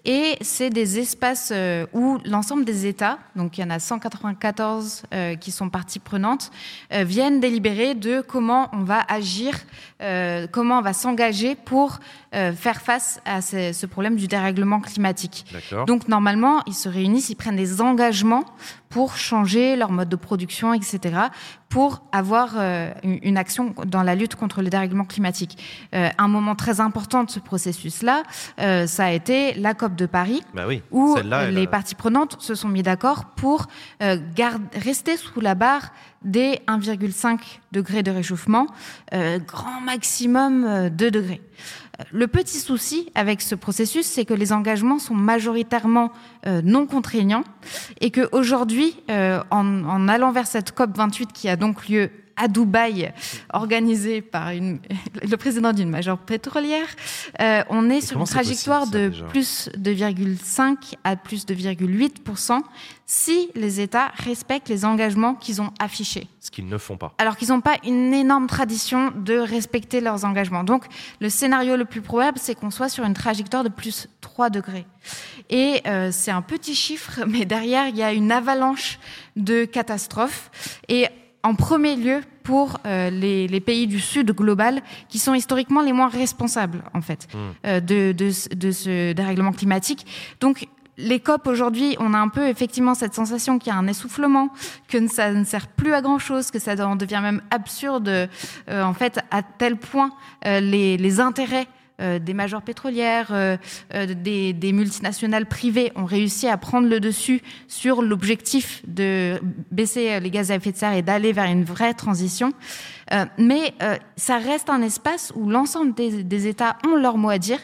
Et c'est des espaces où l'ensemble des États, donc il y en a 194 euh, qui sont parties prenantes, viennent délibérer de comment on va agir, comment on va s'engager pour euh, faire face à ce- ce problème du dérèglement climatique. Donc normalement, ils se réunissent, ils prennent des engagements pour changer leur mode de production, etc., pour avoir euh, une action dans la lutte contre le dérèglement climatique. Euh, un moment très important de ce processus-là, ça a été la COP de Paris, Bah oui. où les parties prenantes se sont mis d'accord pour rester sous la barre des 1,5 degrés de réchauffement, grand maximum euh, 2 degrés. Le petit souci avec ce processus, c'est que les engagements sont majoritairement euh, non contraignants et qu'aujourd'hui, euh, en, en allant vers cette COP 28 qui a donc lieu à Dubaï, organisée par une, le président d'une majeure pétrolière, euh, on est sur une trajectoire possible, ça, de déjà plus de 2,5 à plus de 2,8% si les États respectent les engagements qu'ils ont affichés Ce qu'ils ne font pas. alors qu'ils n'ont pas une énorme tradition de respecter leurs engagements. Donc, le scénario le plus probable, c'est qu'on soit sur une trajectoire de plus 3 degrés. Et euh, c'est un petit chiffre, mais derrière, il y a une avalanche de catastrophes. Et en premier lieu, pour euh, les, les pays du Sud global, qui sont historiquement les moins responsables, en fait, euh, de, de, ce- de ce dérèglement climatique. Donc, les COP aujourd'hui, on a un peu effectivement cette sensation qu'il y a un essoufflement, que ça ne sert plus à grand chose, que ça en devient même absurde, euh, en fait, à tel point les, les intérêts euh, des majors pétrolières, euh, euh, des, des multinationales privées ont réussi à prendre le dessus sur l'objectif de baisser les gaz à effet de serre et d'aller vers une vraie transition. Mais ça reste un espace où l'ensemble des, des États ont leur mot à dire.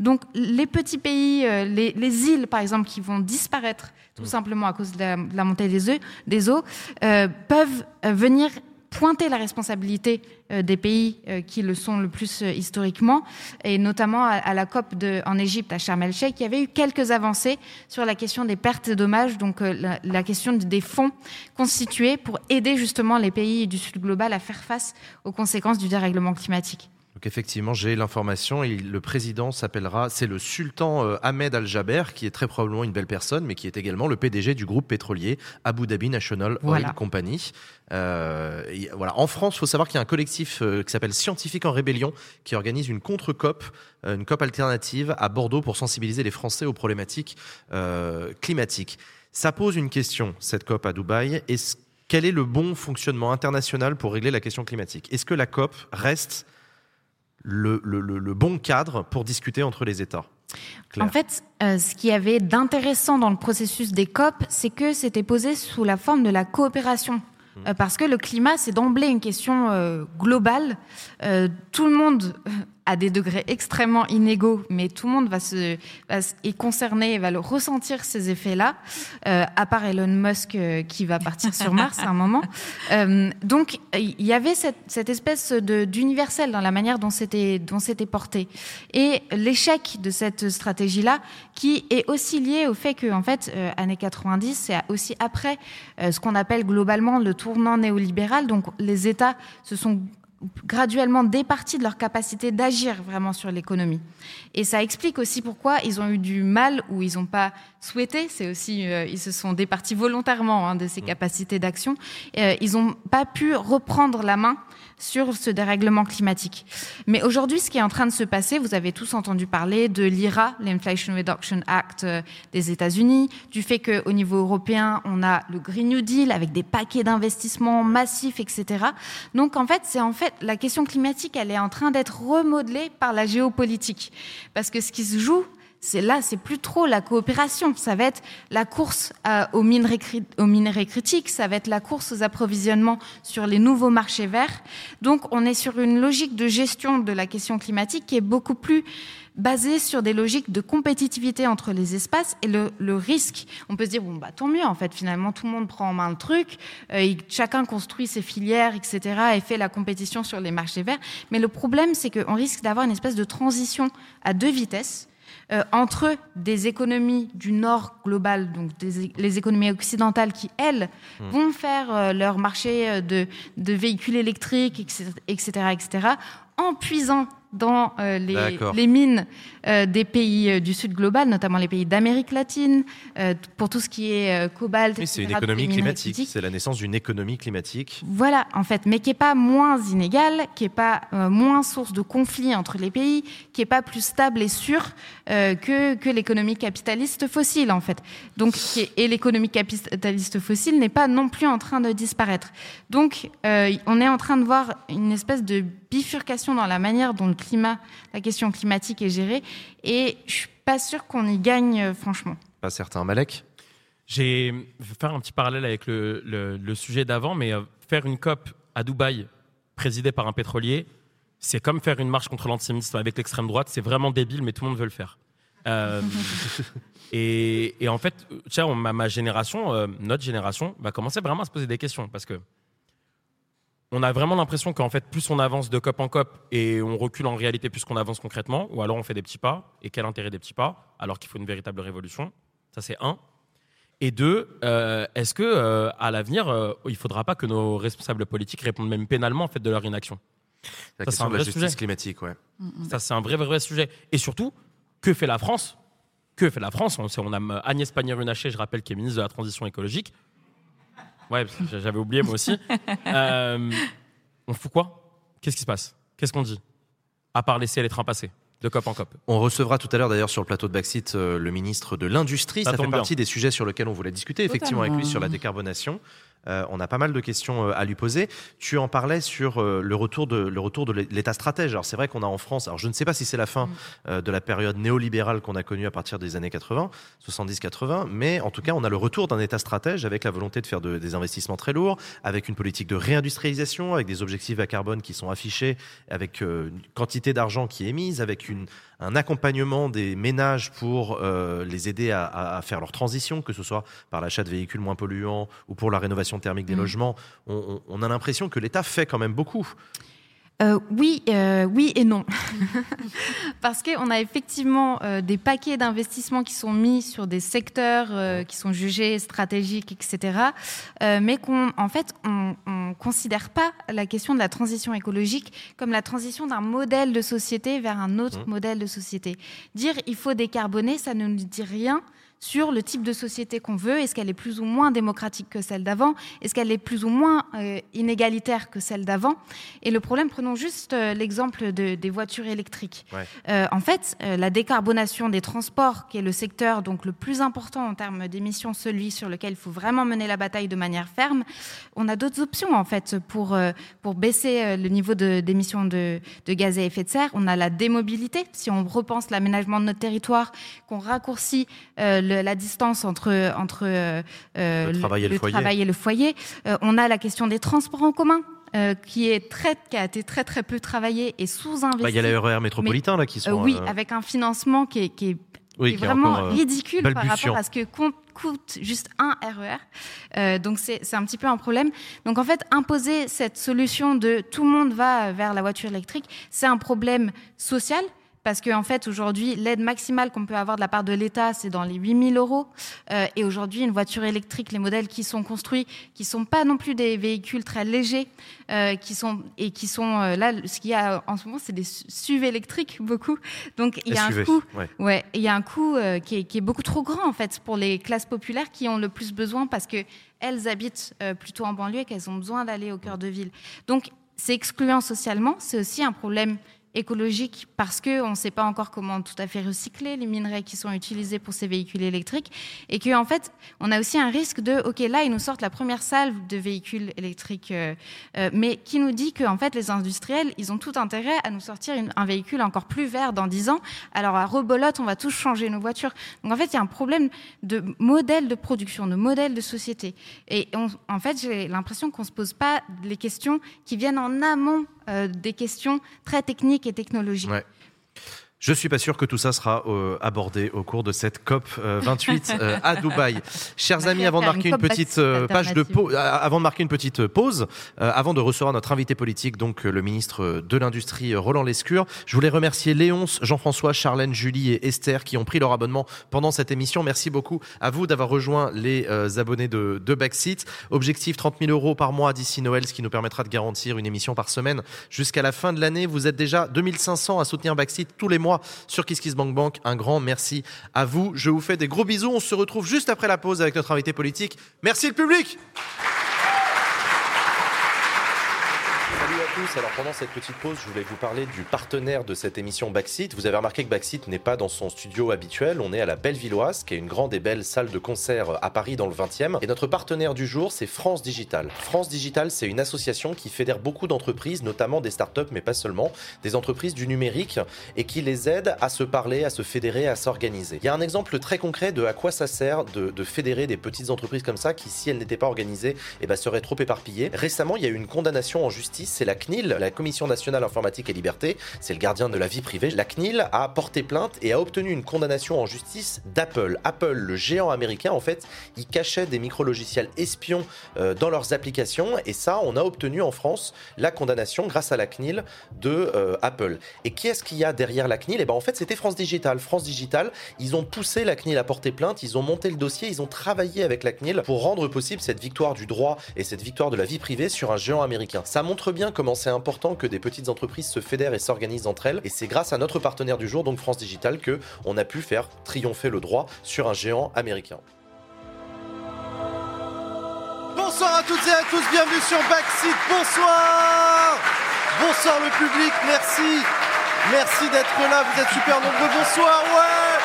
Donc les petits pays, les, les îles par exemple, qui vont disparaître tout simplement à cause de la, de la montée des, eaux, euh, peuvent venir pointer la responsabilité euh, des pays euh, qui le sont le plus euh, historiquement, et notamment à, la COP en Égypte, à Sharm el-Sheikh, il y avait eu quelques avancées sur la question des pertes et dommages, donc la question des fonds constitués pour aider justement les pays du Sud global à faire face aux conséquences du dérèglement climatique. Donc effectivement, j'ai l'information. Le président s'appellera, c'est le sultan euh, Ahmed Al-Jaber, qui est très probablement une belle personne, mais qui est également le PDG du groupe pétrolier Abu Dhabi National Voilà. Oil Company. Euh, et voilà. En France, il faut savoir qu'il y a un collectif euh, qui s'appelle Scientifiques en Rébellion, qui organise une contre-COP, euh, une COP alternative à Bordeaux pour sensibiliser les Français aux problématiques euh, climatiques. Ça pose une question, cette COP à Dubaï. Est-ce- quel est le bon fonctionnement international pour régler la question climatique? Est-ce que la COP reste le, le- le- le bon cadre pour discuter entre les États Claire. En fait, euh, ce qui avait d'intéressant dans le processus des COP, c'est que c'était posé sous la forme de la coopération. Euh, parce que le climat, c'est d'emblée une question euh, globale. Tout le monde à des degrés extrêmement inégaux, mais tout le monde va se, va se- est concerné et va le ressentir ces effets-là, euh, à part Elon Musk euh, qui va partir sur Mars à un moment. Euh, donc il y avait cette, cette espèce de- d'universel dans la manière dont c'était dont c'était porté. Et l'échec de cette stratégie-là, qui est aussi lié au fait que, en fait, euh, années 90, c'est aussi après euh, ce qu'on appelle globalement le tournant néolibéral. Donc les États se sont graduellement départis de leur capacité d'agir vraiment sur l'économie. Et ça explique aussi pourquoi ils ont eu du mal ou ils n'ont pas souhaité, c'est aussi, euh, ils se sont départis volontairement hein, de ces capacités d'action, Euh, ils n'ont pas pu reprendre la main sur ce dérèglement climatique. Mais aujourd'hui, ce qui est en train de se passer, vous avez tous entendu parler de l'IRA, l'Inflation Reduction Act euh, des États-Unis, du fait qu'au niveau européen, on a le Green New Deal avec des paquets d'investissements massifs, etc. Donc en fait, c'est en fait la question climatique, elle est en train d'être remodelée par la géopolitique, parce que ce qui se joue, c'est là, c'est plus trop la coopération. Ça va être la course à- aux, minerais, critiques, ça va être la course aux approvisionnements sur les nouveaux marchés verts. Donc, on est sur une logique de gestion de la question climatique qui est beaucoup plus basée sur des logiques de compétitivité entre les espaces et le, risque. On peut se dire, bon, bah, tant mieux, en fait, finalement, tout le monde prend en main le truc, euh, et chacun construit ses filières, etc., et fait la compétition sur les marchés verts. Mais le problème, c'est qu'on risque d'avoir une espèce de transition à deux vitesses euh, entre des économies du Nord global, donc des, les économies occidentales qui, elles, vont faire euh, leur marché euh, de, de véhicules électriques, etc., etc., etc., en puisant dans euh, les, mines euh, des pays euh, du Sud global, notamment les pays d'Amérique latine, euh, pour tout ce qui est cobalt. Oui, c'est une économie climatique. C'est la naissance d'une économie climatique. Voilà, en fait, mais qui est pas moins inégale, qui est pas moins source de conflits entre les pays, qui est pas plus stable et sûre que, que l'économie capitaliste fossile, en fait. Donc, est- et l'économie capitaliste fossile n'est pas non plus en train de disparaître. Donc, on est en train de voir une espèce de bifurcation dans la manière dont le climat, la question climatique est gérée, et je suis pas sûre qu'on y gagne, euh, franchement. Pas certain. Malek? J'ai je vais faire un petit parallèle avec le, le- le sujet d'avant, mais euh, faire une COP à Dubaï présidée par un pétrolier, c'est comme faire une marche contre l'antisémitisme avec l'extrême droite. C'est vraiment débile, mais tout le monde veut le faire. Euh, et, et en fait, tiens, on- ma, ma génération, euh, notre génération, va commencer vraiment à se poser des questions parce que on a vraiment l'impression qu'en fait, plus on avance de COP en COP et on recule en réalité plus qu'on avance concrètement, ou alors on fait des petits pas. Et quel intérêt des petits pas alors qu'il faut une véritable révolution? Ça, c'est un. Et deux, euh, est-ce que euh, à l'avenir, euh, il ne faudra pas que nos responsables politiques répondent même pénalement en fait de leur inaction? La Ça, c'est question un de la vrai justice sujet. climatique, ouais. Ça, c'est un vrai, vrai, vrai sujet. Et surtout, que fait la France? Que fait la France? On, sait- on a Agnès Pannier-Runacher, je rappelle, qui est ministre de la Transition écologique. Ouais, j'avais oublié moi aussi. Euh, on fout quoi? Qu'est-ce qui se passe? Qu'est-ce qu'on dit? À part laisser les trains passer de COP en COP. On recevra tout à l'heure d'ailleurs sur le plateau de Backseat euh, le ministre de l'Industrie. Ça Ça, fait partie des sujets sur lesquels on voulait discuter effectivement avec lui sur la décarbonation. Euh, on a pas mal de questions euh, à lui poser. Tu en parlais sur euh, le retour de le retour de l'État stratège. Alors c'est vrai qu'on a en France. Alors je ne sais pas si c'est la fin euh, de la période néolibérale qu'on a connue à partir des années 80, 70-80, mais en tout cas on a le retour d'un État stratège avec la volonté de faire de- des investissements très lourds, avec une politique de réindustrialisation, avec des objectifs à carbone qui sont affichés, avec une quantité d'argent qui est mise, avec une un accompagnement des ménages pour euh, les aider à, faire leur transition, que ce soit par l'achat de véhicules moins polluants ou pour la rénovation thermique des Mm. logements. On, on- on a l'impression que l'État fait quand même beaucoup. Euh, oui, euh, oui et non. Parce qu'on a effectivement euh, des paquets d'investissements qui sont mis sur des secteurs qui sont jugés stratégiques, etc. mais qu'on, en fait, on ne considère pas la question de la transition écologique comme la transition d'un modèle de société vers un autre Mmh. modèle de société. Dire il faut décarboner, ça ne nous dit rien sur le type de société qu'on veut. Est-ce qu'elle est plus ou moins démocratique que celle d'avant? Est-ce qu'elle est plus ou moins euh, inégalitaire que celle d'avant? Et le problème, prenons juste euh, l'exemple de- des voitures électriques. Ouais. Euh, en fait, la décarbonation des transports, qui est le secteur donc le plus important en termes d'émissions, celui sur lequel il faut vraiment mener la bataille de manière ferme, on a d'autres options en fait pour pour baisser le niveau de- d'émissions de, de gaz à effet de serre. On a la démobilité. Si on repense l'aménagement de notre territoire, qu'on raccourcit euh, le- la distance entre entre euh, euh, Le travail et le foyer. travail et le foyer. Euh, on a la question des transports en commun. euh, qui est très, qui a été très très peu travaillé et sous-investi. Bah, Il y a les RER métropolitains là qui Euh, sont. oui, euh, avec un financement qui est, qui est oui, qui vraiment ridicule par rapport à ce que compte- coûte juste un RER. Euh, donc c'est c'est un petit peu un problème. Donc en fait, imposer cette solution de tout le monde va vers la voiture électrique, c'est un problème social. Parce qu'en en fait, aujourd'hui, l'aide maximale qu'on peut avoir de la part de l'État, c'est dans les 8000 euros. Euh, et aujourd'hui, une voiture électrique, les modèles qui sont construits, qui sont pas non plus des véhicules très légers, euh, qui sont et qui sont euh, là, ce qu'il y a en ce moment, c'est des su- SUV électriques beaucoup. Donc il y a SUV, un coût ouais. Ouais, il y a un coût qui, est, qui est beaucoup trop grand en fait pour les classes populaires qui ont le plus besoin parce que elles habitent plutôt en banlieue et qu'elles ont besoin d'aller au cœur de ville. Donc c'est excluant socialement, c'est aussi un problème écologique parce que on ne sait pas encore comment tout à fait recycler les minerais qui sont utilisés pour ces véhicules électriques et que en fait on a aussi un risque de ok là ils nous sortent la première salve de véhicules électriques euh, euh, mais qui nous dit que en fait les industriels ils ont tout intérêt à nous sortir un véhicule encore plus vert dans 10 ans. Alors à rebolote on va tous changer nos voitures. Donc en fait il y a un problème de modèle de production de modèle de société. Et en fait j'ai l'impression qu'on se pose pas les questions qui viennent en amont des questions très techniques et technologiques. Je suis pas sûr que tout ça sera euh, abordé au cours de cette COP euh, 28 euh, à Dubaï. Chers amis, avant de marquer une petite euh, page de avant de marquer une petite pause, euh, avant de recevoir notre invité politique, donc euh, le ministre de l'Industrie euh, Roland Lescure, je voulais remercier Léonce, Jean-François, Charlène, Julie et Esther qui ont pris leur abonnement pendant cette émission. Merci beaucoup à vous d'avoir rejoint les euh, abonnés de, de Backseat. Objectif 30 000 euros par mois d'ici Noël, ce qui nous permettra de garantir une émission par semaine jusqu'à la fin de l'année. Vous êtes déjà 2500 à soutenir Backseat tous les mois sur KissKissBankBank. Un grand merci à vous. Je vous fais des gros bisous. On se retrouve juste après la pause avec notre invité politique. Merci le public Salut à Alors pendant cette petite pause, je voulais vous parler du partenaire de cette émission Backseat. Vous avez remarqué que Backseat n'est pas dans son studio habituel. On est à la Bellevilloise, qui est une grande et belle salle de concert à Paris dans le 20e. Et notre partenaire du jour, c'est France Digital. France Digital, c'est une association qui fédère beaucoup d'entreprises, notamment des startups, mais pas seulement, des entreprises du numérique, et qui les aide à se parler, à se fédérer, à s'organiser. Il y a un exemple très concret de à quoi ça sert de, de fédérer des petites entreprises comme ça, qui si elles n'étaient pas organisées, eh ben, seraient trop éparpillées. Récemment, il y a eu une condamnation en justice, c'est la CNIL, la Commission nationale informatique et liberté, c'est le gardien de la vie privée. La CNIL a porté plainte et a obtenu une condamnation en justice d'Apple. Apple, le géant américain, en fait, il cachait des micro-logiciels espions euh, dans leurs applications et ça, on a obtenu en France la condamnation grâce à la CNIL de euh, Apple. Et qui est-ce qu'il y a derrière la CNIL? Eh ben en fait, c'était France Digital. France Digital, ils ont poussé la CNIL à porter plainte, ils ont monté le dossier, ils ont travaillé avec la CNIL pour rendre possible cette victoire du droit et cette victoire de la vie privée sur un géant américain. Ça montre bien comment c'est important que des petites entreprises se fédèrent et s'organisent entre elles. Et c'est grâce à notre partenaire du jour, donc France Digital, que on a pu faire triompher le droit sur un géant américain. Bonsoir à toutes et à tous, bienvenue sur Backseat. Bonsoir Bonsoir le public, merci Merci d'être là, vous êtes super nombreux. Bonsoir, ouais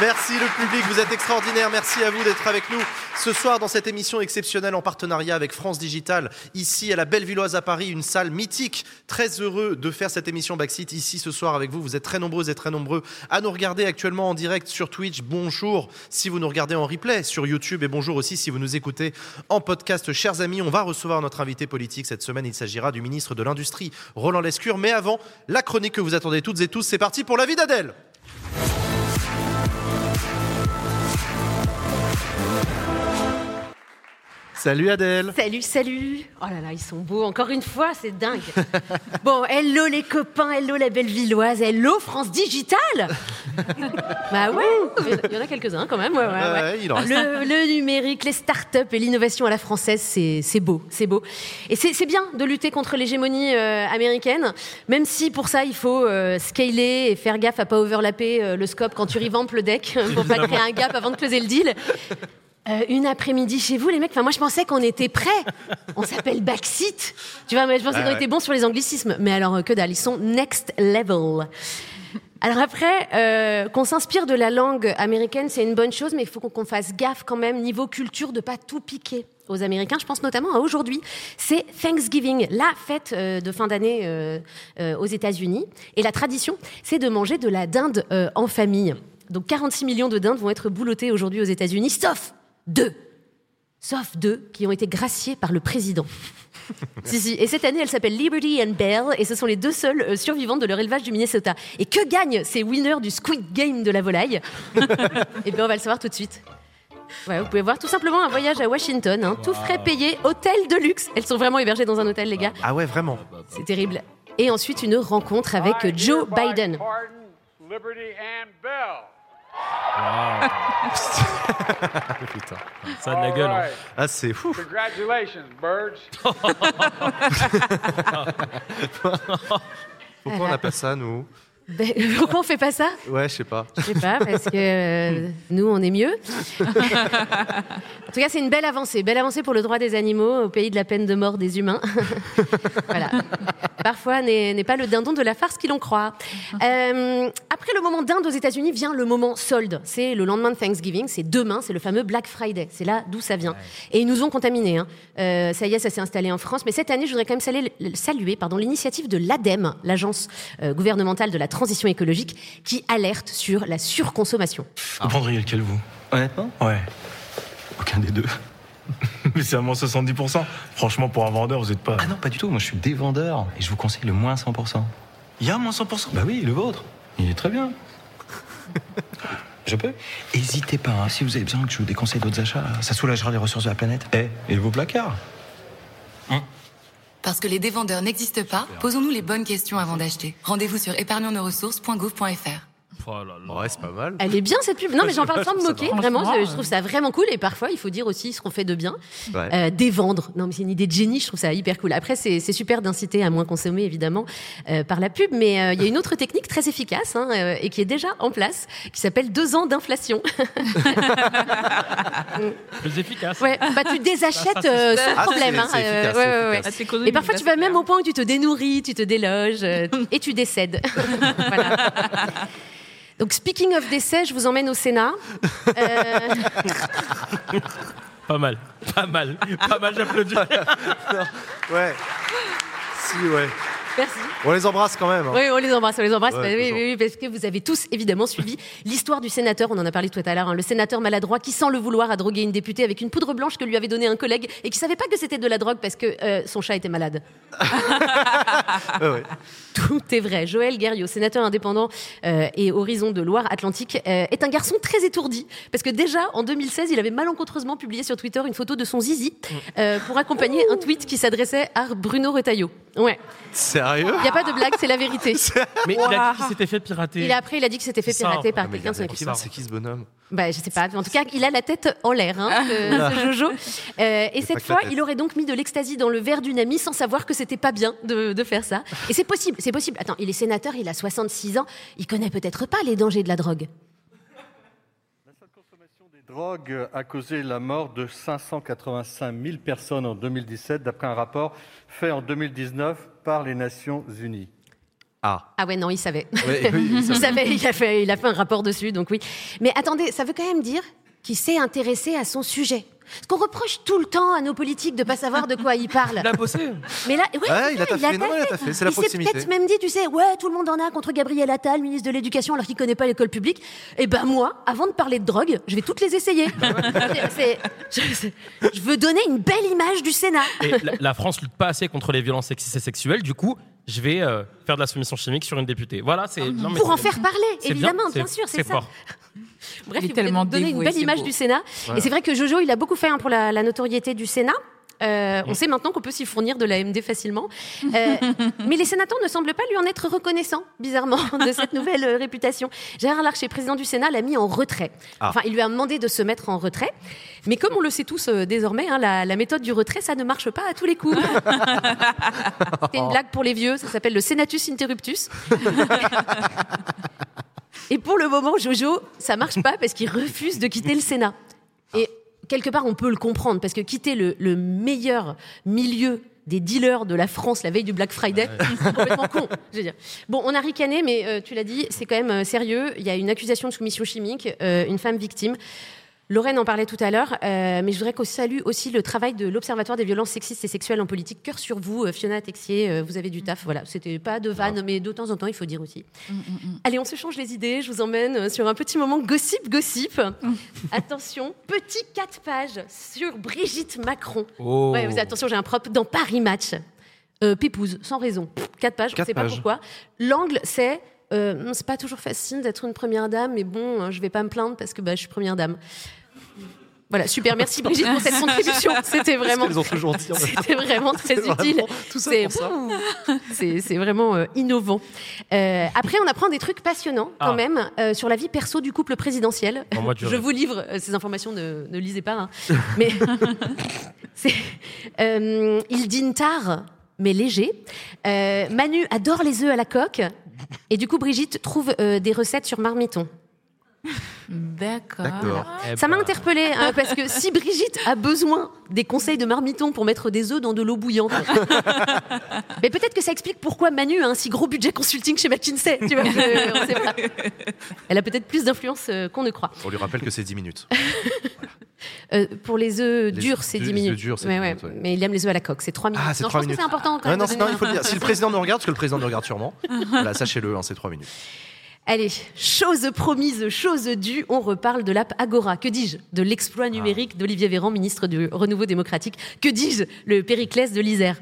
Merci le public, vous êtes extraordinaire. Merci à vous d'être avec nous ce soir dans cette émission exceptionnelle en partenariat avec France Digital, ici à la Bellevilloise à Paris, une salle mythique. Très heureux de faire cette émission Backseat ici ce soir avec vous. Vous êtes très nombreux et très nombreux à nous regarder actuellement en direct sur Twitch. Bonjour si vous nous regardez en replay sur YouTube et bonjour aussi si vous nous écoutez en podcast. Chers amis, on va recevoir notre invité politique cette semaine. Il s'agira du ministre de l'Industrie, Roland Lescure. Mais avant, la chronique que vous attendez toutes et tous, c'est parti pour la vie d'Adèle. Salut Adèle. Salut, salut Oh là là, ils sont beaux, encore une fois, c'est dingue Bon, hello les copains, hello la belle villoise, hello France Digital Bah ouais, il y en a quelques-uns quand même, ouais, ouais, ouais. Ouais, il en reste. Le, le numérique, les startups et l'innovation à la française, c'est beau, c'est beau. Et c'est bien de lutter contre l'hégémonie euh, américaine, même si pour ça, il faut euh, scaler et faire gaffe à pas overlapper euh, le scope quand tu revampes le deck, pour pas créer un gap avant de closer le deal. Euh, une après-midi chez vous, les mecs. Enfin, moi, je pensais qu'on était prêts. On s'appelle backseat. Tu vois, mais je pensais Ah qu'on ouais. était bons sur les anglicismes. Mais alors, euh, que dalle. Ils sont next level. Alors après, euh, qu'on s'inspire de la langue américaine, c'est une bonne chose, mais il faut qu'on fasse gaffe quand même, niveau culture, de pas tout piquer aux Américains. Je pense notamment à aujourd'hui. C'est Thanksgiving, la fête euh, de fin d'année euh, aux États-Unis. Et la tradition, c'est de manger de la dinde en famille. Donc 46 millions de dindes vont être boulottées aujourd'hui aux États-Unis, sauf deux. sauf deux qui ont été graciées par le président. si, si. Et cette année, elle s'appelle Liberty and Bell, et ce sont les deux seules euh, survivantes de leur élevage du Minnesota. Et que gagnent ces winners du Squid Game de la volaille Eh bien, on va le savoir tout de suite. Ouais, vous pouvez voir tout simplement un voyage à Washington, hein, tout frais payé, hôtel de luxe. Elles sont vraiment hébergées dans un hôtel, les gars. Ah ouais, vraiment. C'est terrible. Et ensuite, une rencontre avec euh, Joe Biden. Liberty and Bell. Putain. Ça a de la gueule. hein. Ah, c'est fou. Congratulations, birds. Pourquoi on appelle ça, nous? Ben, pourquoi on fait pas ça? Ouais, je sais pas. Je sais pas, parce que euh, nous, on est mieux. en tout cas, c'est une belle avancée. Belle avancée pour le droit des animaux au pays de la peine de mort des humains. voilà. Parfois, n'est n'est pas le dindon de la farce qui l'on croit. Euh, après le moment dinde aux États-Unis vient le moment solde. C'est le lendemain de Thanksgiving, c'est demain, c'est le fameux Black Friday. C'est là d'où ça vient. Et ils nous ont contaminés. hein. Euh, ça y est, ça s'est installé en France. Mais cette année, je voudrais quand même saluer, saluer pardon, l'initiative de l'ADEME, l'agence euh, gouvernementale de la transition écologique, qui alerte sur la surconsommation. Vous prendriez lequel, vous? Honnêtement Ouais. Aucun des deux. Mais c'est à moins 70%. Franchement, pour un vendeur, vous êtes pas. Ah non, pas du tout. Moi, je suis des vendeurs et je vous conseille le moins 100%. Il y a moins 100% Bah oui, le vôtre. Il est très bien. Je peux? Hésitez pas, hein. si vous avez besoin que je vous déconseille d'autres achats, ça soulagera les ressources de la planète. Eh, et vos placards? Parce que les dévendeurs n'existent pas, posons-nous les bonnes questions avant d'acheter. Rendez-vous sur épargnonsnosressources.gouv.fr. Oh là là. Ouais, c'est pas mal. Elle est bien cette pub. Non, mais j'en parle sans me moquer. Vraiment, je, je trouve ça vraiment cool. Et parfois, il faut dire aussi ce qu'on fait de bien. Ouais. Euh, dévendre. Non, mais c'est une idée de génie. Je trouve ça hyper cool. Après, c'est c'est super d'inciter à moins consommer, évidemment, euh, par la pub. Mais euh, il y a une autre technique très efficace hein, euh, et qui est déjà en place, qui s'appelle deux ans d'inflation. Plus efficace. ouais, bah, tu désachètes Ça, ça, euh, c'est- sans Ah, problème. c'est- hein. c'est efficace, Euh, c'est ouais. Ah, Et parfois, tu vas même au point où tu te dénourris, tu te déloges euh, et tu décèdes. Voilà. Donc, speaking of décès, je vous emmène au Sénat. Euh, Pas mal. Pas mal. Pas mal, j'applaudis. Ouais. Si, ouais. merci. On les embrasse quand même. hein. Oui, on les embrasse, on les embrasse. Ouais, Bah oui, oui, oui, parce que vous avez tous évidemment suivi l'histoire du sénateur, on en a parlé tout à l'heure, hein, le sénateur maladroit qui, sans le vouloir, a drogué une députée avec une poudre blanche que lui avait donnée un collègue et qui savait pas que c'était de la drogue parce que euh, son chat était malade. Ouais, ouais. Tout est vrai. Joël Guerriot, sénateur indépendant euh, et Horizon de Loire-Atlantique, euh, est un garçon très étourdi parce que déjà en 2016, il avait malencontreusement publié sur Twitter une photo de son zizi euh, pour accompagner un tweet qui s'adressait à Bruno Retailleau. Ouais, Sérieux? Il n'y a pas de blague, c'est la vérité. Mais il a dit qu'il s'était fait pirater. Il a, après, il a dit que c'était fait ça. pirater par Ah, mais quelqu'un de son équipe. C'est qui ce bonhomme? Bah, je sais pas. En tout cas, il a la tête en l'air, hein, ce, ce Jojo. Euh, et cette la fois, il aurait donc mis de l'ecstasy dans le verre d'une amie sans savoir que c'était pas bien de, de faire ça. Et c'est possible, c'est possible. Attends, il est sénateur, il a 66 ans, il connaît peut-être pas les dangers de la drogue. Les drogues a causé la mort de 585 000 personnes en 2017, d'après un rapport fait en 2019 par les Nations Unies. Ah. Ah ouais, non, il savait. Ouais, oui, il il savait, il a, fait, il a fait un rapport dessus, donc oui. Mais attendez, ça veut quand même dire qu'il s'est intéressé à son sujet. Parce qu'on reproche tout le temps à nos politiques de pas savoir de quoi ils parlent. Il a bossé. Mais là, ouais, il a taffé. Il a taffé. C'est la il s'est proximité. peut-être même dit, tu sais, ouais, tout le monde en a contre Gabriel Attal, ministre de l'Éducation, alors qu'il connaît pas l'école publique. Et ben moi, avant de parler de drogue, je vais toutes les essayer. C'est- je, je veux donner une belle image du Sénat. Et la, la France lutte pas assez contre les violences sexistes et sexuelles. Du coup, je vais euh, faire de la soumission chimique sur une députée. Voilà, c'est. non, mais Pour en faire parler, c'est évidemment, c'est- bien sûr, c'est ça. fort. Bref, Il est il tellement donner dévoué, une belle image beau. du Sénat. Et c'est vrai que Jojo, il a beaucoup fait hein, pour la, la notoriété du Sénat. Euh, on sait maintenant qu'on peut s'y fournir de l'AMD facilement. Euh, mais les sénateurs ne semblent pas lui en être reconnaissants, bizarrement, de cette nouvelle euh, réputation. Gérard Larcher, président du Sénat, l'a mis en retrait. Ah. Enfin, il lui a demandé de se mettre en retrait. Mais comme on le sait tous euh, désormais, hein, la, la méthode du retrait, ça ne marche pas à tous les coups. C'était une blague pour les vieux, ça s'appelle le Senatus interruptus. Et pour le moment, Jojo, ça marche pas parce qu'il refuse de quitter le Sénat. Et quelque part, on peut le comprendre parce que quitter le, le meilleur milieu des dealers de la France la veille du Black Friday, c'est complètement con. Je veux dire. Bon, on a ricané, mais euh, tu l'as dit, c'est quand même euh, sérieux. Il y a une accusation de soumission chimique, euh, une femme victime. Lorraine en parlait tout à l'heure, euh, mais je voudrais qu'on salue aussi le travail de l'Observatoire des violences sexistes et sexuelles en politique. Cœur sur vous, euh, Fiona Texier, euh, vous avez du taf. Voilà, c'était pas de vanne, mais de temps en temps, il faut dire aussi. Allez, on se change les idées. Je vous emmène sur un petit moment gossip, gossip. attention, petit 4 pages sur Brigitte Macron. Oh. Ouais, vous, attention, j'ai un propre dans Paris Match. Euh, Pépouze, sans raison. 4 pages, on ne sait pas pages. pourquoi. L'angle, c'est. euh, c'est pas toujours facile d'être une première dame, mais bon, euh, je vais pas me plaindre parce que bah, je suis première dame. Voilà, super, merci Brigitte pour cette contribution. C'était vraiment, Parce qu'elles ont toujours dit, en fait. c'était vraiment très C'est utile. vraiment tout ça C'est- vraiment euh, innovant. Euh, après, on apprend des trucs passionnants quand Ah. même euh, sur la vie perso du couple présidentiel. Bon, moi, du Je vous livre euh, ces informations, ne, ne lisez pas. hein. Mais c'est, euh, il dîne tard, mais léger. Euh, Manu adore les œufs à la coque. Et du coup, Brigitte trouve euh, des recettes sur Marmiton. D'accord. Eh Ça m'a ben, interpellée, hein, parce que si Brigitte a besoin des conseils de marmiton pour mettre des œufs dans de l'eau bouillante, mais peut-être que ça explique pourquoi Manu a un si gros budget consulting chez McKinsey. Tu vois, je- on sait pas. Elle a peut-être plus d'influence euh, qu'on ne croit. On lui rappelle que c'est 10 minutes. Euh, pour les œufs Les durs, c'est œufs- 10 les minutes. œufs durs, c'est Ouais, 10 ouais. minutes, ouais. Mais il aime les œufs à la coque, c'est 3 minutes. Ah, c'est non, je 3 pense que minutes. c'est important quand même. non, de c'est- donner non, il faut le dire. Si le président nous regarde, parce que le président nous regarde sûrement, voilà, sachez-le, hein, c'est 3 minutes. Allez, chose promise, chose due, on reparle de l'app Agora. Que dis-je De l'exploit numérique d'Olivier Véran, ministre du Renouveau démocratique? Que dis-je Le Périclès de l'Isère?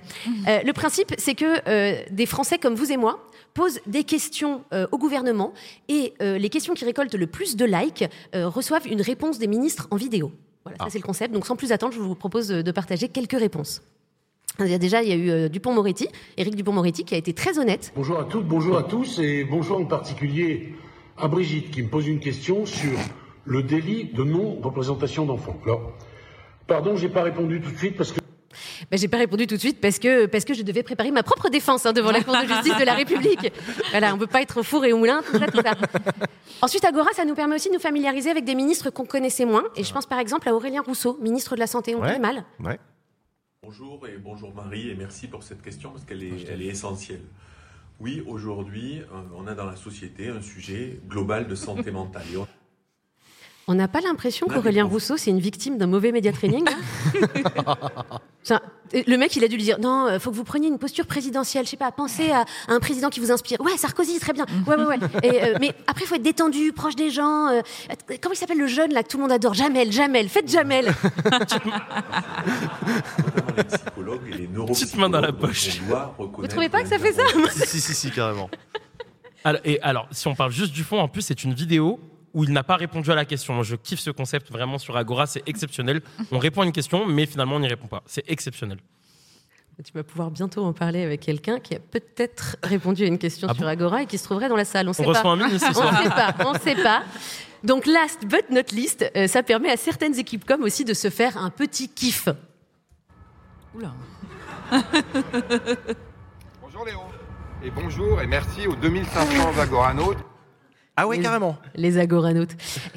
Euh, le principe, c'est que euh, des Français comme vous et moi posent des questions euh, au gouvernement et les questions qui récoltent le plus de likes reçoivent une réponse des ministres en vidéo. Voilà, ça c'est le concept. Donc sans plus attendre, je vous propose de partager quelques réponses. Déjà, il y a eu euh, Dupont-Moretti, Éric Dupont-Moretti, qui a été très honnête. Bonjour à toutes, bonjour à tous et bonjour en particulier à Brigitte qui me pose une question sur le délit de non-représentation d'enfants. Alors, pardon, j'ai pas répondu tout de suite parce que Ben, j'ai pas répondu tout de suite parce que, parce que je devais préparer ma propre défense hein, devant la Cour de justice de la République. Voilà, on peut pas être au four et au moulin, tout ça, tout ça. Ensuite, Agora, ça nous permet aussi de nous familiariser avec des ministres qu'on connaissait moins. Et je pense par exemple à Aurélien Rousseau, ministre de la Santé. On Ouais. connaît mal. Ouais. Bonjour et bonjour Marie et merci pour cette question parce qu'elle est, elle est essentielle. Oui, aujourd'hui, euh, on a dans la société un sujet global de santé mentale. On- n'a pas l'impression On a qu'Aurélien Rousseau, c'est une victime d'un mauvais média training. Ça, le mec, il a dû lui dire non, euh, faut que vous preniez une posture présidentielle. Je sais pas, pensez à, à un président qui vous inspire. Ouais, Sarkozy, très bien. Ouais, ouais, ouais. Et, euh, mais après, il faut être détendu, proche des gens. euh, comment il s'appelle le jeune là que tout le monde adore? Jamel, Jamel, faites Jamel. notamment les psychologues et les Petite main dans la poche. Vous trouvez pas que ça fait ça? si, si, si, si, carrément. Alors, et alors, si on parle juste du fond, en plus, c'est une vidéo où il n'a pas répondu à la question. Moi, je kiffe ce concept vraiment sur Agora, c'est exceptionnel. On répond à une question, mais finalement, on n'y répond pas. C'est exceptionnel. Tu vas pouvoir bientôt en parler avec quelqu'un qui a peut-être répondu à une question Ah sur bon Agora et qui se trouverait dans la salle. On sait reçoit pas. un ministre on soir. sait pas. On sait pas. Donc last but not least, euh, ça permet à certaines équipes comme aussi de se faire un petit kiff. Oula. Bonjour Léo. Et bonjour et merci aux 2500 agoranautes. Ah ouais, carrément. Les agoranautes.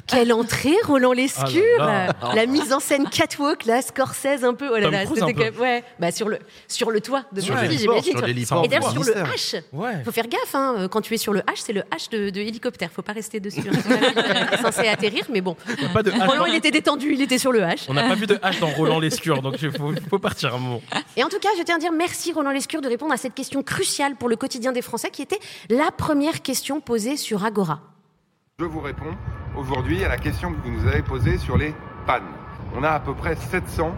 Quelle entrée, Roland Lescure Ah là là. La mise en scène catwalk, là, Scorsese un peu. Oh là là, c'était quand même- ouais. Bah sur le sur le toit de Sur Paris, j'imagine. Et d'ailleurs sur le. H. Ouais. Faut faire gaffe, hein, quand tu es sur le H, c'est le H de, de hélicoptère. Faut pas rester dessus. hein. C'est pas euh, censé atterrir, mais bon. Pas de. Roland, dans- il était détendu, il était sur le H. On n'a pas vu de H dans Roland Lescure, donc il faut, faut partir un moment. Et en tout cas, je tiens à dire merci Roland Lescure de répondre à cette question cruciale pour le quotidien des Français, qui était la première question posée sur Agora. Je vous réponds aujourd'hui à la question que vous nous avez posée sur les pannes. On a à peu près 700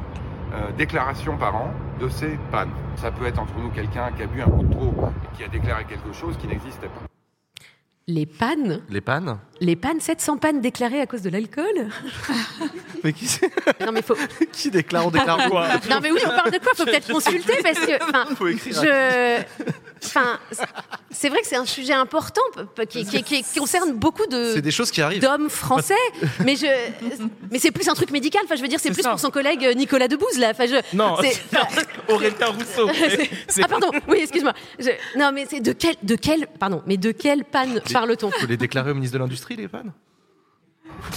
euh, déclarations par an de ces pannes. Ça peut être entre nous quelqu'un qui a bu un coup de trop et qui a déclaré quelque chose qui n'existait pas. Les pannes, Les pannes? Les pannes, 700 pannes déclarées à cause de l'alcool? Mais qui, c'est? Non mais faut. qui déclare On déclare quoi? Non mais oui, on parle de quoi? Faut peut-être consulter parce que. Faut écrire. Je. Enfin, c'est vrai que c'est un sujet important qui, qui- qui- qui concerne beaucoup de C'est des choses qui arrivent. d'hommes français, mais je, mais c'est plus un truc médical. Enfin, je veux dire, c'est plus ça. pour son collègue euh, Nicolas Debouze là. Enfin, je. Non, Aurélien Rousseau. c'est- C'est- ah pardon, oui, excuse-moi. Je- Non, mais c'est de quel, de quel, pardon, mais de quelle panne parle-t-on? Faut les déclarer au ministre de l'Industrie, les pannes?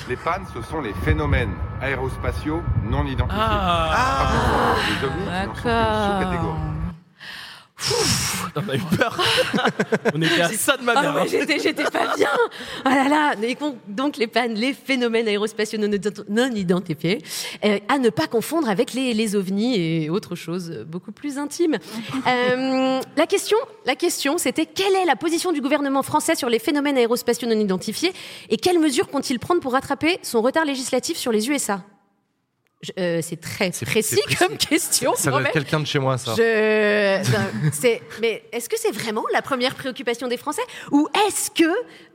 Les pannes, ce sont les phénomènes aérospatiaux non identifiés. Ah. Les ovnis sous-catégorie. On a eu peur. On était à ça de ma Ah mère. ouais, j'étais, j'étais pas bien. Ah là là. Et donc les pannes, les phénomènes aérospatiaux non, non identifiés, euh, à ne pas confondre avec les, les ovnis et autre chose euh, beaucoup plus intime. Euh, la question, la question, c'était quelle est la position du gouvernement français sur les phénomènes aérospatiaux non identifiés et quelles mesures compte-t-il prendre pour rattraper son retard législatif sur les USA euh, C'est très C'est- précis, c'est précis. comme question. Ça doit être quelqu'un de chez moi, ça. Je... non, c'est- Mais est-ce que c'est vraiment la première préoccupation des Français Ou est-ce que,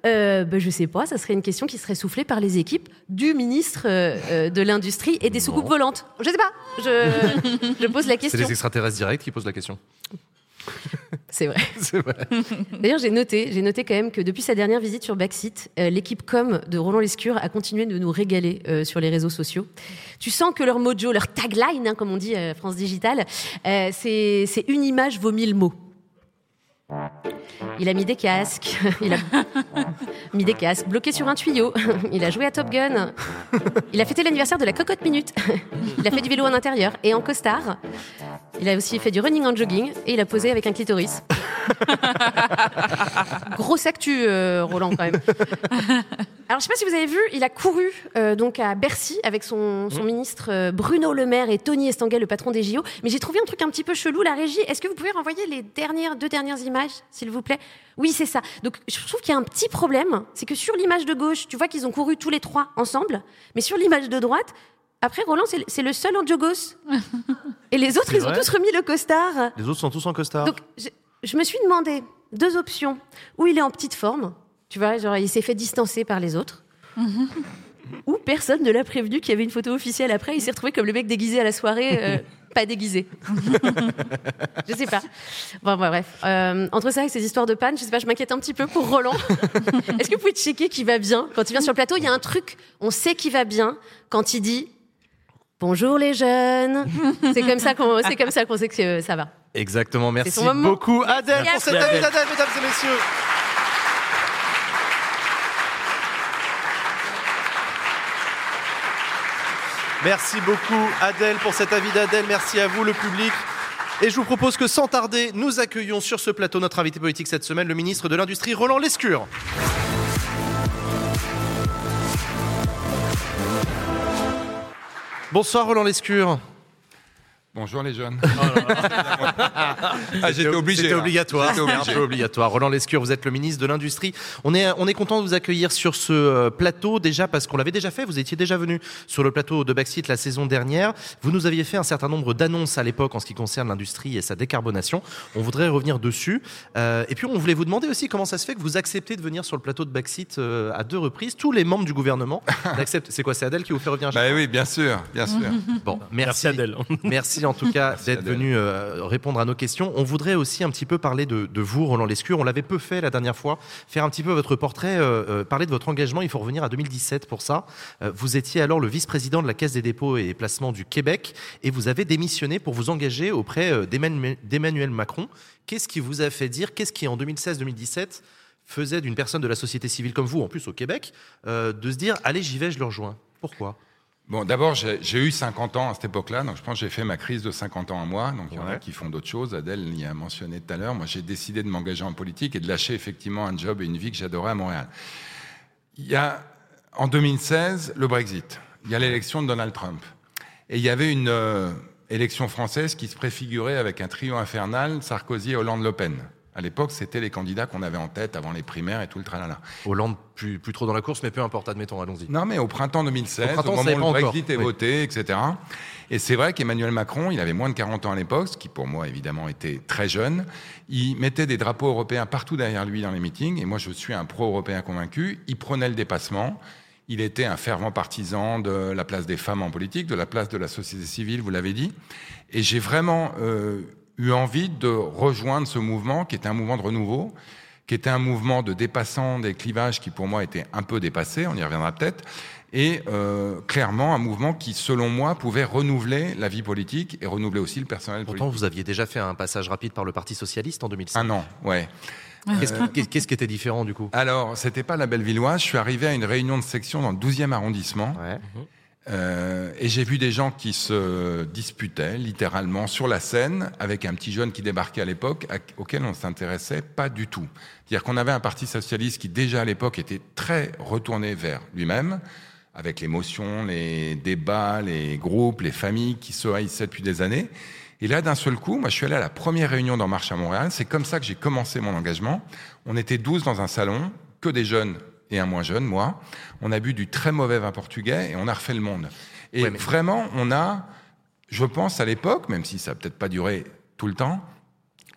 euh, ben, je sais pas, ça serait une question qui serait soufflée par les équipes du ministre euh, euh, de l'Industrie et des soucoupes volantes? Je sais pas, je, je pose la C'est question. les extraterrestres directs qui posent la question. C'est vrai. D'ailleurs, j'ai noté, j'ai noté quand même que depuis sa dernière visite sur Backseat, euh, l'équipe com de Roland Lescure a continué de nous régaler euh, sur les réseaux sociaux. Tu sens que leur mojo, leur tagline, hein, comme on dit à France Digital, euh, c'est c'est une image vaut mille mots. Il a mis des casques, il a mis des casques bloqués sur un tuyau, il a joué à Top Gun, il a fêté l'anniversaire de la cocotte minute, il a fait du vélo en intérieur et en costard, il a aussi fait du running en jogging et il a posé avec un clitoris. Grosse actu, euh, Roland, quand même. Alors, je sais pas si vous avez vu, il a couru euh, donc à Bercy avec son, son ministre euh, Bruno Le Maire et Tony Estanguet, le patron des JO. Mais j'ai trouvé un truc un petit peu chelou, la régie. Est-ce que vous pouvez renvoyer les dernières, deux dernières images, s'il vous plaît Oui, c'est ça. Donc, je trouve qu'il y a un petit problème. C'est que sur l'image de gauche, tu vois qu'ils ont couru tous les trois ensemble. Mais sur l'image de droite, après, Roland, c'est le seul en jogos. Et les autres, ils ont tous remis le costard. Les autres sont tous en costard. Donc, je, je me suis demandé deux options. Où il est en petite forme, tu vois, genre il s'est fait distancer par les autres. Ou personne ne l'a prévenu qu'il y avait une photo officielle après. Il s'est retrouvé comme le mec déguisé à la soirée, euh, pas déguisé. je sais pas. Bon, bon, bref. Euh, entre ça et ces histoires de panne, je sais pas, je m'inquiète un petit peu pour Roland. Est-ce que vous pouvez checker qui va bien Quand il vient sur le plateau, il y a un truc, on sait qui va bien quand il dit Bonjour les jeunes. C'est comme ça qu'on, c'est comme ça qu'on sait que euh, ça va. Exactement, merci beaucoup Adèle pour cette Adèle. mesdames et messieurs. Merci beaucoup Adèle pour cet avis d'Adèle, merci à vous le public. Et je vous propose que sans tarder, nous accueillons sur ce plateau notre invité politique cette semaine, le ministre de l'Industrie Roland Lescure. Bonsoir Roland Lescure. Bonjour les jeunes. Ah, j'étais obligé, C'était là. obligatoire. C'était un obligé. peu obligatoire. Roland Lescure, vous êtes le ministre de l'Industrie. On est, on est content de vous accueillir sur ce euh, plateau, déjà parce qu'on l'avait déjà fait. Vous étiez déjà venu sur le plateau de Backseat la saison dernière. Vous nous aviez fait un certain nombre d'annonces à l'époque en ce qui concerne l'industrie et sa décarbonation. On voudrait revenir dessus. Euh, et puis, on voulait vous demander aussi comment ça se fait que vous acceptez de venir sur le plateau de Backseat euh, à deux reprises. Tous les membres du gouvernement acceptent. C'est quoi C'est Adèle qui vous fait revenir à chaque Bah oui, bien sûr, bien sûr. Bon, merci, Merci, Adèle. Merci en tout cas d'être venu euh, répondre à nos questions. On voudrait aussi un petit peu parler de, de vous, Roland Lescure. On l'avait peu fait la dernière fois. Faire un petit peu votre portrait, euh, euh, parler de votre engagement. Il faut revenir à 2017 pour ça. Vous étiez alors le vice-président de la Caisse des dépôts et placements du Québec et vous avez démissionné pour vous engager auprès d'Emmanuel d'Emmanuel Macron. Qu'est-ce qui vous a fait dire Qu'est-ce qui en 2016-2017 faisait d'une personne de la société civile comme vous, en plus au Québec, euh, de se dire allez j'y vais, je le rejoins? Pourquoi? Bon, d'abord, j'ai j'ai eu 50 ans à cette époque-là, donc je pense que j'ai fait ma crise de 50 ans à moi. Donc il y en a qui font d'autres choses. Adèle y a mentionné tout à l'heure. Moi, j'ai décidé de m'engager en politique et de lâcher effectivement un job et une vie que j'adorais à Montréal. Il y a, en 2016, le Brexit. Il y a l'élection de Donald Trump. Et il y avait une euh, élection française qui se préfigurait avec un trio infernal, Sarkozy, Hollande, Le Pen. À l'époque, c'était les candidats qu'on avait en tête avant les primaires et tout le tralala. Hollande, plus, plus trop dans la course, mais peu importe, admettons, allons-y. Non, mais au printemps 2016, Au printemps, au moment où le. Brexit est Oui. voté, etc. Et c'est vrai qu'Emmanuel Macron, il avait moins de 40 ans à l'époque, ce qui pour moi évidemment était très jeune. Il mettait des drapeaux européens partout derrière lui dans les meetings, et moi je suis un pro-européen convaincu. Il prenait le dépassement. Il était un fervent partisan de la place des femmes en politique, de la place de la société civile, vous l'avez dit. Et j'ai vraiment euh, eu envie de rejoindre ce mouvement qui était un mouvement de renouveau, qui était un mouvement de dépassant des clivages qui pour moi étaient un peu dépassés, on y reviendra peut-être, et euh, clairement un mouvement qui, selon moi, pouvait renouveler la vie politique et renouveler aussi le personnel Pourtant, politique. vous aviez déjà fait un passage rapide par le Parti Socialiste en 2005. Un an, ouais. Qu'est-ce qui, qui était différent du coup? Alors, c'était pas la Bellevilloise. Je suis arrivé à une réunion de section dans le 12e arrondissement. Euh, et j'ai vu des gens qui se disputaient littéralement sur la scène avec un petit jeune qui débarquait à l'époque auquel on ne s'intéressait pas du tout. C'est-à-dire qu'on avait un parti socialiste qui déjà à l'époque était très retourné vers lui-même, avec l'émotion, les débats, les groupes, les familles qui se haïssaient depuis des années. Et là, d'un seul coup, moi, je suis allé à la première réunion d'En Marche à Montréal. C'est comme ça que j'ai commencé mon engagement. On était 12 dans un salon, que des jeunes et un moins jeune, moi. On a bu du très mauvais vin portugais et on a refait le monde. Et Ouais, mais- vraiment, on a, je pense à l'époque, même si ça n'a peut-être pas duré tout le temps,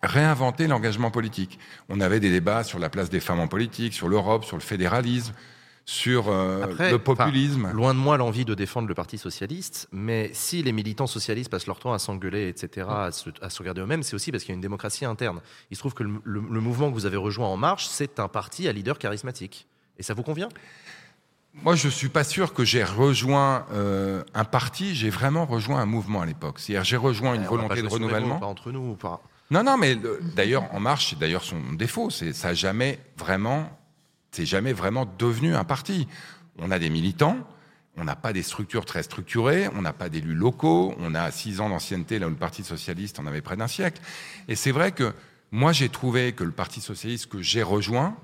réinventé l'engagement politique. On avait des débats sur la place des femmes en politique, sur l'Europe, sur le fédéralisme, sur euh, Après, le populisme. loin de moi l'envie de défendre le Parti socialiste, mais si les militants socialistes passent leur temps à s'engueuler, etc., à se, à se regarder eux-mêmes, c'est aussi parce qu'il y a une démocratie interne. Il se trouve que le, le- le mouvement que vous avez rejoint En Marche, c'est un parti à leader charismatique. Et ça vous convient? Moi, je suis pas sûr que j'ai rejoint euh, un parti, j'ai vraiment rejoint un mouvement à l'époque. C'est-à-dire, j'ai rejoint une Eh, volonté de renouvellement. Pas entre nous, pas? Non, non, mais le- d'ailleurs, En Marche, c'est d'ailleurs son défaut. C'est ça a jamais vraiment, c'est jamais vraiment devenu un parti. On a des militants, on n'a pas des structures très structurées, on n'a pas d'élus locaux, on a six ans d'ancienneté là où le Parti socialiste en avait près d'un siècle. Et c'est vrai que moi, j'ai trouvé que le Parti socialiste que j'ai rejoint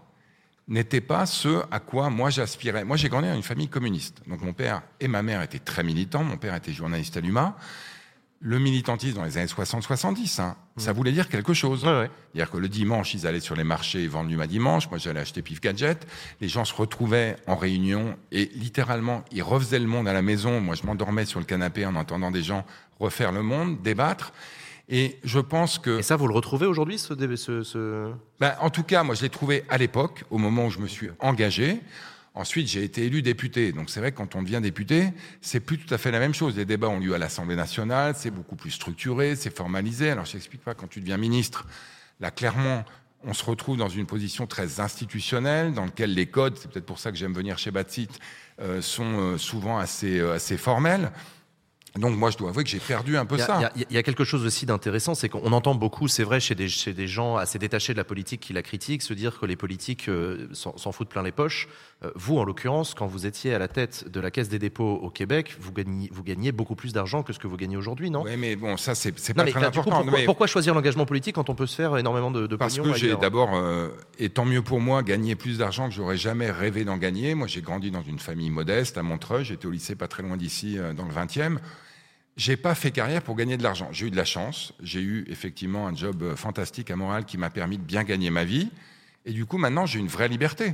n'était pas ce à quoi moi j'aspirais. Moi, j'ai grandi dans une famille communiste. Donc mon père et ma mère étaient très militants. Mon père était journaliste à l'UMA. Le militantisme dans les années 60-70, hein, ça voulait dire quelque chose. C'est-à-dire que le dimanche, ils allaient sur les marchés vendre l'UMA dimanche. Moi, j'allais acheter Pif Gadget. Les gens se retrouvaient en réunion et littéralement, ils refaisaient le monde à la maison. Moi, je m'endormais sur le canapé en entendant des gens refaire le monde, débattre. Et je pense que... Et ça, vous le retrouvez aujourd'hui, ce... ce... Ben, en tout cas, moi, je l'ai trouvé à l'époque, au moment où je me suis engagé. Ensuite, j'ai été élu député. Donc, c'est vrai que quand on devient député, c'est plus tout à fait la même chose. Les débats ont lieu à l'Assemblée nationale, c'est beaucoup plus structuré, c'est formalisé. Alors, je t'explique pas, quand tu deviens ministre, là, clairement, on se retrouve dans une position très institutionnelle, dans laquelle les codes, c'est peut-être pour ça que j'aime venir chez Batsit, euh, sont euh, souvent assez, euh, assez formels. Donc, moi, je dois avouer que j'ai perdu un peu Il y, a, ça. il y a- il y a quelque chose aussi d'intéressant, c'est qu'on entend beaucoup, c'est vrai, chez des, chez des gens assez détachés de la politique qui la critiquent, se dire que les politiques euh, s'en foutent plein les poches. Euh, vous, en l'occurrence, quand vous étiez à la tête de la Caisse des dépôts au Québec, vous gagnez, vous gagnez beaucoup plus d'argent que ce que vous gagnez aujourd'hui, non? Oui, mais bon, ça, c'est pas mais très là, du coup, important. pourquoi, Mais- pourquoi choisir l'engagement politique quand on peut se faire énormément de, de Parce que j'ai ailleurs d'abord, euh, et tant mieux pour moi, gagné plus d'argent que j'aurais jamais rêvé d'en gagner. Moi, j'ai grandi dans une famille modeste à Montreuil. J'étais au lycée pas très loin d'ici, dans le 20e. J'ai pas fait carrière pour gagner de l'argent. J'ai eu de la chance. J'ai eu effectivement un job euh, fantastique à Montréal qui m'a permis de bien gagner ma vie. Et du coup, maintenant, j'ai une vraie liberté.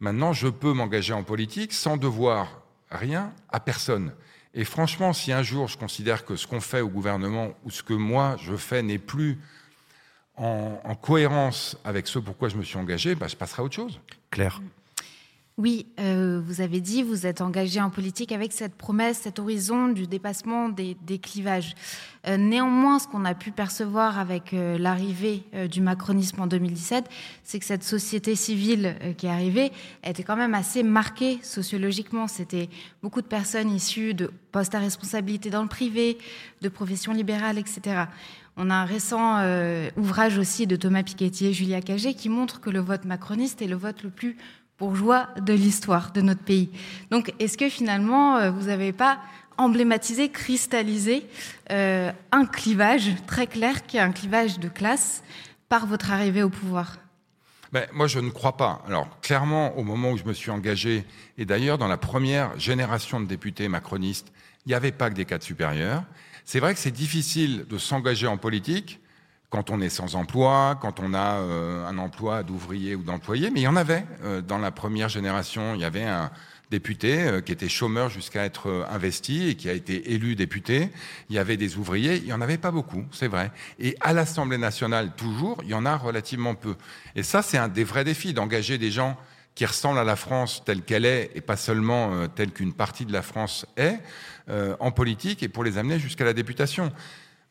Maintenant, je peux m'engager en politique sans devoir rien à personne. Et franchement, si un jour je considère que ce qu'on fait au gouvernement ou ce que moi je fais n'est plus en, en cohérence avec ce pourquoi je me suis engagé, bah, je passerai à autre chose. Claire. Oui, euh, vous avez dit, vous êtes engagé en politique avec cette promesse, cet horizon du dépassement des, clivages. Euh, néanmoins, ce qu'on a pu percevoir avec euh, l'arrivée du macronisme en 2017, c'est que cette société civile qui est arrivée était quand même assez marquée sociologiquement. C'était beaucoup de personnes issues de postes à responsabilité dans le privé, de professions libérales, etc. On a un récent ouvrage aussi de Thomas Piketty et Julia Cagé qui montre que le vote macroniste est le vote le plus bourgeois de l'histoire de notre pays. Donc, est-ce que finalement, euh, vous n'avez pas emblématisé, cristallisé euh, un clivage très clair qui est un clivage de classe par votre arrivée au pouvoir? Ben, moi, je ne crois pas. Alors, clairement, au moment où je me suis engagé, et d'ailleurs, dans la première génération de députés macronistes, il n'y avait pas que des cadres supérieurs. C'est vrai que c'est difficile de s'engager en politique quand on est sans emploi, quand on a euh, un emploi d'ouvrier ou d'employé, mais il y en avait euh, dans la première génération. Il y avait un député euh, qui était chômeur jusqu'à être investi et qui a été élu député. Il y avait des ouvriers, il y en avait pas beaucoup, c'est vrai. Et à l'Assemblée nationale, toujours, il y en a relativement peu. Et ça, c'est un des vrais défis d'engager des gens qui ressemblent à la France telle qu'elle est et pas seulement telle qu'une partie de la France est en politique et pour les amener jusqu'à la députation.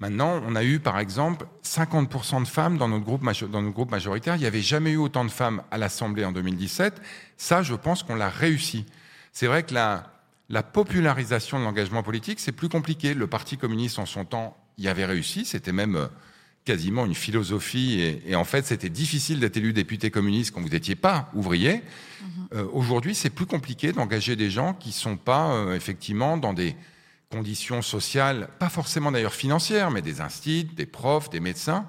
Maintenant, on a eu, par exemple, 50% de femmes dans notre, groupe, dans notre groupe majoritaire. Il n'y avait jamais eu autant de femmes à l'Assemblée en 2017. Ça, je pense qu'on l'a réussi. C'est vrai que la, la popularisation de l'engagement politique, c'est plus compliqué. Le Parti communiste, en son temps, y avait réussi. C'était même euh, quasiment une philosophie. Et, et en fait, c'était difficile d'être élu député communiste quand vous n'étiez pas ouvrier. euh, aujourd'hui, c'est plus compliqué d'engager des gens qui sont pas euh, effectivement dans des conditions sociales, pas forcément d'ailleurs financières, mais des instituts, des profs, des médecins,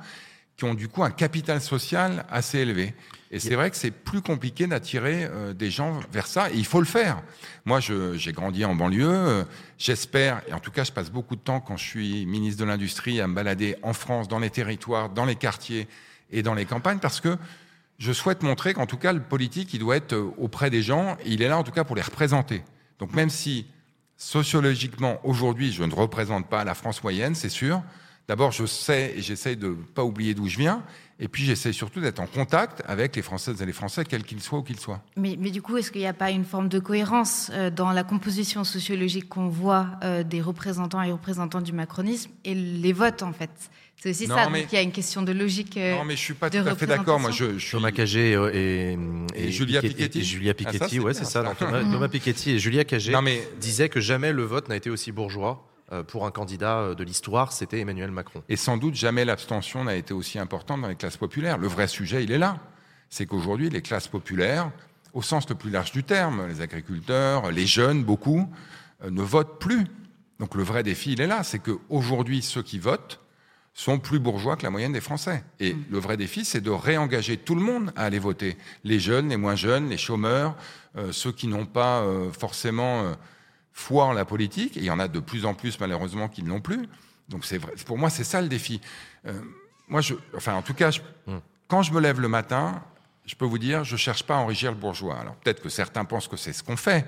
qui ont du coup un capital social assez élevé. Et c'est vrai que c'est plus compliqué d'attirer euh, des gens vers ça, et il faut le faire. Moi, j'ai grandi en banlieue, euh, j'espère, et en tout cas, je passe beaucoup de temps quand je suis ministre de l'Industrie à me balader en France, dans les territoires, dans les quartiers et dans les campagnes, parce que je souhaite montrer qu'en tout cas, le politique, il doit être euh, auprès des gens, et il est là en tout cas pour les représenter. Donc même si sociologiquement, aujourd'hui, je ne représente pas la France moyenne, c'est sûr, d'abord, je sais et j'essaye de ne pas oublier d'où je viens, et puis j'essaye surtout d'être en contact avec les Françaises et les Français, quels qu'ils soient ou qu'ils soient. Mais, mais du coup, est-ce qu'il n'y a pas une forme de cohérence euh, dans la composition sociologique qu'on voit euh, des représentants et représentants du macronisme et les votes, en fait? C'est aussi Non, ça, mais- donc il y a une question de logique. euh, Non, mais je suis pas tout à fait d'accord. Moi, je, je suis Thomas Cagé et, et, Et Julia Piketty. et Julia Ah, ça, Piketty, ouais, c'est ça. Thomas, Thomas Piketty et Julia Cagé Non, mais- disaient que jamais le vote n'a été aussi bourgeois euh, pour un candidat euh, de l'histoire, c'était Emmanuel Macron. Et sans doute jamais l'abstention n'a été aussi importante dans les classes populaires. Le vrai sujet, il est là. C'est qu'aujourd'hui, les classes populaires, au sens le plus large du terme, les agriculteurs, les jeunes, beaucoup, euh, ne votent plus. Donc le vrai défi, il est là. C'est qu'aujourd'hui, ceux qui votent sont plus bourgeois que la moyenne des Français. Et le vrai défi, c'est de réengager tout le monde à aller voter. Les jeunes, les moins jeunes, les chômeurs, euh, ceux qui n'ont pas euh, forcément euh, foi en la politique. Et il y en a de plus en plus, malheureusement, qui ne l'ont plus. Donc c'est vrai. Pour moi, c'est ça le défi. Euh, moi, je, enfin, en tout cas, je- quand je me lève le matin, je peux vous dire, je cherche pas à enrichir le bourgeois. Alors peut-être que certains pensent que c'est ce qu'on fait.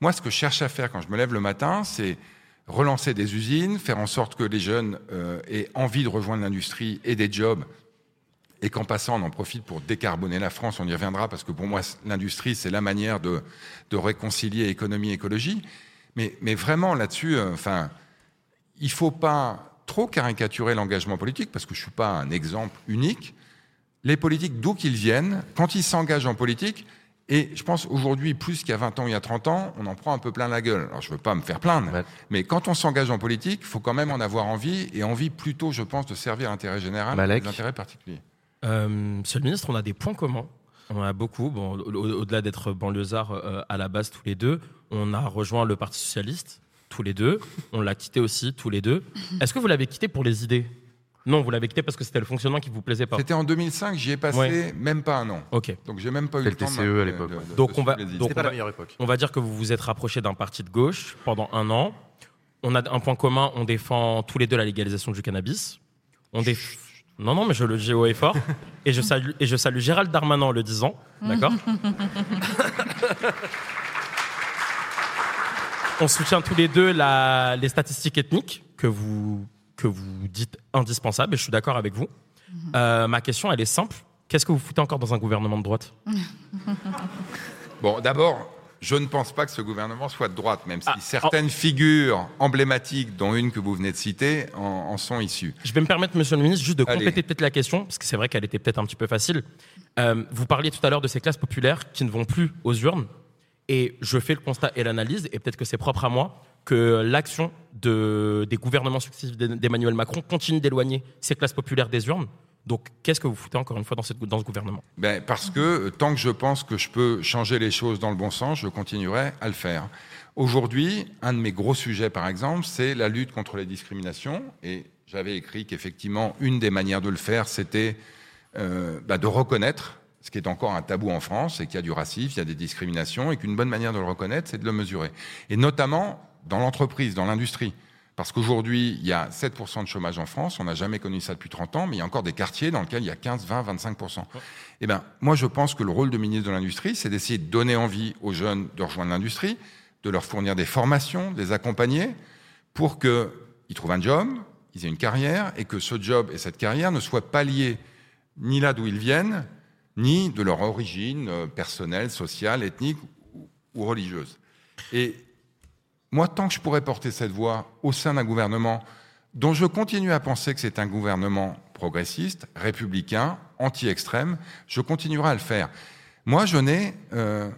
Moi, ce que je cherche à faire quand je me lève le matin, c'est relancer des usines, faire en sorte que les jeunes euh, aient envie de rejoindre l'industrie et des jobs, et qu'en passant, on en profite pour décarboner la France. On y reviendra parce que pour moi, l'industrie, c'est la manière de, réconcilier économie et écologie. Mais, vraiment là-dessus, euh, enfin, il faut pas trop caricaturer l'engagement politique parce que je suis pas un exemple unique. Les politiques, d'où qu'ils viennent, quand ils s'engagent en politique, et je pense aujourd'hui, plus qu'il y a 20 ans, il y a 30 ans, on en prend un peu plein la gueule. Alors je veux pas me faire plaindre, mais quand on s'engage en politique, il faut quand même en avoir envie, et envie plutôt, je pense, de servir l'intérêt général Malek. que l'intérêt particulier. Euh, Monsieur le ministre, on a des points communs. On en a beaucoup. Bon, au- au- au-delà d'être banlieusards euh, à la base tous les deux, on a rejoint le Parti socialiste tous les deux. On l'a quitté aussi tous les deux. Est-ce que vous l'avez quitté pour les idées? Non, vous l'avez quitté parce que c'était le fonctionnement qui vous plaisait pas. C'était en 2005, j'y ai passé Ouais. même pas un an. Ok. Donc j'ai même pas eu le temps de TCE m'a- à l'époque, Donc de on va, donc C'était pas on la meilleure époque. On va dire que vous vous êtes rapproché d'un parti de gauche pendant un an. On a un point commun, on défend tous les deux la légalisation du cannabis. On déf- Non, non, mais je le dis haut et fort. et, je salue, et je salue Gérald Darmanin en le disant. D'accord On soutient tous les deux la- les statistiques ethniques que vous, que vous dites indispensables, et je suis d'accord avec vous. Euh, ma question, elle est simple. Qu'est-ce que vous foutez encore dans un gouvernement de droite? Bon, d'abord, je ne pense pas que ce gouvernement soit de droite, même si Ah, certaines figures emblématiques, dont une que vous venez de citer, en, en sont issues. Je vais me permettre, monsieur le ministre, juste de Allez. compléter peut-être la question, parce que c'est vrai qu'elle était peut-être un petit peu facile. Euh, vous parliez tout à l'heure de ces classes populaires qui ne vont plus aux urnes, et je fais le constat et l'analyse, et peut-être que c'est propre à moi, que l'action de, des gouvernements successifs d'E- d'Emmanuel Macron continue d'éloigner ces classes populaires des urnes. Donc, qu'est-ce que vous foutez encore une fois dans ce gouvernement? Ben, parce que euh, tant que je pense que je peux changer les choses dans le bon sens, je continuerai à le faire. Aujourd'hui, un de mes gros sujets, par exemple, c'est la lutte contre les discriminations. Et j'avais écrit qu'effectivement, une des manières de le faire, c'était euh, bah, de reconnaître ce qui est encore un tabou en France, c'est qu'il y a du racisme, il y a des discriminations, et qu'une bonne manière de le reconnaître, c'est de le mesurer. Et notamment dans l'entreprise, dans l'industrie. Parce qu'aujourd'hui, il y a 7% de chômage en France, on n'a jamais connu ça depuis 30 ans, mais il y a encore des quartiers dans lesquels il y a 15, 20, 25%. Eh ben, moi, je pense que le rôle de ministre de l'Industrie, c'est d'essayer de donner envie aux jeunes de rejoindre l'industrie, de leur fournir des formations, de les accompagner, pour qu'ils trouvent un job, ils aient une carrière, et que ce job et cette carrière ne soient pas liés ni là d'où ils viennent, ni de leur origine euh, personnelle, sociale, ethnique ou religieuse. Et moi, tant que je pourrais porter cette voix au sein d'un gouvernement dont je continue à penser que c'est un gouvernement progressiste, républicain, anti-extrême, je continuerai à le faire. Moi, je n'ai euh,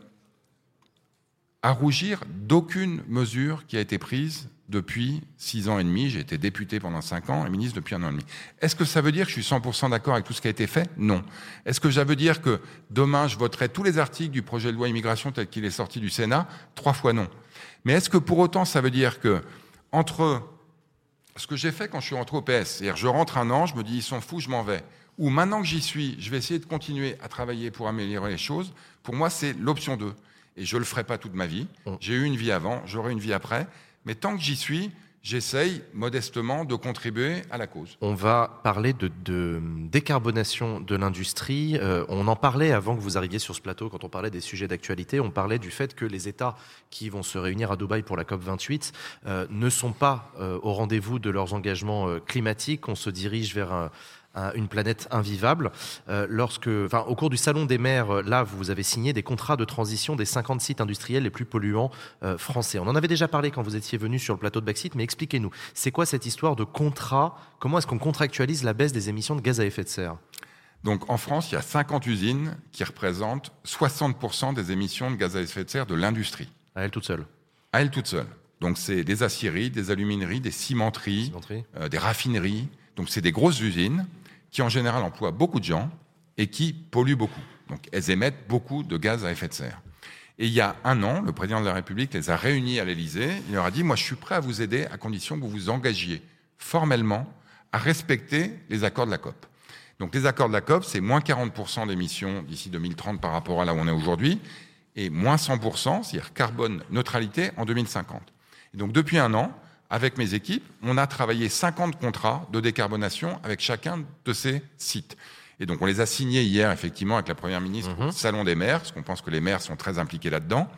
à rougir d'aucune mesure qui a été prise depuis six ans et demi. J'ai été député pendant cinq ans et ministre depuis un an et demi. Est-ce que ça veut dire que je suis 100% d'accord avec tout ce qui a été fait? Non. Est-ce que ça veut dire que demain, je voterai tous les articles du projet de loi immigration tel qu'il est sorti du Sénat? Trois fois non. Mais est-ce que pour autant, ça veut dire que entre ce que j'ai fait quand je suis rentré au PS, c'est-à-dire je rentre un an, je me dis ils sont fous, je m'en vais, ou maintenant que j'y suis, je vais essayer de continuer à travailler pour améliorer les choses, pour moi c'est l'option 2. Et je ne le ferai pas toute ma vie. J'ai eu une vie avant, j'aurai une vie après. Mais tant que j'y suis, j'essaye modestement de contribuer à la cause. On va parler de, décarbonation de l'industrie. Euh, on en parlait avant que vous arriviez sur ce plateau, quand on parlait des sujets d'actualité. On parlait du fait que les États qui vont se réunir à Dubaï pour la COP28 euh, ne sont pas euh, au rendez-vous de leurs engagements climatiques. On se dirige vers un- une planète invivable. Euh, lorsque, enfin, au cours du Salon des maires, euh, là, vous avez signé des contrats de transition des 50 sites industriels les plus polluants euh, français. On en avait déjà parlé quand vous étiez venu sur le plateau de Backseat, mais expliquez-nous, c'est quoi cette histoire de contrat? Comment est-ce qu'on contractualise la baisse des émissions de gaz à effet de serre? Donc en France, il y a 50 usines qui représentent 60% des émissions de gaz à effet de serre de l'industrie. À elles toutes seules À elles toutes seules. Donc c'est des aciéries, des alumineries, des cimenteries, euh, des raffineries. Donc c'est des grosses usines qui en général emploient beaucoup de gens et qui polluent beaucoup. Donc elles émettent beaucoup de gaz à effet de serre. Et il y a un an, le président de la République les a réunis à l'Élysée. Il leur a dit, moi je suis prêt à vous aider à condition que vous vous engagiez formellement à respecter les accords de la COP. Donc les accords de la COP, c'est moins 40% d'émissions d'ici 2030 par rapport à là où on est aujourd'hui, et moins 100%, c'est-à-dire carbone neutralité en 2050. Et donc depuis un an, avec mes équipes, on a travaillé 50 contrats de décarbonation avec chacun de ces sites. Et donc on les a signés hier, effectivement, avec la Première ministre au Salon des maires, parce qu'on pense que les maires sont très impliqués là-dedans.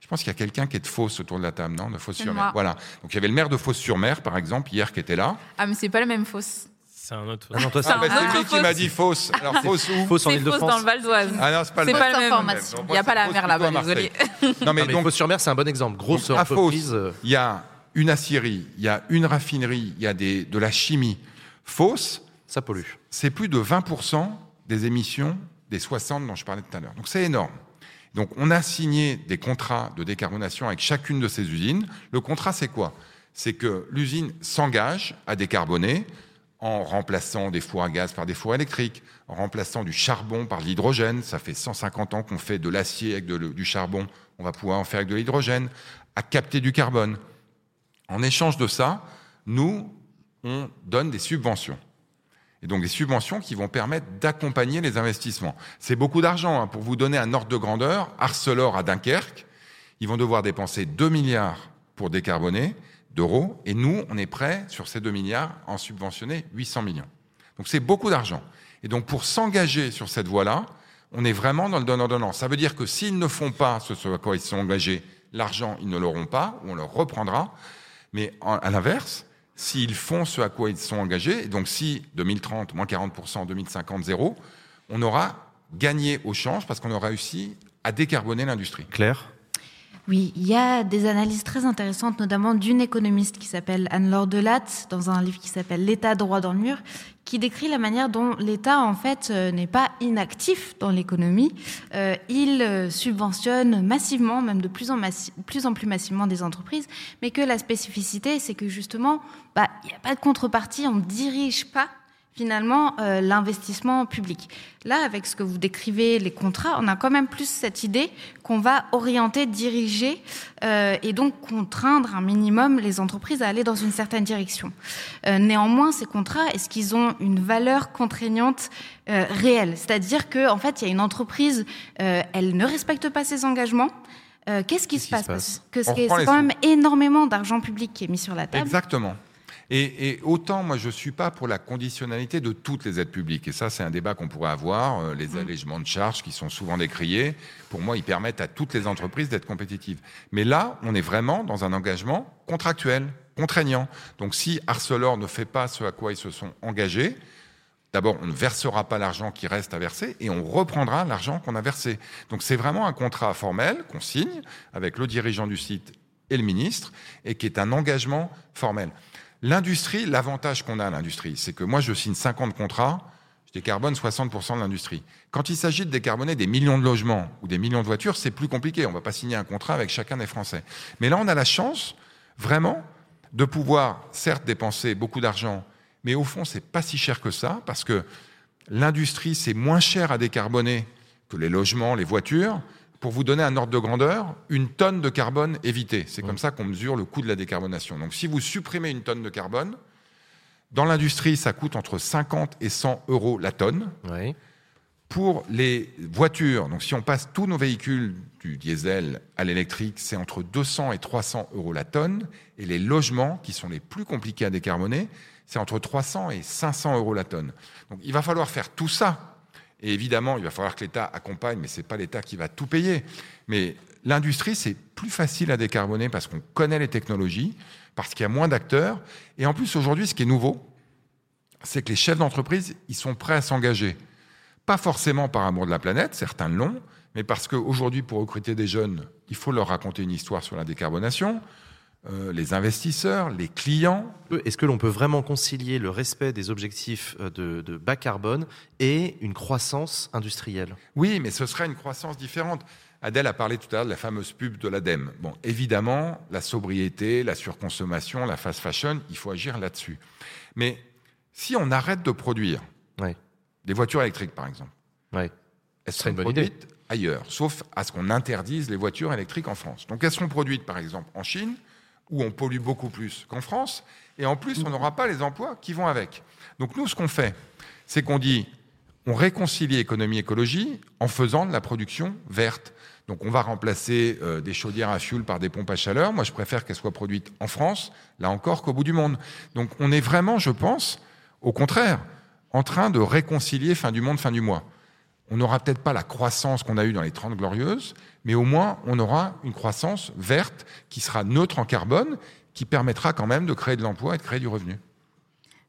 Je pense qu'il y a quelqu'un qui est de Fausse autour de la table, non? De Fausse-sur-Mer. Voilà. Donc il y avait le maire de Fausse-sur-Mer, par exemple, hier, qui était là. Ah, mais c'est pas la même fosse. C'est un autre. Ah non, toi, Ah, bah, un c'est autre lui qui m'a Fausse. dit fausse. Alors fausse où? Fausse en C'est fausse Ile-de-France. dans le Val d'Oise. Ah non, c'est pas le pas la même. Il n'y a pas la mer là-bas, désolé. Non, mais Ah, mais donc, Fos-sur-Mer, c'est un bon exemple. Grosse entreprise. Euh, il y a une acierie, il y a une raffinerie, il y a des, de la chimie. Fausse, ça pollue. C'est plus de 20% des émissions des 60 dont je parlais tout à l'heure. Donc c'est énorme. Donc on a signé des contrats de décarbonation avec chacune de ces usines. Le contrat, c'est quoi? C'est que l'usine s'engage à décarboner en remplaçant des fours à gaz par des fours électriques, en remplaçant du charbon par de l'hydrogène. Ça fait 150 ans qu'on fait de l'acier avec de- du charbon. On va pouvoir en faire avec de l'hydrogène, à capter du carbone. En échange de ça, nous, on donne des subventions. Et donc des subventions qui vont permettre d'accompagner les investissements. C'est beaucoup d'argent. hein. Pour vous donner un ordre de grandeur, Arcelor à Dunkerque, ils vont devoir dépenser 2 milliards pour décarboner d'euros. Et nous, on est prêt, sur ces 2 milliards, à en subventionner 800 millions. Donc c'est beaucoup d'argent. Et donc pour s'engager sur cette voie-là, on est vraiment dans le donnant-donnant. Ça veut dire que s'ils ne font pas ce sur quoi ils sont engagés, l'argent, ils ne l'auront pas, ou on leur reprendra. Mais en- à l'inverse, s'ils font ce à quoi ils sont engagés, et donc si 2030, moins 40%, 2050, zéro, on aura gagné au change parce qu'on aura réussi à décarboner l'industrie. Claire? Oui, il y a des analyses très intéressantes, notamment d'une économiste qui s'appelle Anne-Laure Delatte, dans un livre qui s'appelle L'État droit dans le mur, qui décrit la manière dont l'État, en fait, euh, n'est pas inactif dans l'économie. Euh, il euh, subventionne massivement, même de plus en, plus massivement des entreprises, mais que la spécificité, c'est que justement, bah, il n'y a pas de contrepartie, on ne dirige pas finalement euh, l'investissement public. Là, avec ce que vous décrivez, les contrats, on a quand même plus cette idée qu'on va orienter, diriger euh, et donc contraindre un minimum les entreprises à aller dans une certaine direction. Euh, néanmoins, ces contrats, est-ce qu'ils ont une valeur contraignante euh, réelle? C'est-à-dire que en fait, il y a une entreprise, euh, elle ne respecte pas ses engagements. Euh, Qu'est-ce qui se passe, Parce que c'est quand sous. même énormément d'argent public qui est mis sur la table. Exactement. Et, et autant, moi, je suis pas pour la conditionnalité de toutes les aides publiques. Et ça, c'est un débat qu'on pourrait avoir. Euh, Les allègements de charges qui sont souvent décriés, pour moi, ils permettent à toutes les entreprises d'être compétitives. Mais là, on est vraiment dans un engagement contractuel, contraignant. Donc, si Arcelor ne fait pas ce à quoi ils se sont engagés, D'abord, on ne versera pas l'argent qui reste à verser et on reprendra l'argent qu'on a versé. Donc c'est vraiment un contrat formel qu'on signe avec le dirigeant du site et le ministre et qui est un engagement formel. L'industrie, l'avantage qu'on a à l'industrie, c'est que moi je signe 50 contrats, je décarbone 60% de l'industrie. Quand il s'agit de décarboner des millions de logements ou des millions de voitures, c'est plus compliqué. On ne va pas signer un contrat avec chacun des Français. Mais là, on a la chance, vraiment, de pouvoir certes dépenser beaucoup d'argent, mais au fond, c'est pas si cher que ça, parce que l'industrie, c'est moins cher à décarboner que les logements, les voitures. Pour vous donner un ordre de grandeur, une tonne de carbone évitée. C'est comme ça qu'on mesure le coût de la décarbonation. Donc si vous supprimez une tonne de carbone, dans l'industrie, ça coûte entre 50 et 100 euros la tonne. Pour les voitures, donc si on passe tous nos véhicules du diesel à l'électrique, c'est entre 200 et 300 euros la tonne. Et les logements, qui sont les plus compliqués à décarboner, c'est entre 300 et 500 euros la tonne. Donc il va falloir faire tout ça. Et évidemment, il va falloir que l'État accompagne, mais ce n'est pas l'État qui va tout payer. Mais l'industrie, c'est plus facile à décarboner parce qu'on connaît les technologies, parce qu'il y a moins d'acteurs. Et en plus, aujourd'hui, ce qui est nouveau, c'est que les chefs d'entreprise, ils sont prêts à s'engager. Pas forcément par amour de la planète, certains l'ont, mais parce qu'aujourd'hui, pour recruter des jeunes, il faut leur raconter une histoire sur la décarbonation. Euh, les investisseurs, les clients. Est-ce que l'on peut vraiment concilier le respect des objectifs euh, de, de, bas carbone et une croissance industrielle? Oui, mais ce serait une croissance différente. Adèle a parlé tout à l'heure de la fameuse pub de l'ADEME. Bon, évidemment, la sobriété, la surconsommation, la fast fashion, il faut agir là-dessus. Mais si on arrête de produire des voitures électriques, par exemple, elles seraient produites ailleurs, sauf à ce qu'on interdise les voitures électriques en France. Donc elles seront produites, par exemple, en Chine, où on pollue beaucoup plus qu'en France, et en plus, on n'aura pas les emplois qui vont avec. Donc nous, ce qu'on fait, c'est qu'on dit, on réconcilie économie-écologie en faisant de la production verte. Donc on va remplacer euh, des chaudières à fioul par des pompes à chaleur. Moi, je préfère qu'elles soient produites en France, là encore, qu'au bout du monde. Donc on est vraiment, je pense, au contraire, en train de réconcilier fin du monde, fin du mois. On n'aura peut-être pas la croissance qu'on a eue dans les 30 glorieuses, mais au moins on aura une croissance verte qui sera neutre en carbone, qui permettra quand même de créer de l'emploi et de créer du revenu.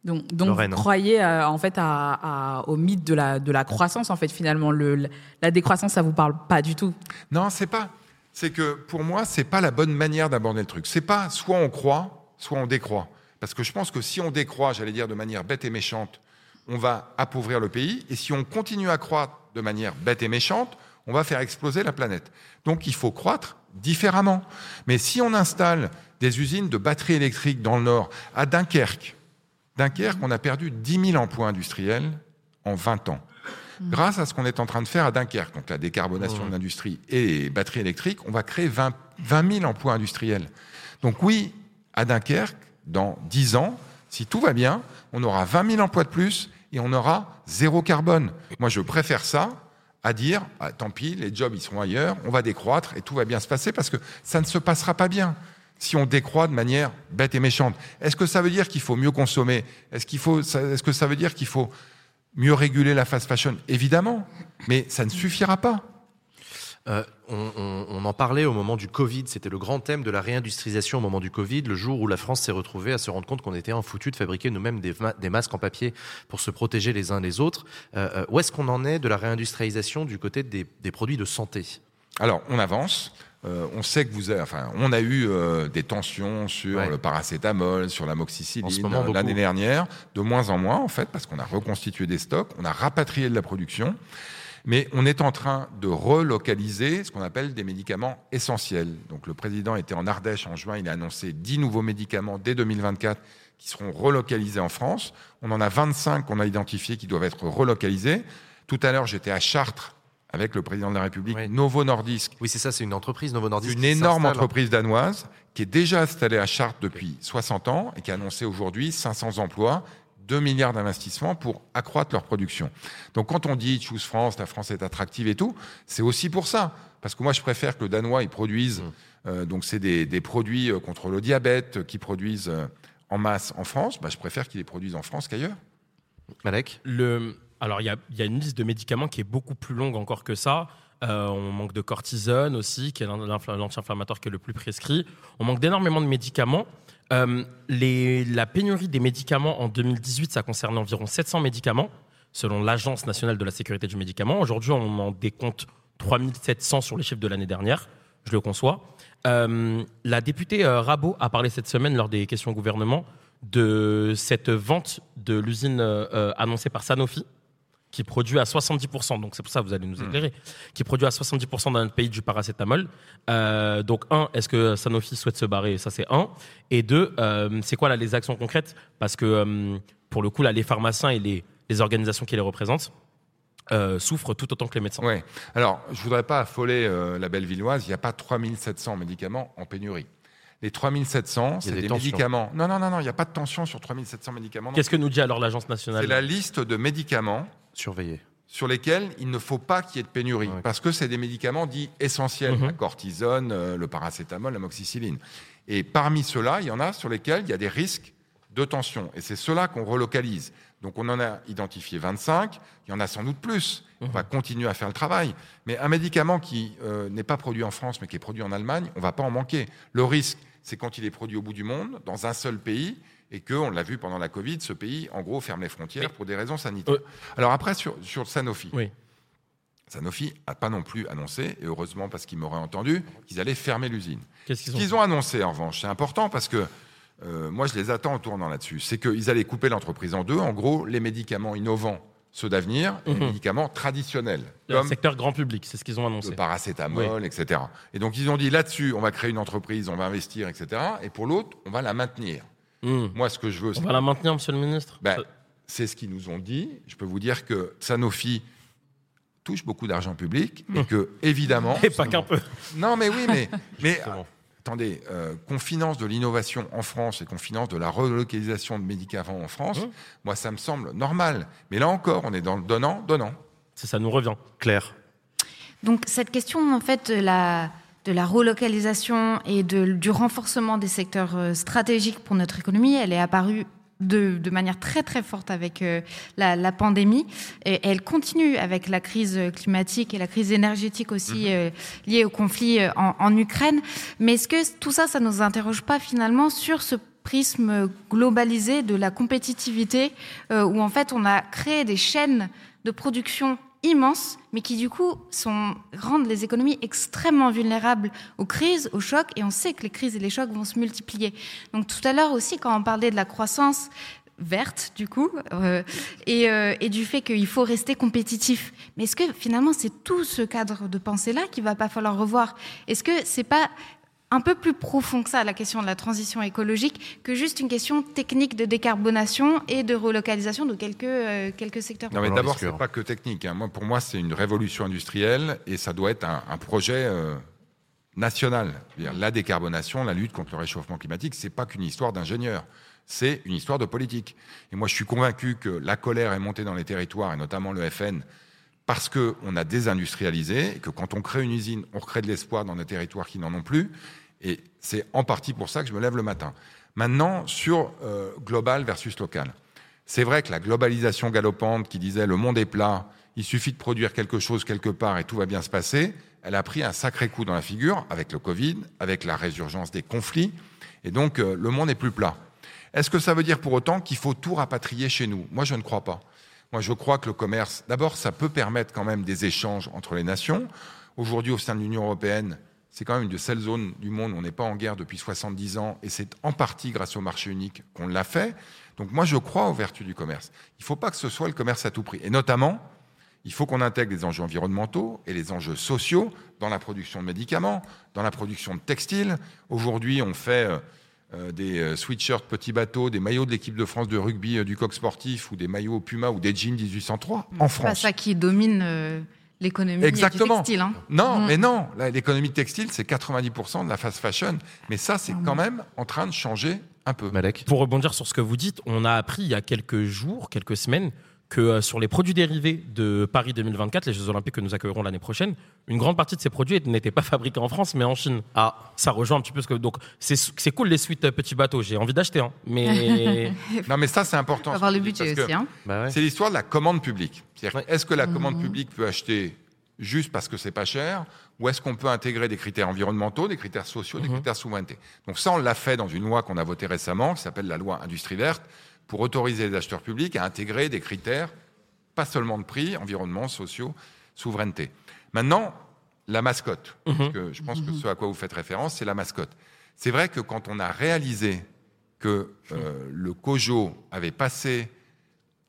Donc, donc vous croyez euh, en fait à, à, au mythe de la, de la croissance en fait finalement le, la décroissance ça vous parle pas du tout? Non c'est pas. C'est que pour moi c'est pas la bonne manière d'aborder le truc. C'est pas soit on croit soit on décroît. Parce que je pense que si on décroît j'allais dire de manière bête et méchante on va appauvrir le pays. Et si on continue à croître de manière bête et méchante on va faire exploser la planète. Donc il faut croître différemment. Mais si on installe des usines de batteries électriques dans le Nord, à Dunkerque, Dunkerque, on a perdu 10 000 emplois industriels en 20 ans. Grâce à ce qu'on est en train de faire à Dunkerque, donc la décarbonation de l'industrie et les batteries électriques, on va créer 20, 20 000 emplois industriels. Donc oui, à Dunkerque, dans 10 ans, si tout va bien, on aura 20 000 emplois de plus et on aura zéro carbone. Moi, je préfère ça à dire ah, tant pis, les jobs ils seront ailleurs, on va décroître et tout va bien se passer parce que ça ne se passera pas bien si on décroît de manière bête et méchante. Est-ce que ça veut dire qu'il faut mieux consommer? Est-ce qu'il faut est-ce que ça veut dire qu'il faut mieux réguler la fast fashion? Évidemment, mais ça ne suffira pas. Euh, on, on, on, en parlait au moment du Covid, c'était le grand thème de la réindustrialisation au moment du Covid, le jour où la France s'est retrouvée à se rendre compte qu'on était un foutu de fabriquer nous-mêmes des, des, masques en papier pour se protéger les uns les autres. Euh, euh, où est-ce qu'on en est de la réindustrialisation du côté des, des produits de santé? Alors, on avance. Euh, on sait que vous avez, enfin, on a eu euh, des tensions sur ouais. le paracétamol, sur l'amoxicilline l'année dernière, de moins en moins en fait, parce qu'on a reconstitué des stocks, on a rapatrié de la production. Mais on est en train de relocaliser ce qu'on appelle des médicaments essentiels. Donc le président était en Ardèche en juin, il a annoncé 10 nouveaux médicaments dès 2024 qui seront relocalisés en France. On en a 25 qu'on a identifiés qui doivent être relocalisés. Tout à l'heure, j'étais à Chartres avec le président de la République, oui. Novo Nordisk. Oui, c'est ça, c'est une entreprise, Novo Nordisk. Une énorme entreprise danoise qui est déjà installée à Chartres depuis 60 ans et qui a annoncé aujourd'hui 500 emplois 2 milliards d'investissements pour accroître leur production. Donc quand on dit Choose France, la France est attractive et tout, c'est aussi pour ça. Parce que moi, je préfère que le Danois, ils produisent, mmh. euh, donc c'est des, des, produits contre le diabète qui produisent euh, en masse en France, bah, je préfère qu'ils les produisent en France qu'ailleurs. Malek? Le... Alors, il y, y, a une liste de médicaments qui est beaucoup plus longue encore que ça. Euh, on manque de cortisone aussi, qui est l'anti-inflammatoire qui est le plus prescrit. On manque d'énormément de médicaments. Euh, la pénurie des médicaments en 2018, ça concerne environ 700 médicaments, selon l'Agence nationale de la sécurité du médicament. Aujourd'hui, on en décompte 3700 sur les chiffres de l'année dernière, je le conçois. Euh, la députée euh, Rabot a parlé cette semaine lors des questions au gouvernement de cette vente de l'usine annoncée par Sanofi, qui produit à 70%, donc c'est pour ça que vous allez nous éclairer, qui produit à 70% dans notre pays du paracétamol. Euh, donc un, est-ce que Sanofi souhaite se barrer? Ça c'est un. Et deux, euh, c'est quoi là les actions concrètes? Parce que euh, pour le coup là, les pharmaciens et les, les organisations qui les représentent euh, souffrent tout autant que les médecins. Ouais. Alors, je voudrais pas affoler euh, la belle villoise. Il n'y a pas 3700 médicaments en pénurie. Les 3700, Il y a c'est des des, médicaments. Non, non, non, non, il n'y a pas de tension sur 3700 médicaments. Qu'est-ce que nous dit alors l'agence nationale? C'est la liste de médicaments surveillés sur lesquels il ne faut pas qu'il y ait de pénurie parce que c'est des médicaments dits essentiels, Mhm. la cortisone, euh, le paracétamol, l'amoxicilline. Et parmi ceux-là, il y en a sur lesquels il y a des risques de tension et c'est ceux-là qu'on relocalise. Donc on en a identifié 25, il y en a sans doute plus. On va continuer à faire le travail. Mais un médicament qui euh, n'est pas produit en France mais qui est produit en Allemagne, on va pas en manquer. Le risque, c'est quand il est produit au bout du monde, dans un seul pays, et que, on l'a vu pendant la Covid, ce pays, en gros, ferme les frontières pour des raisons sanitaires. Alors après, sur, sur Sanofi. Sanofi n'a pas non plus annoncé, et heureusement parce qu'ils m'auraient entendu, qu'ils allaient fermer l'usine. Qu'est-ce qu'ils Ce ont qu'ils ont annoncé, en revanche, c'est important parce que euh, moi, je les attends en tournant là-dessus. C'est qu'ils allaient couper l'entreprise en deux. En gros, les médicaments innovants, ceux d'avenir, et les Mhm. médicaments traditionnels. Le secteur grand public, c'est ce qu'ils ont annoncé. Le paracétamol, etc. Et donc, ils ont dit là-dessus, on va créer une entreprise, on va investir, etc. Et pour l'autre, on va la maintenir. Moi, ce que je veux, Hmm. On va la maintenir, monsieur le ministre ben, c'est ce qu'ils nous ont dit. Je peux vous dire que Sanofi touche beaucoup d'argent public et que, évidemment. Et pas qu'un peu. Non, mais oui, mais. mais attendez, euh, qu'on finance de l'innovation en France et qu'on finance de la relocalisation de médicaments en France, Mmh. moi, ça me semble normal. Mais là encore, on est dans le donnant-donnant. C'est ça nous revient. Claire. Donc cette question en fait la, de la relocalisation et de- du renforcement des secteurs euh, stratégiques pour notre économie, elle est apparue de, de manière très très forte avec euh, la, la pandémie et elle continue avec la crise climatique et la crise énergétique aussi euh, liée au conflit en, en Ukraine. Mais est-ce que tout ça, ça nous interroge pas finalement sur ce prisme globalisé de la compétitivité euh, où en fait on a créé des chaînes de production immenses, mais qui du coup rendent les économies extrêmement vulnérables aux crises, aux chocs, et on sait que les crises et les chocs vont se multiplier. Donc tout à l'heure aussi, quand on parlait de la croissance verte, du coup, euh, et, euh, et du fait qu'il faut rester compétitif. Mais est-ce que finalement c'est tout ce cadre de pensée-là qu'il va pas falloir revoir? Est-ce que c'est pas un peu plus profond que ça, la question de la transition écologique, que juste une question technique de décarbonation et de relocalisation de quelques, euh, quelques secteurs. Non, mais d'abord, c'est pas que technique. hein. Moi, pour moi, c'est une révolution industrielle et ça doit être un, un projet euh, national. La décarbonation, la lutte contre le réchauffement climatique, c'est pas qu'une histoire d'ingénieur. C'est une histoire de politique. Et moi, je suis convaincu que la colère est montée dans les territoires, et notamment le FN, parce qu'on a désindustrialisé, et que quand on crée une usine, on recrée de l'espoir dans des territoires qui n'en ont plus. Et c'est en partie pour ça que je me lève le matin. Maintenant, sur euh, global versus local. C'est vrai que la globalisation galopante qui disait le monde est plat, il suffit de produire quelque chose quelque part et tout va bien se passer, elle a pris un sacré coup dans la figure avec le Covid, avec la résurgence des conflits, et donc euh, le monde est plus plat. Est-ce que ça veut dire pour autant qu'il faut tout rapatrier chez nous? Moi, je ne crois pas. Moi, je crois que le commerce, d'abord, ça peut permettre quand même des échanges entre les nations. Aujourd'hui, au sein de l'Union européenne, c'est quand même une de celles zones du monde où on n'est pas en guerre depuis 70 ans, et c'est en partie grâce au marché unique qu'on l'a fait. Donc moi, je crois aux vertus du commerce. Il ne faut pas que ce soit le commerce à tout prix. Et notamment, il faut qu'on intègre les enjeux environnementaux et les enjeux sociaux dans la production de médicaments, dans la production de textiles. Aujourd'hui, on fait euh, euh, des euh, sweatshirts petits bateaux, des maillots de l'équipe de France de rugby du coq sportif ou des maillots Puma ou des jeans 1803 en C'est pas France. ça qui domine l'économie Exactement. du textile. hein. Non, Mm. mais non. L'économie textile, c'est 90% de la fast fashion. Mais ça, c'est quand même en train de changer un peu. Pour rebondir sur ce que vous dites, on a appris il y a quelques jours, quelques semaines, que euh, sur les produits dérivés de Paris 2024, les Jeux Olympiques que nous accueillerons l'année prochaine, une grande partie de ces produits n'étaient pas fabriqués en France, mais en Chine. Ah, ça rejoint un petit peu ce que. Donc, c'est cool les suites euh, petits bateaux, j'ai envie d'acheter, hein, mais. non, mais ça, c'est important. Faut avoir le budget parce que aussi, hein. C'est l'histoire de la commande publique. C'est-à-dire, est-ce que la commande Mhm. publique peut acheter juste parce que c'est pas cher ou est-ce qu'on peut intégrer des critères environnementaux, des critères sociaux, des critères souveraineté? Donc ça, on l'a fait dans une loi qu'on a votée récemment, qui s'appelle la loi Industrie verte, pour autoriser les acheteurs publics à intégrer des critères, pas seulement de prix, environnement, sociaux, souveraineté. Maintenant, la mascotte, parce que je pense que ce à quoi vous faites référence, c'est la mascotte. C'est vrai que quand on a réalisé que euh, le COJO avait passé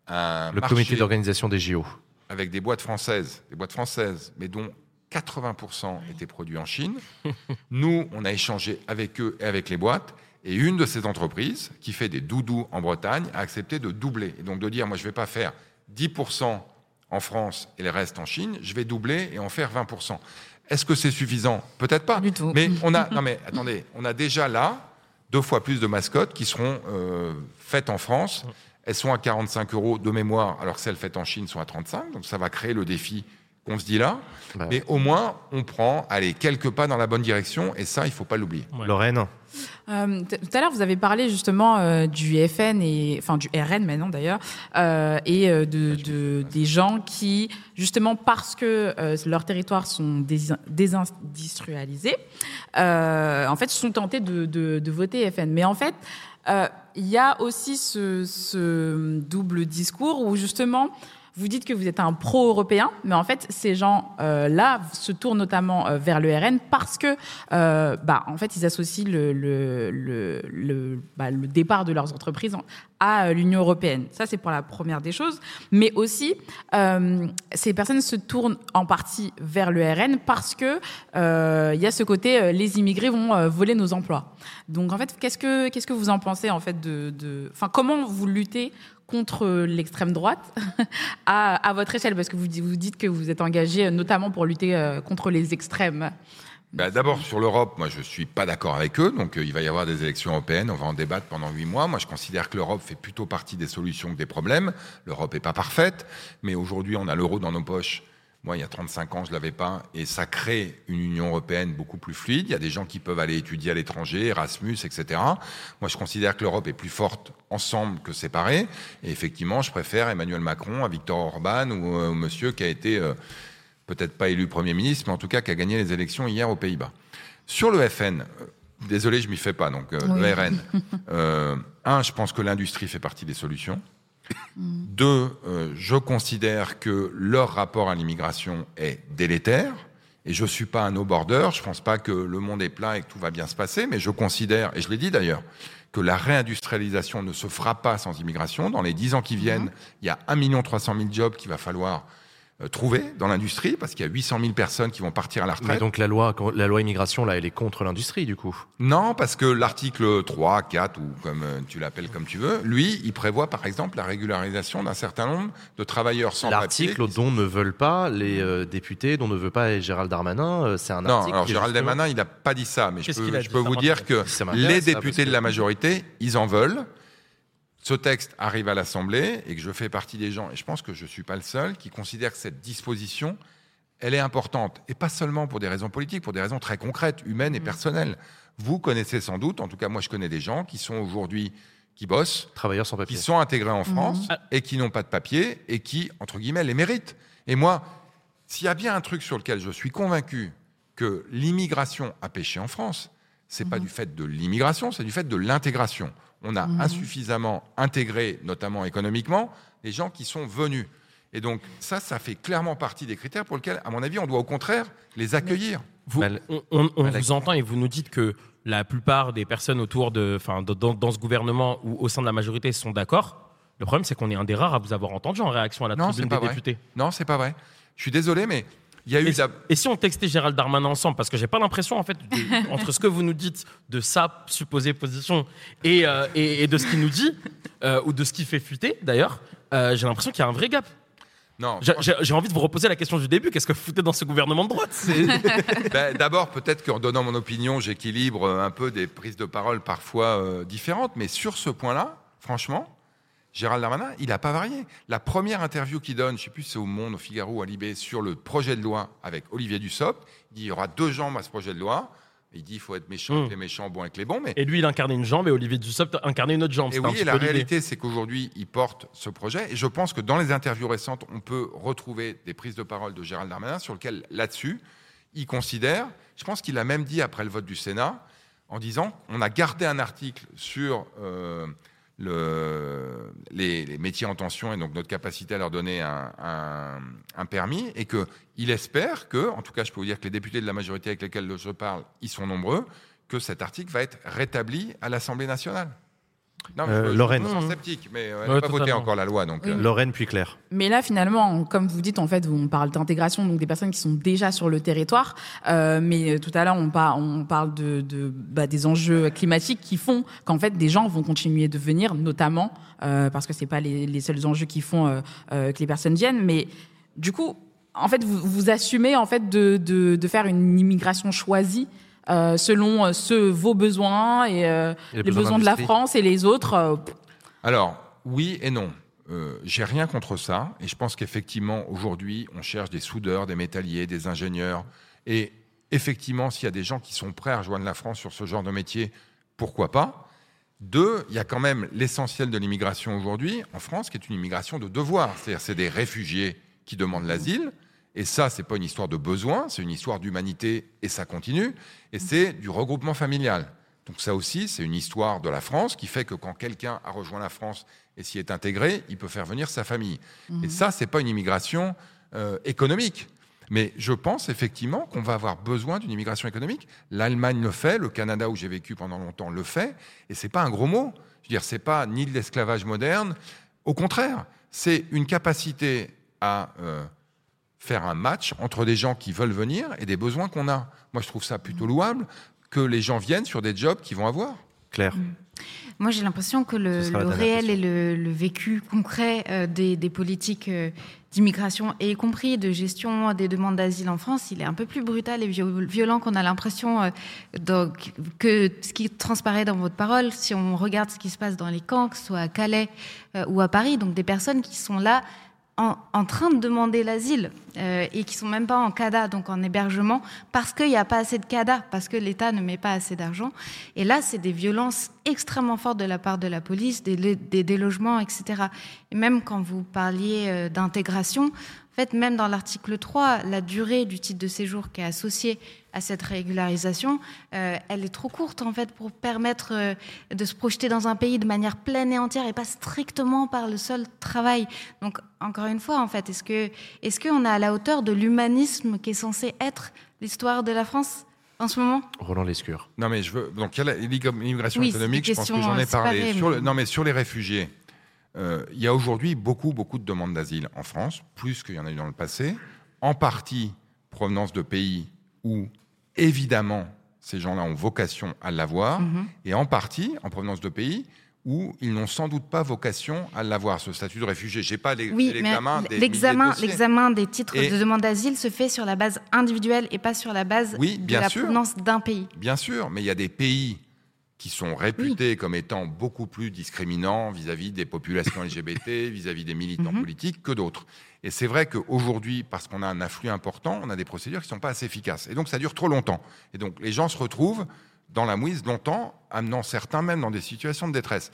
un Le marché- comité d'organisation des JO. avec des boîtes françaises, des boîtes françaises, mais dont 80% étaient produits en Chine. Nous, on a échangé avec eux et avec les boîtes. Et une de ces entreprises, qui fait des doudous en Bretagne, a accepté de doubler. Et donc de dire, moi, je ne vais pas faire 10% en France et les restes en Chine, je vais doubler et en faire 20%. Est-ce que c'est suffisant? Peut-être pas. Du tout. Mais on a, non mais attendez, on a déjà là deux fois plus de mascottes qui seront euh, faites en France. Elles sont à 45 euros de mémoire, alors que celles faites en Chine sont à 35. Donc ça va créer le défi qu'on se dit là. Bah Mais au moins, on prend, allez, quelques pas dans la bonne direction. Et ça, il faut pas l'oublier. Lorraine Euh, tout à l'heure, vous avez parlé justement euh, du FN et enfin du RN maintenant d'ailleurs, euh, et de, de- des gens qui justement parce que leurs territoires sont dés- désindustrialisés, en fait, sont tentés de, de- de voter FN. Mais en fait, il y a aussi ce, ce double discours où justement vous dites que vous êtes un pro-européen, mais en fait, ces gens-là se tournent notamment euh, vers le RN parce que, euh, bah, en fait, ils associent le, le, le, le, bah, le départ de leurs entreprises en- à euh, l'Union européenne. Ça, c'est pour la première des choses. Mais aussi, euh, ces personnes se tournent en partie vers le RN parce que euh, il y a ce côté, euh, les immigrés vont euh, voler nos emplois. Donc, en fait, qu'est-ce que qu'est-ce que vous en pensez en fait de, enfin, comment vous luttez contre l'extrême droite à, votre échelle Parce que vous, vous dites que vous êtes engagé euh, notamment pour lutter euh, contre les extrêmes. Bah, D'abord, sur l'Europe, moi, je suis pas d'accord avec eux. Donc, euh, il va y avoir des élections européennes. On va en débattre pendant huit mois. Moi, je considère que l'Europe fait plutôt partie des solutions que des problèmes. L'Europe est pas parfaite. Mais aujourd'hui, on a l'euro dans nos poches. Moi, il y a 35 ans, je l'avais pas. Et ça crée une Union européenne beaucoup plus fluide. Il y a des gens qui peuvent aller étudier à l'étranger, Erasmus, etc. Moi, je considère que l'Europe est plus forte ensemble que séparée. Et effectivement, je préfère Emmanuel Macron à Victor Orban ou euh, au monsieur qui a été euh, peut-être pas élu Premier ministre, mais en tout cas qui a gagné les élections hier aux Pays-Bas. Sur le FN, euh, désolé, je m'y fais pas, donc euh, Oui. le RN. Euh, un, je pense que l'industrie fait partie des solutions. Deux, euh, je considère que leur rapport à l'immigration est délétère. Et je suis pas un no-border. Je pense pas que le monde est plein et que tout va bien se passer. Mais je considère, et je l'ai dit d'ailleurs, que la réindustrialisation ne se fera pas sans immigration. Dans les dix ans qui viennent, il y a 1 300 000 jobs qu'il va falloir trouver dans l'industrie parce qu'il y a 800 000 personnes qui vont partir à la retraite. Mais donc la loi, la loi immigration, là, elle est contre l'industrie, du coup? Non, parce que l'article 3, 4, ou comme euh, tu l'appelles comme tu veux, lui, il prévoit par exemple la régularisation d'un certain nombre de travailleurs sans papier. L'article dont ne veulent pas les euh, députés, dont ne veut pas Gérald Darmanin, euh, c'est un Non, article. alors qui est Gérald justement- Darmanin, il n'a pas dit ça, mais je peux, je vous dire que les députés de la majorité, ils en veulent. Ce texte arrive à l'Assemblée et que je fais partie des gens, et je pense que je ne suis pas le seul, qui considère que cette disposition, elle est importante. Et pas seulement pour des raisons politiques, pour des raisons très concrètes, humaines et personnelles. Vous connaissez sans doute, en tout cas moi je connais des gens qui sont aujourd'hui, qui bossent, travailleurs sans papier, qui sont intégrés en Mhm. France et qui n'ont pas de papier et qui, entre guillemets, les méritent. Et moi, s'il y a bien un truc sur lequel je suis convaincu que l'immigration a péché en France, c'est pas du fait de l'immigration, c'est du fait de l'intégration. On a Mhm. insuffisamment intégré, notamment économiquement, les gens qui sont venus. Et donc ça, ça fait clairement partie des critères pour lesquels, à mon avis, on doit au contraire les accueillir. Vous- on on- on vous entend et vous nous dites que la plupart des personnes autour de, enfin, dans, dans ce gouvernement ou au sein de la majorité sont d'accord. Le problème, c'est qu'on est un des rares à vous avoir entendu en réaction à la Non, tribune des vrai. députés. Non, c'est pas vrai. Je suis désolé, mais il y a eu. Et, si- et si on textait Gérald Darmanin ensemble Parce que j'ai pas l'impression, en fait, de- entre ce que vous nous dites de sa supposée position et, euh, et, et de ce qu'il nous dit, euh, ou de ce qu'il fait fuiter, d'ailleurs, euh, j'ai l'impression qu'il y a un vrai gap. Non. J'ai- envie de vous reposer la question du début. Qu'est-ce que vous foutez dans ce gouvernement de droite? Ben, D'abord, peut-être qu'en donnant mon opinion, j'équilibre un peu des prises de parole parfois euh, différentes, mais sur ce point-là, franchement, Gérald Darmanin, il n'a pas varié. La première interview qu'il donne, je ne sais plus si c'est au Monde, au Figaro à Libé, sur le projet de loi avec Olivier Dussopt, il dit il y aura deux jambes à ce projet de loi. Il dit il faut être méchant avec les méchants, bon avec les bons, mais Et lui, il incarnait une jambe et Olivier Dussopt incarnait une autre jambe. et oui, et la réalité, c'est qu'aujourd'hui, il porte ce projet. Et je pense que dans les interviews récentes, on peut retrouver des prises de parole de Gérald Darmanin sur lesquelles, là-dessus, il considère, je pense qu'il a même dit après le vote du Sénat, en disant on a gardé un article sur euh, le, les, métiers en tension et donc notre capacité à leur donner un, un- un permis et qu'il espère que, en tout cas, je peux vous dire que les députés de la majorité avec lesquels je parle, ils sont nombreux, que cet article va être rétabli à l'Assemblée nationale. Non, mais Euh, je- je Lorraine. sens sceptique, mais elle Ouais, n'a pas voté encore la loi. Donc, Oui. euh, Lorraine puis Claire. Mais là, finalement, comme vous dites, en fait, on parle d'intégration, donc des personnes qui sont déjà sur le territoire. Euh, mais tout à l'heure, on, par- on parle de, de- bah, des enjeux climatiques qui font qu'en fait, des gens vont continuer de venir, notamment euh, parce que c'est pas les, les seuls enjeux qui font euh, euh, que les personnes viennent. Mais du coup, en fait, vous, vous assumez en fait de, de, de faire une immigration choisie. Euh, selon euh, ceux, vos besoins et, euh, Et les les besoins de la. France et les autres. euh, Alors, oui et non. J'ai rien contre ça. Et je pense qu'effectivement, aujourd'hui, on cherche des soudeurs, des métalliers, des ingénieurs. Et effectivement, s'il y a des gens qui sont prêts à rejoindre la France sur ce genre de métier, pourquoi pas? Deux, il y a quand même l'essentiel de l'immigration aujourd'hui en France, qui est une immigration de devoir. C'est-à-dire, c'est des réfugiés qui demandent l'asile. Et ça, c'est pas une histoire de besoin, c'est une histoire d'humanité et ça continue. Et c'est du regroupement familial. Donc ça aussi, c'est une histoire de la France qui fait que quand quelqu'un a rejoint la France et s'y est intégré, il peut faire venir sa famille. Mhm. Et ça, c'est pas une immigration euh, économique. Mais je pense effectivement qu'on va avoir besoin d'une immigration économique. L'Allemagne le fait, le Canada où j'ai vécu pendant longtemps le fait, et c'est pas un gros mot. Je veux dire, c'est pas ni l'esclavage moderne. Au contraire, c'est une capacité à euh, faire un match entre des gens qui veulent venir et des besoins qu'on a. Moi, je trouve ça plutôt louable que les gens viennent sur des jobs qu'ils vont avoir. Claire. Moi, j'ai l'impression que le, réel et le, le vécu concret euh, des, des politiques euh, d'immigration, et y compris de gestion des demandes d'asile en France, il est un peu plus brutal et viol- violent qu'on a l'impression euh, donc, que ce qui transparaît dans votre parole, si on regarde ce qui se passe dans les camps, que ce soit à Calais euh, ou à Paris, donc des personnes qui sont là en, en train de demander l'asile euh, et qui sont même pas en CADA, donc en hébergement, parce qu'il n'y a pas assez de CADA, parce que l'État ne met pas assez d'argent. Et là, c'est des violences extrêmement fortes de la part de la police, des, des délogements, etc. Et même quand vous parliez euh, d'intégration, en fait, même dans l'article 3, la durée du titre de séjour qui est associée à cette régularisation, euh, elle est trop courte en fait pour permettre de se projeter dans un pays de manière pleine et entière et pas strictement par le seul travail. Donc encore une fois, en fait, est-ce que est-ce qu'on est à la hauteur de l'humanisme qui est censé être l'histoire de la France en ce moment Roland Lescure. Non, mais je veux. Donc, il y a la- l'immigration Oui, économique, je pense que j'en ai euh, parlé. Sur le- Non, mais sur les réfugiés, euh, il y a aujourd'hui beaucoup, beaucoup de demandes d'asile en France, plus qu'il y en a eu dans le passé, en partie provenance de pays où, évidemment, ces gens-là ont vocation à l'avoir, Mhm. et en partie en provenance de pays où ils n'ont sans doute pas vocation à l'avoir, ce statut de réfugié. J'ai pas les- Oui, l'examen des l'examen, l'examen des titres Et- de demande d'asile se fait sur la base individuelle et pas sur la base Oui, de la sûr. provenance d'un pays. Bien sûr, mais il y a des pays qui sont réputés comme étant beaucoup plus discriminants vis-à-vis des populations LGBT, vis-à-vis des militants Mhm. politiques que d'autres. Et c'est vrai qu'aujourd'hui, parce qu'on a un afflux important, on a des procédures qui ne sont pas assez efficaces. Et donc ça dure trop longtemps. Et donc les gens se retrouvent dans la mouise longtemps, amenant certains même dans des situations de détresse.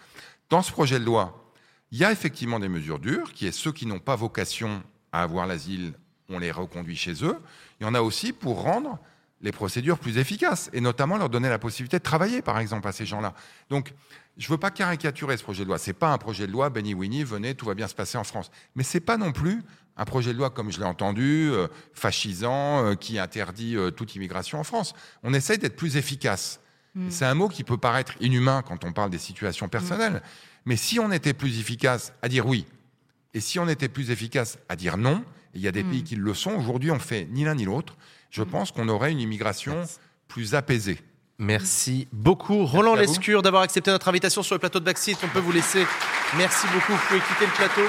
Dans ce projet de loi, il y a effectivement des mesures dures, qui est ceux qui n'ont pas vocation à avoir l'asile, on les reconduit chez eux. Il y en a aussi pour rendre les procédures plus efficaces, et notamment leur donner la possibilité de travailler, par exemple, à ces gens-là. Donc, je ne veux pas caricaturer ce projet de loi. C'est pas un projet de loi, Benny Winnie, venez, tout va bien se passer en France. Mais c'est pas non plus un projet de loi, comme je l'ai entendu, euh, fascisant, euh, qui interdit euh, toute immigration en France. On essaye d'être plus efficace. Mm. C'est un mot qui peut paraître inhumain quand on parle des situations personnelles. Mais si on était plus efficace à dire oui, et si on était plus efficace à dire non, et il y a des Mm. pays qui le sont, aujourd'hui on fait ni l'un ni l'autre, je pense qu'on aurait une immigration plus apaisée. Merci beaucoup, Roland. Lescure, d'avoir accepté notre invitation sur le plateau de Backseat. On peut vous laisser. Merci beaucoup. Vous pouvez quitter le plateau.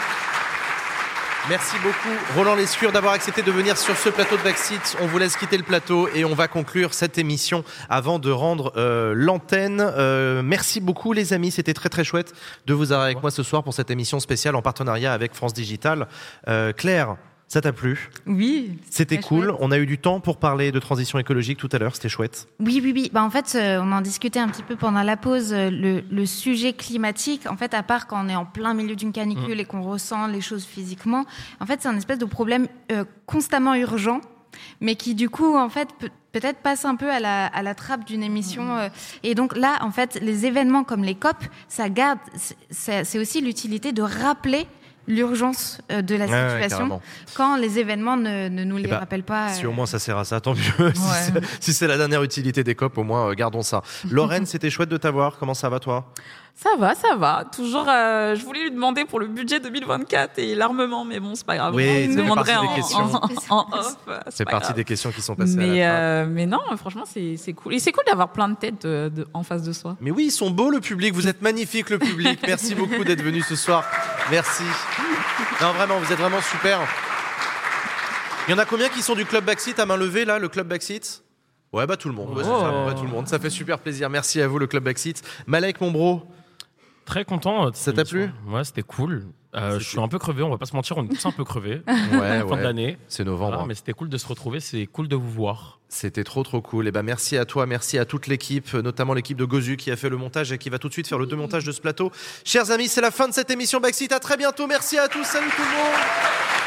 Merci beaucoup, Roland Lescure, d'avoir accepté de venir sur ce plateau de Backseat. On vous laisse quitter le plateau et on va conclure cette émission avant de rendre euh, l'antenne. Euh, merci beaucoup, les amis. C'était très très chouette de vous avoir avec moi ce soir pour cette émission spéciale en partenariat avec France Digital. Euh, Claire, ça t'a plu? Oui. C'était cool. chouette. On a eu du temps pour parler de transition écologique tout à l'heure. C'était chouette. Oui, oui, oui. Bah, en fait, euh, on en discutait un petit peu pendant la pause. euh, Le, le sujet climatique, en fait, à part quand on est en plein milieu d'une canicule Mm. et qu'on ressent les choses physiquement, en fait, c'est un espèce de problème euh, constamment urgent, mais qui, du coup, en fait, peut- peut-être passe un peu à la, à la trappe d'une émission. euh, et donc là, en fait, les événements comme les COP, ça garde, c'est aussi l'utilité de rappeler l'urgence euh, de la Ouais, ouais, situation quand les événements ne, ne nous les Eh ben, rappellent pas. Si euh, au moins ça sert à ça, tant mieux. Si c'est- si la dernière utilité des COP, au moins euh, gardons ça. Lorraine, c'était chouette de t'avoir. Comment ça va toi? Ça va, ça va. Toujours, euh, je voulais lui demander pour le budget 2024 et l'armement, mais bon, c'est pas grave. Oui, ça demanderait partie en, en- en off. C'est partie grave. des questions qui sont passées à la Mais, trappe. euh, mais non, franchement, c'est c'est cool. Et c'est cool d'avoir plein de têtes de- de- en face de soi. Mais oui, ils sont beaux le public, vous êtes magnifique le public. Merci beaucoup d'être venu ce soir. Merci. Non, vraiment, vous êtes vraiment super. Il y en a combien qui sont du club Backseat à main levée là, le club Backseat? Ouais, bah tout le monde. Ouais, ça, Oh. ouais, tout le monde. Ça fait super plaisir. Merci à vous le club Backseat. Malek mon bro. Très content. Ça t'a plu? Ouais, c'était cool. Euh, je suis un peu crevé, on va pas se mentir, on est tous un peu crevés. Ouais, fin ouais. de l'année. C'est novembre. Voilà, mais c'était cool de se retrouver, c'est cool de vous voir. C'était trop trop cool. Et ben merci à toi, merci à toute l'équipe, notamment l'équipe de Gozu qui a fait le montage et qui va tout de suite faire le démontage de ce plateau. Chers amis, c'est la fin de cette émission Backseat. À très bientôt. Merci à tous. Salut tout le monde.